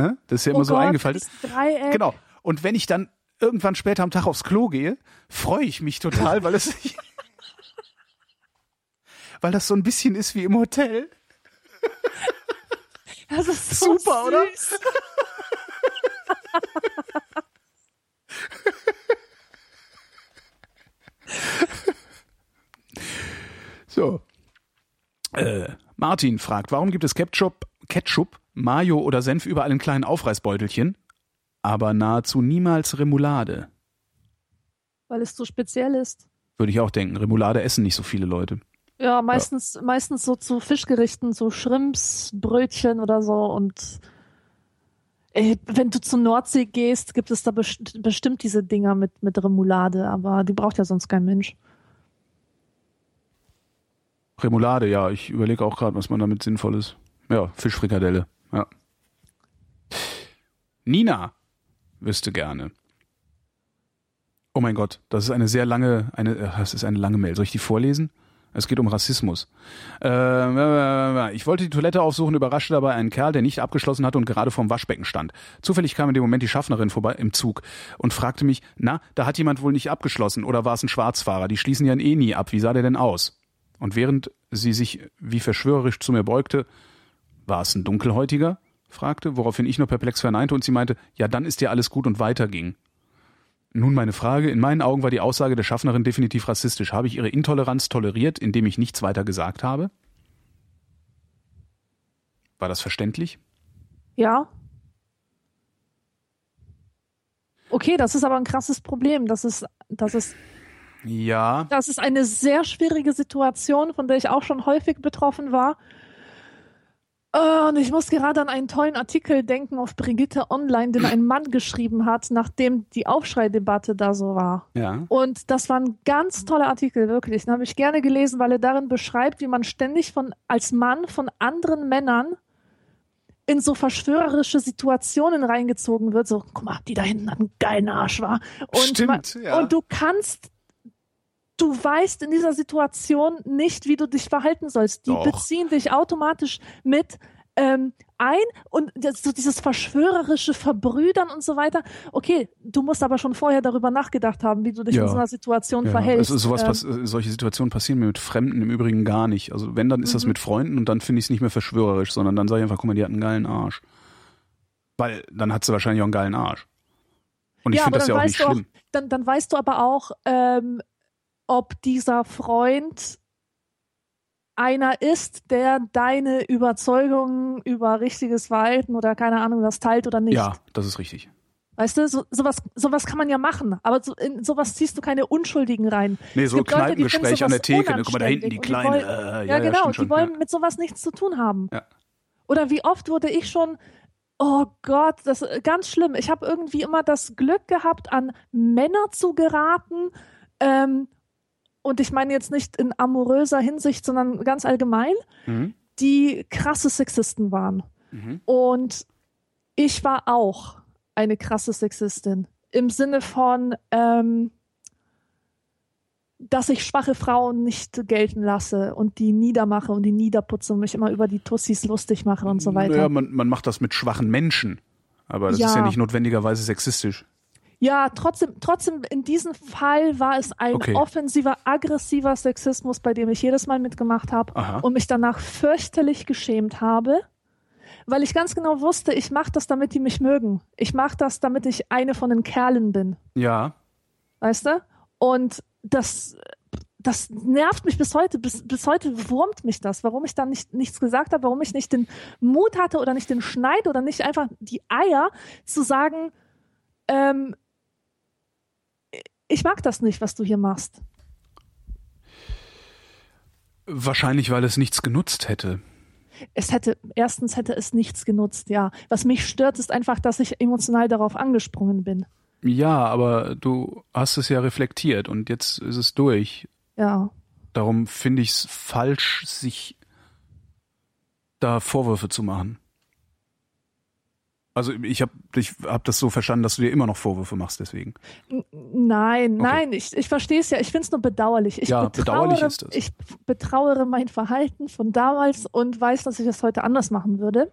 Ja, das ist ja immer oh so Gott, eingefaltet. Dreieck. Genau. Und wenn ich dann irgendwann später am Tag aufs Klo gehe, freue ich mich total, weil es (laughs) weil das so ein bisschen ist wie im Hotel. Das ist so Super, oder? (laughs) So. Äh, Martin fragt, warum gibt es Ketchup, Ketchup, Mayo oder Senf überall in kleinen Aufreißbeutelchen, aber nahezu niemals Remoulade? Weil es so speziell ist. Würde ich auch denken. Remoulade essen nicht so viele Leute. Ja, meistens, meistens so zu Fischgerichten, so Shrimps, Brötchen oder so. Und ey, wenn du zur Nordsee gehst, gibt es da best bestimmt diese Dinger mit, mit Remoulade, aber die braucht ja sonst kein Mensch. Remoulade, ja, ich überlege auch gerade, was man damit sinnvoll ist. Ja, Fischfrikadelle, ja. Nina wüsste gerne. Oh mein Gott, das ist eine sehr lange, eine, äh, das ist eine lange Mail. Soll ich die vorlesen? Es geht um Rassismus. Äh, ich wollte die Toilette aufsuchen, überraschte dabei einen Kerl, der nicht abgeschlossen hatte und gerade vorm Waschbecken stand. Zufällig kam in dem Moment die Schaffnerin vorbei im Zug und fragte mich, na, da hat jemand wohl nicht abgeschlossen oder war es ein Schwarzfahrer? Die schließen ja eh nie ab. Wie sah der denn aus? Und während sie sich wie verschwörerisch zu mir beugte, war es ein Dunkelhäutiger? fragte, woraufhin ich nur perplex verneinte und sie meinte, ja, dann ist ja alles gut und weiterging. Nun meine Frage, in meinen Augen war die Aussage der Schaffnerin definitiv rassistisch. Habe ich ihre Intoleranz toleriert, indem ich nichts weiter gesagt habe? War das verständlich? Ja. Okay, das ist aber ein krasses Problem. Das ist, das ist, Ja. das ist eine sehr schwierige Situation, von der ich auch schon häufig betroffen war. Und ich muss gerade an einen tollen Artikel denken auf Brigitte Online, den ein Mann geschrieben hat, nachdem die Aufschreidebatte da so war. Ja. Und das war ein ganz toller Artikel, wirklich. Den habe ich gerne gelesen, weil er darin beschreibt, wie man ständig von, als Mann von anderen Männern in so verschwörerische Situationen reingezogen wird. So, guck mal, die da hinten hat einen geilen Arsch, war. Und, Stimmt, man, ja. und du kannst, du weißt in dieser Situation nicht, wie du dich verhalten sollst. Die Doch. beziehen dich automatisch mit ähm, ein und das, so dieses verschwörerische Verbrüdern und so weiter. Okay, du musst aber schon vorher darüber nachgedacht haben, wie du dich Ja. in so einer Situation Ja, verhältst. es ist sowas, Ähm, äh, solche Situationen passieren mir mit Fremden im Übrigen gar nicht. Also wenn, dann ist das Mhm. mit Freunden und dann finde ich es nicht mehr verschwörerisch, sondern dann sage ich einfach, guck mal, die hat einen geilen Arsch. Weil dann hat sie wahrscheinlich auch einen geilen Arsch. Und ich Ja, finde aber das ja dann auch weißt nicht du auch- schlimm. dann, dann weißt du aber auch, ähm, ob dieser Freund einer ist, der deine Überzeugungen über richtiges Verhalten oder keine Ahnung was teilt oder nicht. Ja, das ist richtig. Weißt du, so, sowas, sowas kann man ja machen, aber so, in sowas ziehst du keine Unschuldigen rein. Nee, so Leute, Kneipengespräch an der Theke. Ne? Guck mal, da hinten die unanständig und die Kleine. wollen- äh, Ja, genau, stimmt die schon, wollen ja. mit sowas nichts zu tun haben. Ja. Oder wie oft wurde ich schon, oh Gott, das ist ganz schlimm. Ich habe irgendwie immer das Glück gehabt, an Männer zu geraten. Ähm, und ich meine jetzt nicht in amoröser Hinsicht, sondern ganz allgemein, Mhm. die krasse Sexisten waren. Mhm. Und ich war auch eine krasse Sexistin. Im Sinne von, ähm, dass ich schwache Frauen nicht gelten lasse und die niedermache und die niederputze und mich immer über die Tussis lustig mache und so weiter. Ja, man, man macht das mit schwachen Menschen. Aber das Ja. ist ja nicht notwendigerweise sexistisch. Ja, trotzdem, trotzdem in diesem Fall war es ein Okay. offensiver, aggressiver Sexismus, bei dem ich jedes Mal mitgemacht habe und mich danach fürchterlich geschämt habe, weil ich ganz genau wusste, ich mache das, damit die mich mögen. Ich mache das, damit ich eine von den Kerlen bin, Ja. weißt du? Und das, das nervt mich bis heute. Bis, bis heute wurmt mich das, warum ich dann nicht, nichts gesagt habe, warum ich nicht den Mut hatte oder nicht den Schneid oder nicht einfach die Eier zu sagen, ähm, ich mag das nicht, was du hier machst. Wahrscheinlich, weil es nichts genutzt hätte. Es hätte, erstens hätte es nichts genutzt, ja. Was mich stört, ist einfach, dass ich emotional darauf angesprungen bin. Ja, aber du hast es ja reflektiert und jetzt ist es durch. Ja. Darum finde ich es falsch, sich da Vorwürfe zu machen. Also ich habe ich hab das so verstanden, dass du dir immer noch Vorwürfe machst deswegen. Nein, nein, ich, ich verstehe es ja. Ich finde es nur bedauerlich. Ich Ja, betrauere, bedauerlich ist es. Ich betrauere mein Verhalten von damals und weiß, dass ich es heute anders machen würde.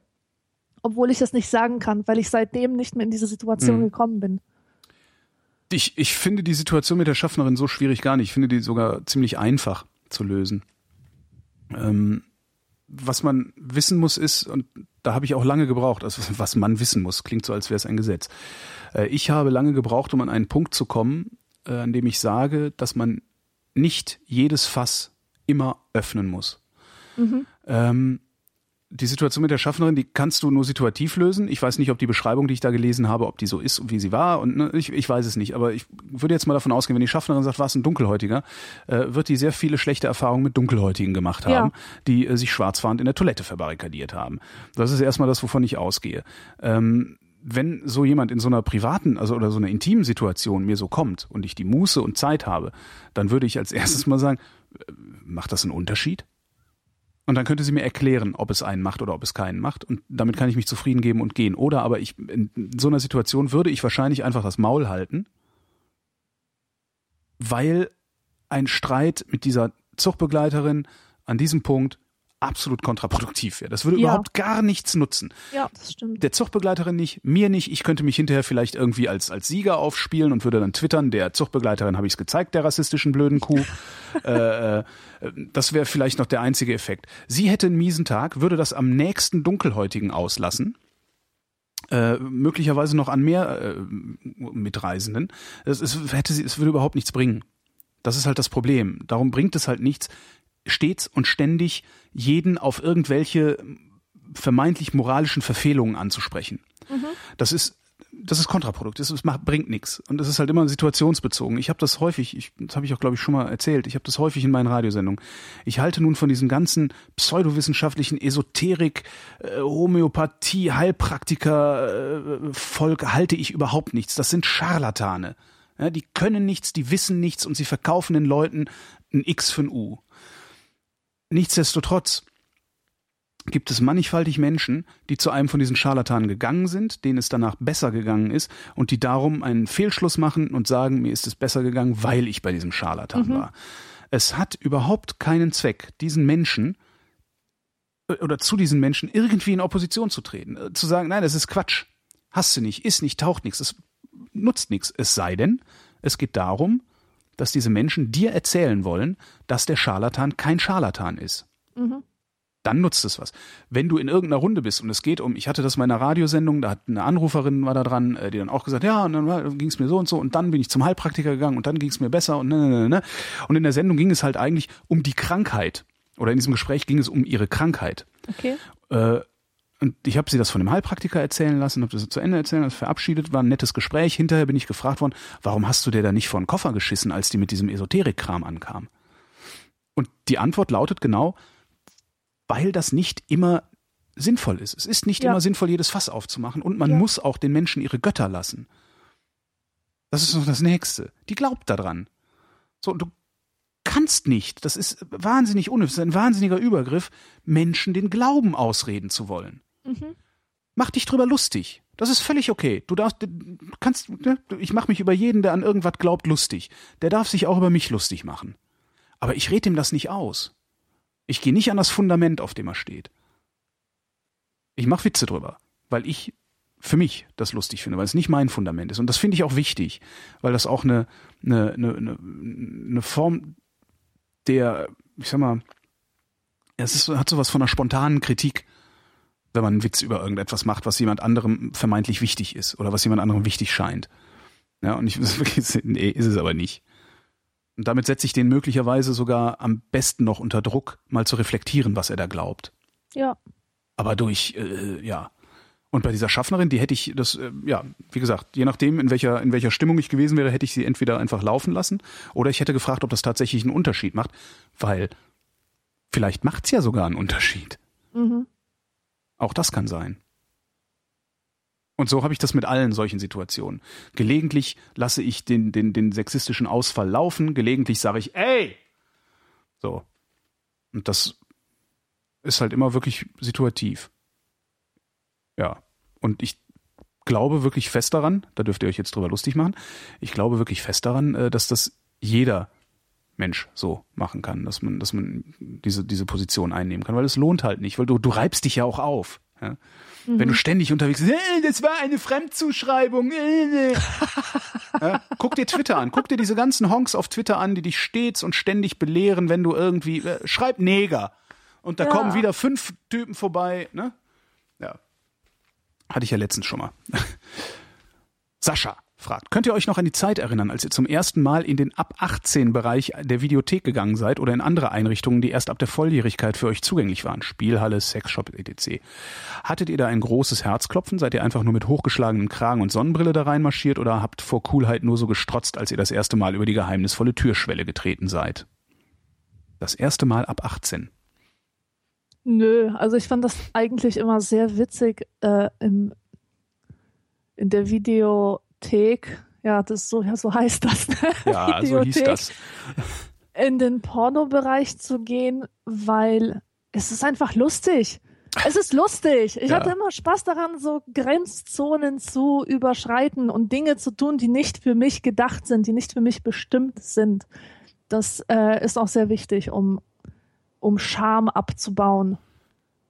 Obwohl ich das nicht sagen kann, weil ich seitdem nicht mehr in diese Situation Mhm. gekommen bin. Ich, ich finde die Situation mit der Schaffnerin so schwierig gar nicht. Ich finde die sogar ziemlich einfach zu lösen. Ähm, was man wissen muss ist, und da habe ich auch lange gebraucht, also (laughs) was man wissen muss, klingt so, als wäre es ein Gesetz. Äh, ich habe lange gebraucht, um an einen Punkt zu kommen, äh, an dem ich sage, dass man nicht jedes Fass immer öffnen muss. Mhm. Ähm, die Situation mit der Schaffnerin, die kannst du nur situativ lösen. Ich weiß nicht, ob die Beschreibung, die ich da gelesen habe, ob die so ist und wie sie war. Und ne, ich, ich weiß es nicht. Aber ich würde jetzt mal davon ausgehen, wenn die Schaffnerin sagt, war es ein Dunkelhäutiger, äh, wird die sehr viele schlechte Erfahrungen mit Dunkelhäutigen gemacht haben, Ja. die äh, sich schwarzfahrend in der Toilette verbarrikadiert haben. Das ist erstmal das, wovon ich ausgehe. Ähm, wenn so jemand in so einer privaten, also oder so einer intimen Situation mir so kommt und ich die Muße und Zeit habe, dann würde ich als (laughs) erstes mal sagen, äh, macht das einen Unterschied? Und dann könnte sie mir erklären, ob es einen macht oder ob es keinen macht. Und damit kann ich mich zufrieden geben und gehen. Oder aber ich, in so einer Situation würde ich wahrscheinlich einfach das Maul halten, weil ein Streit mit dieser Zuchtbegleiterin an diesem Punkt absolut kontraproduktiv wäre. Das würde Ja. überhaupt gar nichts nutzen. Ja, das stimmt. Der Zuchtbegleiterin nicht, mir nicht. Ich könnte mich hinterher vielleicht irgendwie als, als Sieger aufspielen und würde dann twittern, der Zuchtbegleiterin habe ich es gezeigt, der rassistischen blöden Kuh. (laughs) äh, äh, das wäre vielleicht noch der einzige Effekt. Sie hätte einen miesen Tag, würde das am nächsten Dunkelhäutigen auslassen. Äh, möglicherweise noch an mehr äh, Mitreisenden. Es, es, hätte sie, es würde überhaupt nichts bringen. Das ist halt das Problem. Darum bringt es halt nichts, stets und ständig jeden auf irgendwelche vermeintlich moralischen Verfehlungen anzusprechen. Das ist das ist kontraproduktiv, das ist, bringt nichts. Und das ist halt immer situationsbezogen. Ich habe das häufig, ich, das habe ich auch, glaube ich, schon mal erzählt, ich habe das häufig in meinen Radiosendungen. Ich halte nun von diesem ganzen pseudowissenschaftlichen Esoterik, äh, Homöopathie, Heilpraktiker, äh, Volk, halte ich überhaupt nichts. Das sind Scharlatane. Ja, die können nichts, die wissen nichts und sie verkaufen den Leuten ein X für ein U. Nichtsdestotrotz gibt es mannigfaltig Menschen, die zu einem von diesen Scharlatanen gegangen sind, denen es danach besser gegangen ist und die darum einen Fehlschluss machen und sagen, mir ist es besser gegangen, weil ich bei diesem Scharlatan mhm. war. Es hat überhaupt keinen Zweck, diesen Menschen äh, oder zu diesen Menschen irgendwie in Opposition zu treten, äh, zu sagen, nein, das ist Quatsch, hast du nicht, ist nicht, taucht nichts, es nutzt nichts. Es sei denn, es geht darum, dass diese Menschen dir erzählen wollen, dass der Scharlatan kein Scharlatan ist. Mhm dann nutzt es was. Wenn du in irgendeiner Runde bist und es geht um, ich hatte das in meiner Radiosendung, da hat eine Anruferin war da dran, äh, die dann auch gesagt, ja, und dann ging es mir so und so und dann bin ich zum Heilpraktiker gegangen und dann ging es mir besser und ne, ne, ne, ne. Und in der Sendung ging es halt eigentlich um die Krankheit. Oder in diesem Gespräch ging es um ihre Krankheit. Okay. Äh, und ich habe sie das von dem Heilpraktiker erzählen lassen, habe das zu Ende erzählen, das verabschiedet, war ein nettes Gespräch. Hinterher bin ich gefragt worden, warum hast du dir da nicht vor den Koffer geschissen, als die mit diesem Esoterik-Kram ankam? Und die Antwort lautet genau, weil das nicht immer sinnvoll ist. Es ist nicht ja. immer sinnvoll, jedes Fass aufzumachen und man ja. muss auch den Menschen ihre Götter lassen. Das ist noch das Nächste. Die glaubt daran. So, du kannst nicht, das ist wahnsinnig ist ein wahnsinniger Übergriff, Menschen den Glauben ausreden zu wollen. Mhm. Mach dich drüber lustig. Das ist völlig okay. Du darfst, kannst, ne, ich mache mich über jeden, der an irgendwas glaubt, lustig. Der darf sich auch über mich lustig machen. Aber ich rede ihm das nicht aus. Ich gehe nicht an das Fundament, auf dem er steht. Ich mache Witze drüber, weil ich für mich das lustig finde, weil es nicht mein Fundament ist. Und das finde ich auch wichtig, weil das auch eine, eine, eine, eine Form der, ich sag mal, es ist, hat sowas von einer spontanen Kritik, wenn man einen Witz über irgendetwas macht, was jemand anderem vermeintlich wichtig ist oder was jemand anderem wichtig scheint. Ja, und ich, (laughs) nee, ist es aber nicht. Und damit setze ich den möglicherweise sogar am besten noch unter Druck, mal zu reflektieren, was er da glaubt. Ja. Aber durch, äh, ja. Und bei dieser Schaffnerin, die hätte ich das, äh, ja, wie gesagt, je nachdem, in welcher, in welcher Stimmung ich gewesen wäre, hätte ich sie entweder einfach laufen lassen oder ich hätte gefragt, ob das tatsächlich einen Unterschied macht, weil vielleicht macht's ja sogar einen Unterschied. Mhm. Auch das kann sein. Und so habe ich das mit allen solchen Situationen. Gelegentlich lasse ich den, den, den sexistischen Ausfall laufen, gelegentlich sage ich, ey! So. Und das ist halt immer wirklich situativ. Ja. Und ich glaube wirklich fest daran, da dürft ihr euch jetzt drüber lustig machen, ich glaube wirklich fest daran, äh, dass das jeder Mensch so machen kann, dass man, dass man diese, diese Position einnehmen kann, weil es lohnt halt nicht, weil du, du reibst dich ja auch auf. Ja? Mhm. Wenn du ständig unterwegs bist, äh, das war eine Fremdzuschreibung. Äh, äh. (laughs) ja, guck dir Twitter an, guck dir diese ganzen Honks auf Twitter an, die dich stets und ständig belehren, wenn du irgendwie, äh, schreib Neger. Und da ja. kommen wieder fünf Typen vorbei, ne? Ja. Hatte ich ja letztens schon mal. (laughs) Sascha fragt, könnt ihr euch noch an die Zeit erinnern, als ihr zum ersten Mal in den ab 18 Bereich der Videothek gegangen seid oder in andere Einrichtungen, die erst ab der Volljährigkeit für euch zugänglich waren? Spielhalle, Sexshop, etc. Hattet ihr da ein großes Herzklopfen? Seid ihr einfach nur mit hochgeschlagenem Kragen und Sonnenbrille da reinmarschiert oder habt vor Coolheit nur so gestrotzt, als ihr das erste Mal über die geheimnisvolle Türschwelle getreten seid? Das erste Mal ab 18. Nö, also ich fand das eigentlich immer sehr witzig äh, im, in der Video Videothek, ja, das so, ja, so heißt das. Ne? (laughs) Ja, so hieß das. in den Pornobereich zu gehen, weil es ist einfach lustig. Es ist lustig. Ich ja. hatte immer Spaß daran, so Grenzzonen zu überschreiten und Dinge zu tun, die nicht für mich gedacht sind, die nicht für mich bestimmt sind. Das äh, ist auch sehr wichtig, um, um Scham abzubauen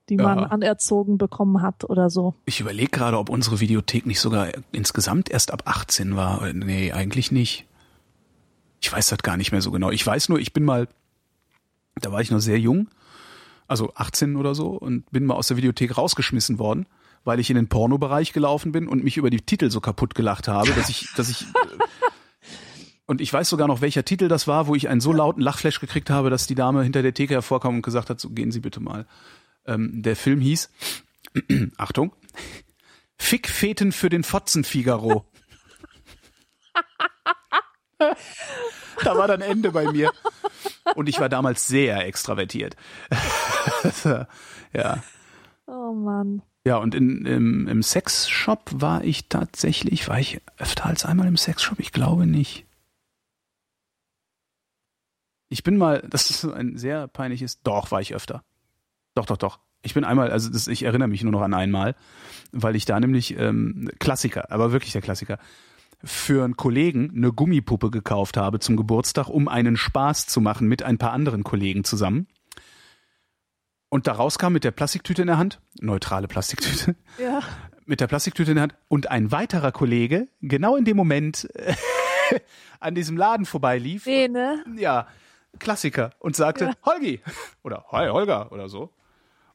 die ja. man anerzogen bekommen hat oder so. Ich überlege gerade, ob unsere Videothek nicht sogar insgesamt erst ab 18 war. Nee, eigentlich nicht. Ich weiß das gar nicht mehr so genau. Ich weiß nur, ich bin mal, da war ich noch sehr jung, also 18 oder so, und bin mal aus der Videothek rausgeschmissen worden, weil ich in den Pornobereich gelaufen bin und mich über die Titel so kaputt gelacht habe, dass ich, dass ich (laughs) Und ich weiß sogar noch, welcher Titel das war, wo ich einen so lauten Lachflash gekriegt habe, dass die Dame hinter der Theke hervorkam und gesagt hat, so gehen Sie bitte mal. Ähm, der Film hieß, (clears throat) Achtung, Fickfeten für den Fotzen Figaro. (laughs) da war dann Ende bei mir. Und ich war damals sehr extravertiert. (laughs) ja. Oh Mann. Ja, und in, im, im Sexshop war ich tatsächlich, war ich öfter als einmal im Sexshop? Ich glaube nicht. Ich bin mal, (laughs) das ist ein sehr peinliches, doch, war ich öfter. Doch, doch, doch. Ich bin einmal, also das, ich erinnere mich nur noch an einmal, weil ich da nämlich ähm, Klassiker, aber wirklich der Klassiker, für einen Kollegen eine Gummipuppe gekauft habe zum Geburtstag, um einen Spaß zu machen mit ein paar anderen Kollegen zusammen. Und da rauskam mit der Plastiktüte in der Hand, neutrale Plastiktüte, Ja. mit der Plastiktüte in der Hand und ein weiterer Kollege genau in dem Moment (laughs) an diesem Laden vorbeilief. Nee, ne? Ja, Klassiker und sagte, Ja. Holgi oder Hi Holger oder so.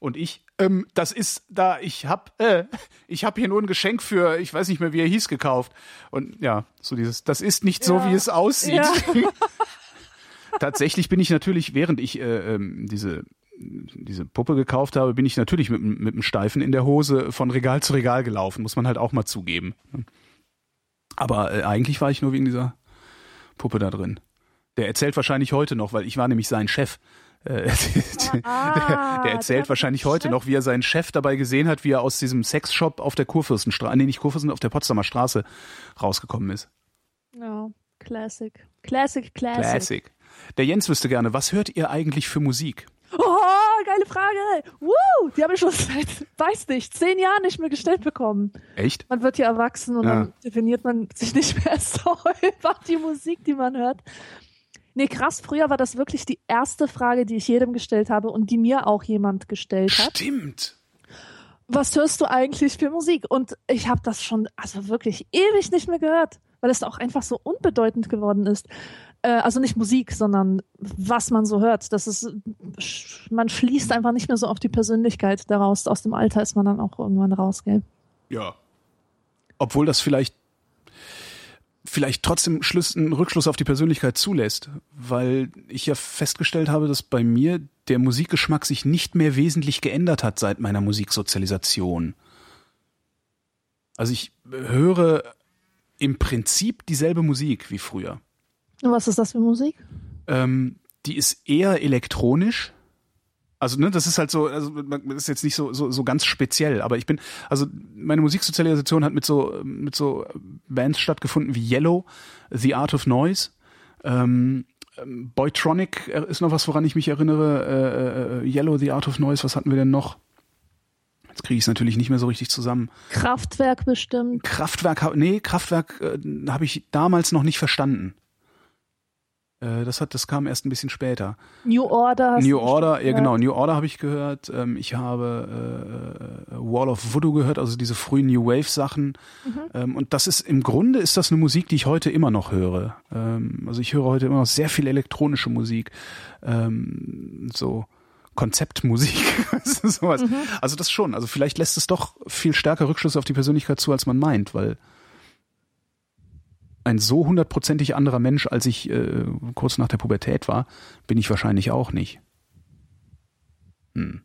Und ich, ähm, das ist da, ich hab, äh, ich hab hier nur ein Geschenk für, ich weiß nicht mehr, wie er hieß, gekauft. Und ja, so dieses, das ist nicht so, Ja. wie es aussieht. Ja. (laughs) Tatsächlich bin ich natürlich, während ich äh, ähm, diese diese Puppe gekauft habe, bin ich natürlich mit, mit dem Steifen in der Hose von Regal zu Regal gelaufen, muss man halt auch mal zugeben. Aber äh, eigentlich war ich nur wegen dieser Puppe da drin. Der erzählt wahrscheinlich heute noch, weil ich war nämlich sein Chef. Äh, (laughs) Ah, der, erzählt wahrscheinlich Chef. heute noch, wie er seinen Chef dabei gesehen hat, wie er aus diesem Sexshop auf der Kurfürstenstraße, nee, nicht Kurfürsten, auf der Potsdamer Straße rausgekommen ist. Ja, Classic. Classic, Classic. Classic. Der Jens wüsste gerne, was hört ihr eigentlich für Musik? Oh, geile Frage. Woo, die habe ich schon (laughs) seit, weiß nicht, zehn Jahren nicht mehr gestellt bekommen. Echt? Man wird ja erwachsen und Ja. dann definiert man sich nicht mehr (laughs) so über die Musik, die man hört. Nee, krass, früher war das wirklich die erste Frage, die ich jedem gestellt habe und die mir auch jemand gestellt hat. Stimmt. Was hörst du eigentlich für Musik? Und ich habe das schon, also wirklich ewig nicht mehr gehört, weil es auch einfach so unbedeutend geworden ist. Äh, also nicht Musik, sondern was man so hört. Das ist, man schließt einfach nicht mehr so auf die Persönlichkeit daraus. Aus dem Alter ist man dann auch irgendwann raus, gell? Ja. Obwohl das vielleicht vielleicht trotzdem Schluss, einen Rückschluss auf die Persönlichkeit zulässt, weil ich ja festgestellt habe, dass bei mir der Musikgeschmack sich nicht mehr wesentlich geändert hat seit meiner Musiksozialisation. Also ich höre im Prinzip dieselbe Musik wie früher. Und was ist das für Musik? Ähm, die ist eher elektronisch. Also, ne, das ist halt so, also das ist jetzt nicht so, so, so ganz speziell, aber ich bin, also meine Musiksozialisation hat mit so, mit so Bands stattgefunden wie Yellow, The Art of Noise, ähm, ähm, Boytronic äh, ist noch was, woran ich mich erinnere, äh, äh, Yellow, The Art of Noise, was hatten wir denn noch? Jetzt kriege ich es natürlich nicht mehr so richtig zusammen. Kraftwerk bestimmt. Kraftwerk, nee, Kraftwerk äh, habe ich damals noch nicht verstanden. Äh, das hat, das kam erst ein bisschen später. New Order. New Order, ja genau, New Order habe ich gehört. Ähm, ich habe äh, Wall of Voodoo gehört, also diese frühen New Wave Sachen. Mhm. Ähm, und das ist im Grunde ist das eine Musik, die ich heute immer noch höre. Ähm, also ich höre heute immer noch sehr viel elektronische Musik, so Konzeptmusik, (laughs) sowas. Mhm. Also das schon. Also vielleicht lässt es doch viel stärker Rückschlüsse auf die Persönlichkeit zu, als man meint, weil ein so hundertprozentig anderer Mensch, als ich äh, kurz nach der Pubertät war, bin ich wahrscheinlich auch nicht. Hm.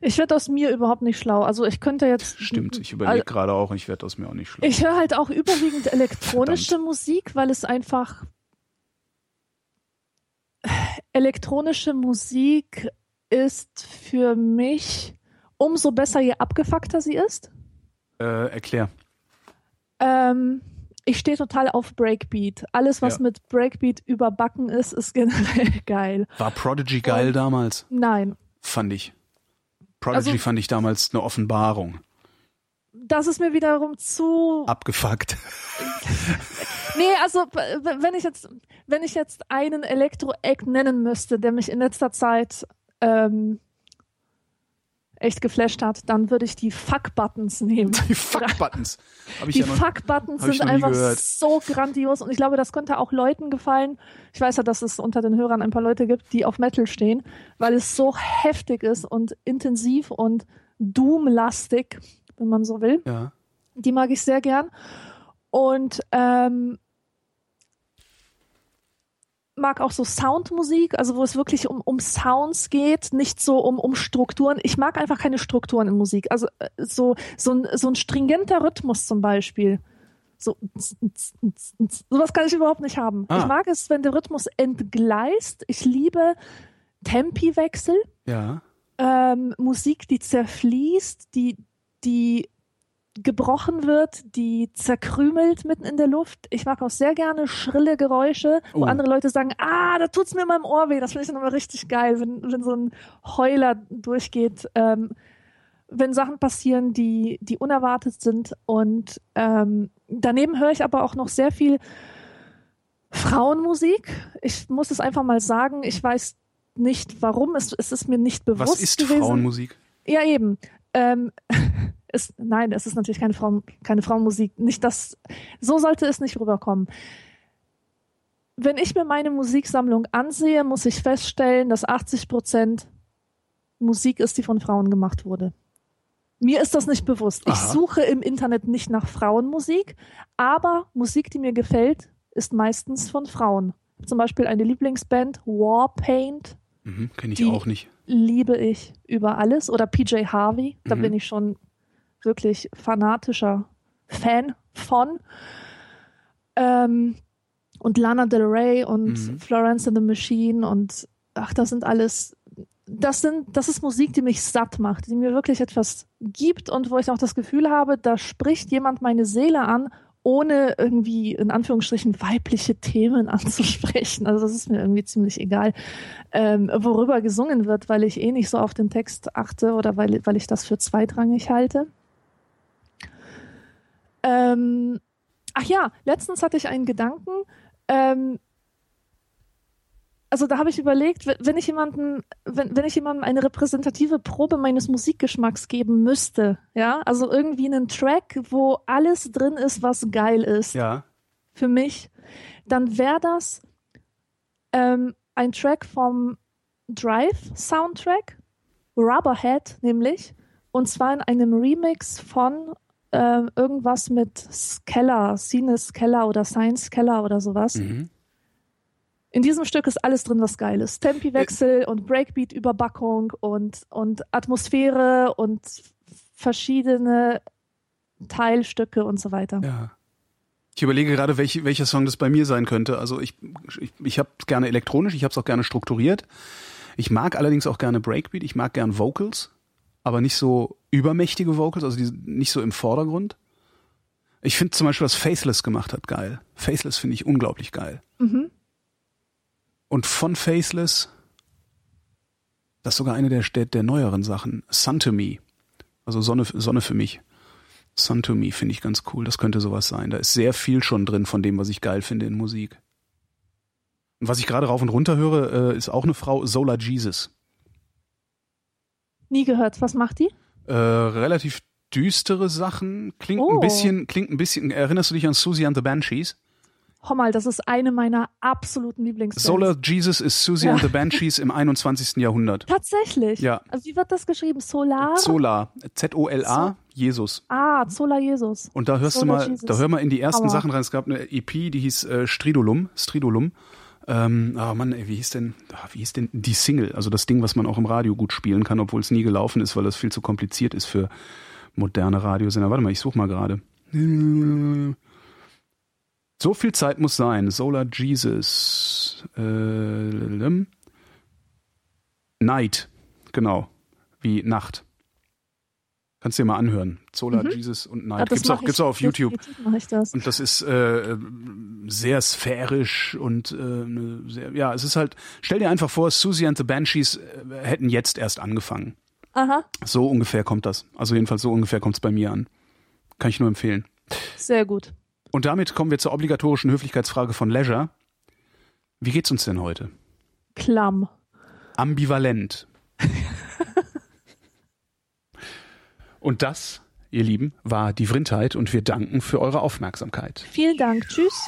Ich werde aus mir überhaupt nicht schlau. Also ich könnte jetzt. Stimmt, ich überlege gerade auch, ich werde aus mir auch nicht schlau. Ich höre halt auch überwiegend (laughs) elektronische Musik, weil es einfach (sighs) elektronische Musik ist für mich umso besser, je abgefuckter sie ist. Äh, erklär. Ähm, ich stehe total auf Breakbeat. Alles, was Ja. mit Breakbeat überbacken ist, ist generell (laughs) geil. War Prodigy geil Und- damals? Nein, Fand ich. Prodigy Also- fand ich damals eine Offenbarung. das ist mir wiederum zu Abgefuckt. (laughs) Nee, also wenn ich jetzt, wenn ich jetzt einen Elektro-Act nennen müsste, der mich in letzter Zeit ähm, echt geflasht hat, dann würde ich die Fuck-Buttons nehmen. Die Fuck-Buttons. Die ja Fuck-Buttons sind einfach gehört. so grandios und ich glaube, das könnte auch Leuten gefallen. Ich weiß ja, dass es unter den Hörern ein paar Leute gibt, die auf Metal stehen, weil es so heftig ist und intensiv und Doom-lastig, wenn man so will. ja. Die mag ich sehr gern. Und ähm, mag auch so Soundmusik, also wo es wirklich um, um Sounds geht, nicht so um, um Strukturen. Ich mag einfach keine Strukturen in Musik. Also äh, so, so, ein, so ein stringenter Rhythmus zum Beispiel. So, sowas kann ich überhaupt nicht haben. Ah. Ich mag es, wenn der Rhythmus entgleist. Ich liebe Tempiwechsel Ja. ähm, Musik, die zerfließt, die, die gebrochen wird, die zerkrümelt mitten in der Luft. Ich mag auch sehr gerne schrille Geräusche, wo Oh. andere Leute sagen, ah, da tut's mir in meinem Ohr weh. Das finde ich dann immer richtig geil, wenn, wenn so ein Heuler durchgeht. Ähm, wenn Sachen passieren, die, die unerwartet sind. Und ähm, daneben höre ich aber auch noch sehr viel Frauenmusik. Ich muss es einfach mal sagen. Ich weiß nicht, warum. Es, es ist mir nicht bewusst Was ist gewesen. Frauenmusik? Ja, eben. Ähm, (laughs) es, nein, es ist natürlich keine, Frauen, keine Frauenmusik. Nicht das, so sollte es nicht rüberkommen. Wenn ich mir meine Musiksammlung ansehe, muss ich feststellen, dass 80 Prozent Musik ist, die von Frauen gemacht wurde. Mir ist das nicht bewusst. Ich Aha. suche im Internet nicht nach Frauenmusik, aber Musik, die mir gefällt, ist meistens von Frauen. Zum Beispiel eine Lieblingsband, Warpaint, Mhm, Kenne ich Die- auch nicht. liebe ich über alles. Oder PJ Harvey, da Mhm. bin ich schon wirklich fanatischer Fan von. Ähm, und Lana Del Rey und Mhm. Florence and the Machine und ach, das sind alles, das sind, das ist Musik, die mich satt macht, die mir wirklich etwas gibt und wo ich auch das Gefühl habe, da spricht jemand meine Seele an, ohne irgendwie in Anführungsstrichen weibliche Themen (laughs) anzusprechen. Also das ist mir irgendwie ziemlich egal ähm, worüber gesungen wird, weil ich eh nicht so auf den Text achte oder weil, weil ich das für zweitrangig halte. Ähm, ach ja, letztens hatte ich einen Gedanken. Ähm, also da habe ich überlegt, wenn- ich jemanden, wenn, wenn ich jemandem eine repräsentative Probe meines Musikgeschmacks geben müsste, ja, also irgendwie einen Track, wo alles drin ist, was geil ist, Ja. für mich, dann wäre das ähm, ein Track vom Drive Soundtrack, Rubberhead nämlich, und zwar in einem Remix von ähm, irgendwas mit Skeller, Sine Skeller oder Science Skeller oder sowas. Mhm. In diesem Stück ist alles drin, was geil ist. Tempiwechsel und Breakbeat-Überbackung und, und Atmosphäre und verschiedene Teilstücke und so weiter. Ja. Ich überlege gerade, welche, welcher Song das bei mir sein könnte. Also ich, ich, ich habe es gerne elektronisch, ich habe es auch gerne strukturiert. Ich mag allerdings auch gerne Breakbeat, ich mag gern Vocals, aber nicht so übermächtige Vocals, also die nicht so im Vordergrund. Ich finde zum Beispiel, was Faithless gemacht hat, geil. Faithless finde ich unglaublich geil. Mhm. Und von Faithless, das ist sogar eine der, der, der neueren Sachen, Sun to Me. Also Sonne, Sonne für mich. Sun to Me finde ich ganz cool. Das könnte sowas sein. Da ist sehr viel schon drin von dem, was ich geil finde in Musik. Und was ich gerade rauf und runter höre, äh, ist auch eine Frau, Solar Jesus. Nie gehört. Was macht die? Äh, relativ düstere Sachen. Klingt Oh. ein bisschen, klingt ein bisschen, erinnerst du dich an Susie and the Banshees? Hör mal, das ist eine meiner absoluten Lieblingsbands. Solar Jesus ist Susie Ja. and the Banshees im 21. Jahrhundert. (laughs) Tatsächlich? Ja. Also wie wird das geschrieben? Solar? Zola, Z-O-L-A, Jesus. ah, Zola Jesus. Und da hörst Solar du mal, Jesus. da hör mal in die ersten Hammer. Sachen rein. Es gab eine EP, die hieß äh, Stridulum, Stridulum. Ähm, ah Mann, ey, wie hieß denn, ah, wie hieß denn die Single? Also das Ding, was man auch im Radio gut spielen kann, obwohl es nie gelaufen ist, weil das viel zu kompliziert ist für moderne Radiosender. Warte mal, ich suche mal gerade. So viel Zeit muss sein. Solar Jesus. Äh. Night. Genau. Wie Nacht. Kannst du dir mal anhören. Solar Jesus und Night. Mhm. Gibt's auch, mach ich. gibt's auch auf YouTube. Das. Und das ist äh, sehr sphärisch und äh, sehr, ja, es ist halt, stell dir einfach vor, Susie and the Banshees äh, hätten jetzt erst angefangen. Aha, So ungefähr kommt das. Also jedenfalls so ungefähr kommt es bei mir an. Kann ich nur empfehlen. sehr gut. Und damit kommen wir zur obligatorischen Höflichkeitsfrage von Leisure. Wie geht's uns denn heute? Klamm. Ambivalent. Und das, ihr Lieben, war die Vrindheit und wir danken für eure Aufmerksamkeit. Vielen Dank. Tschüss.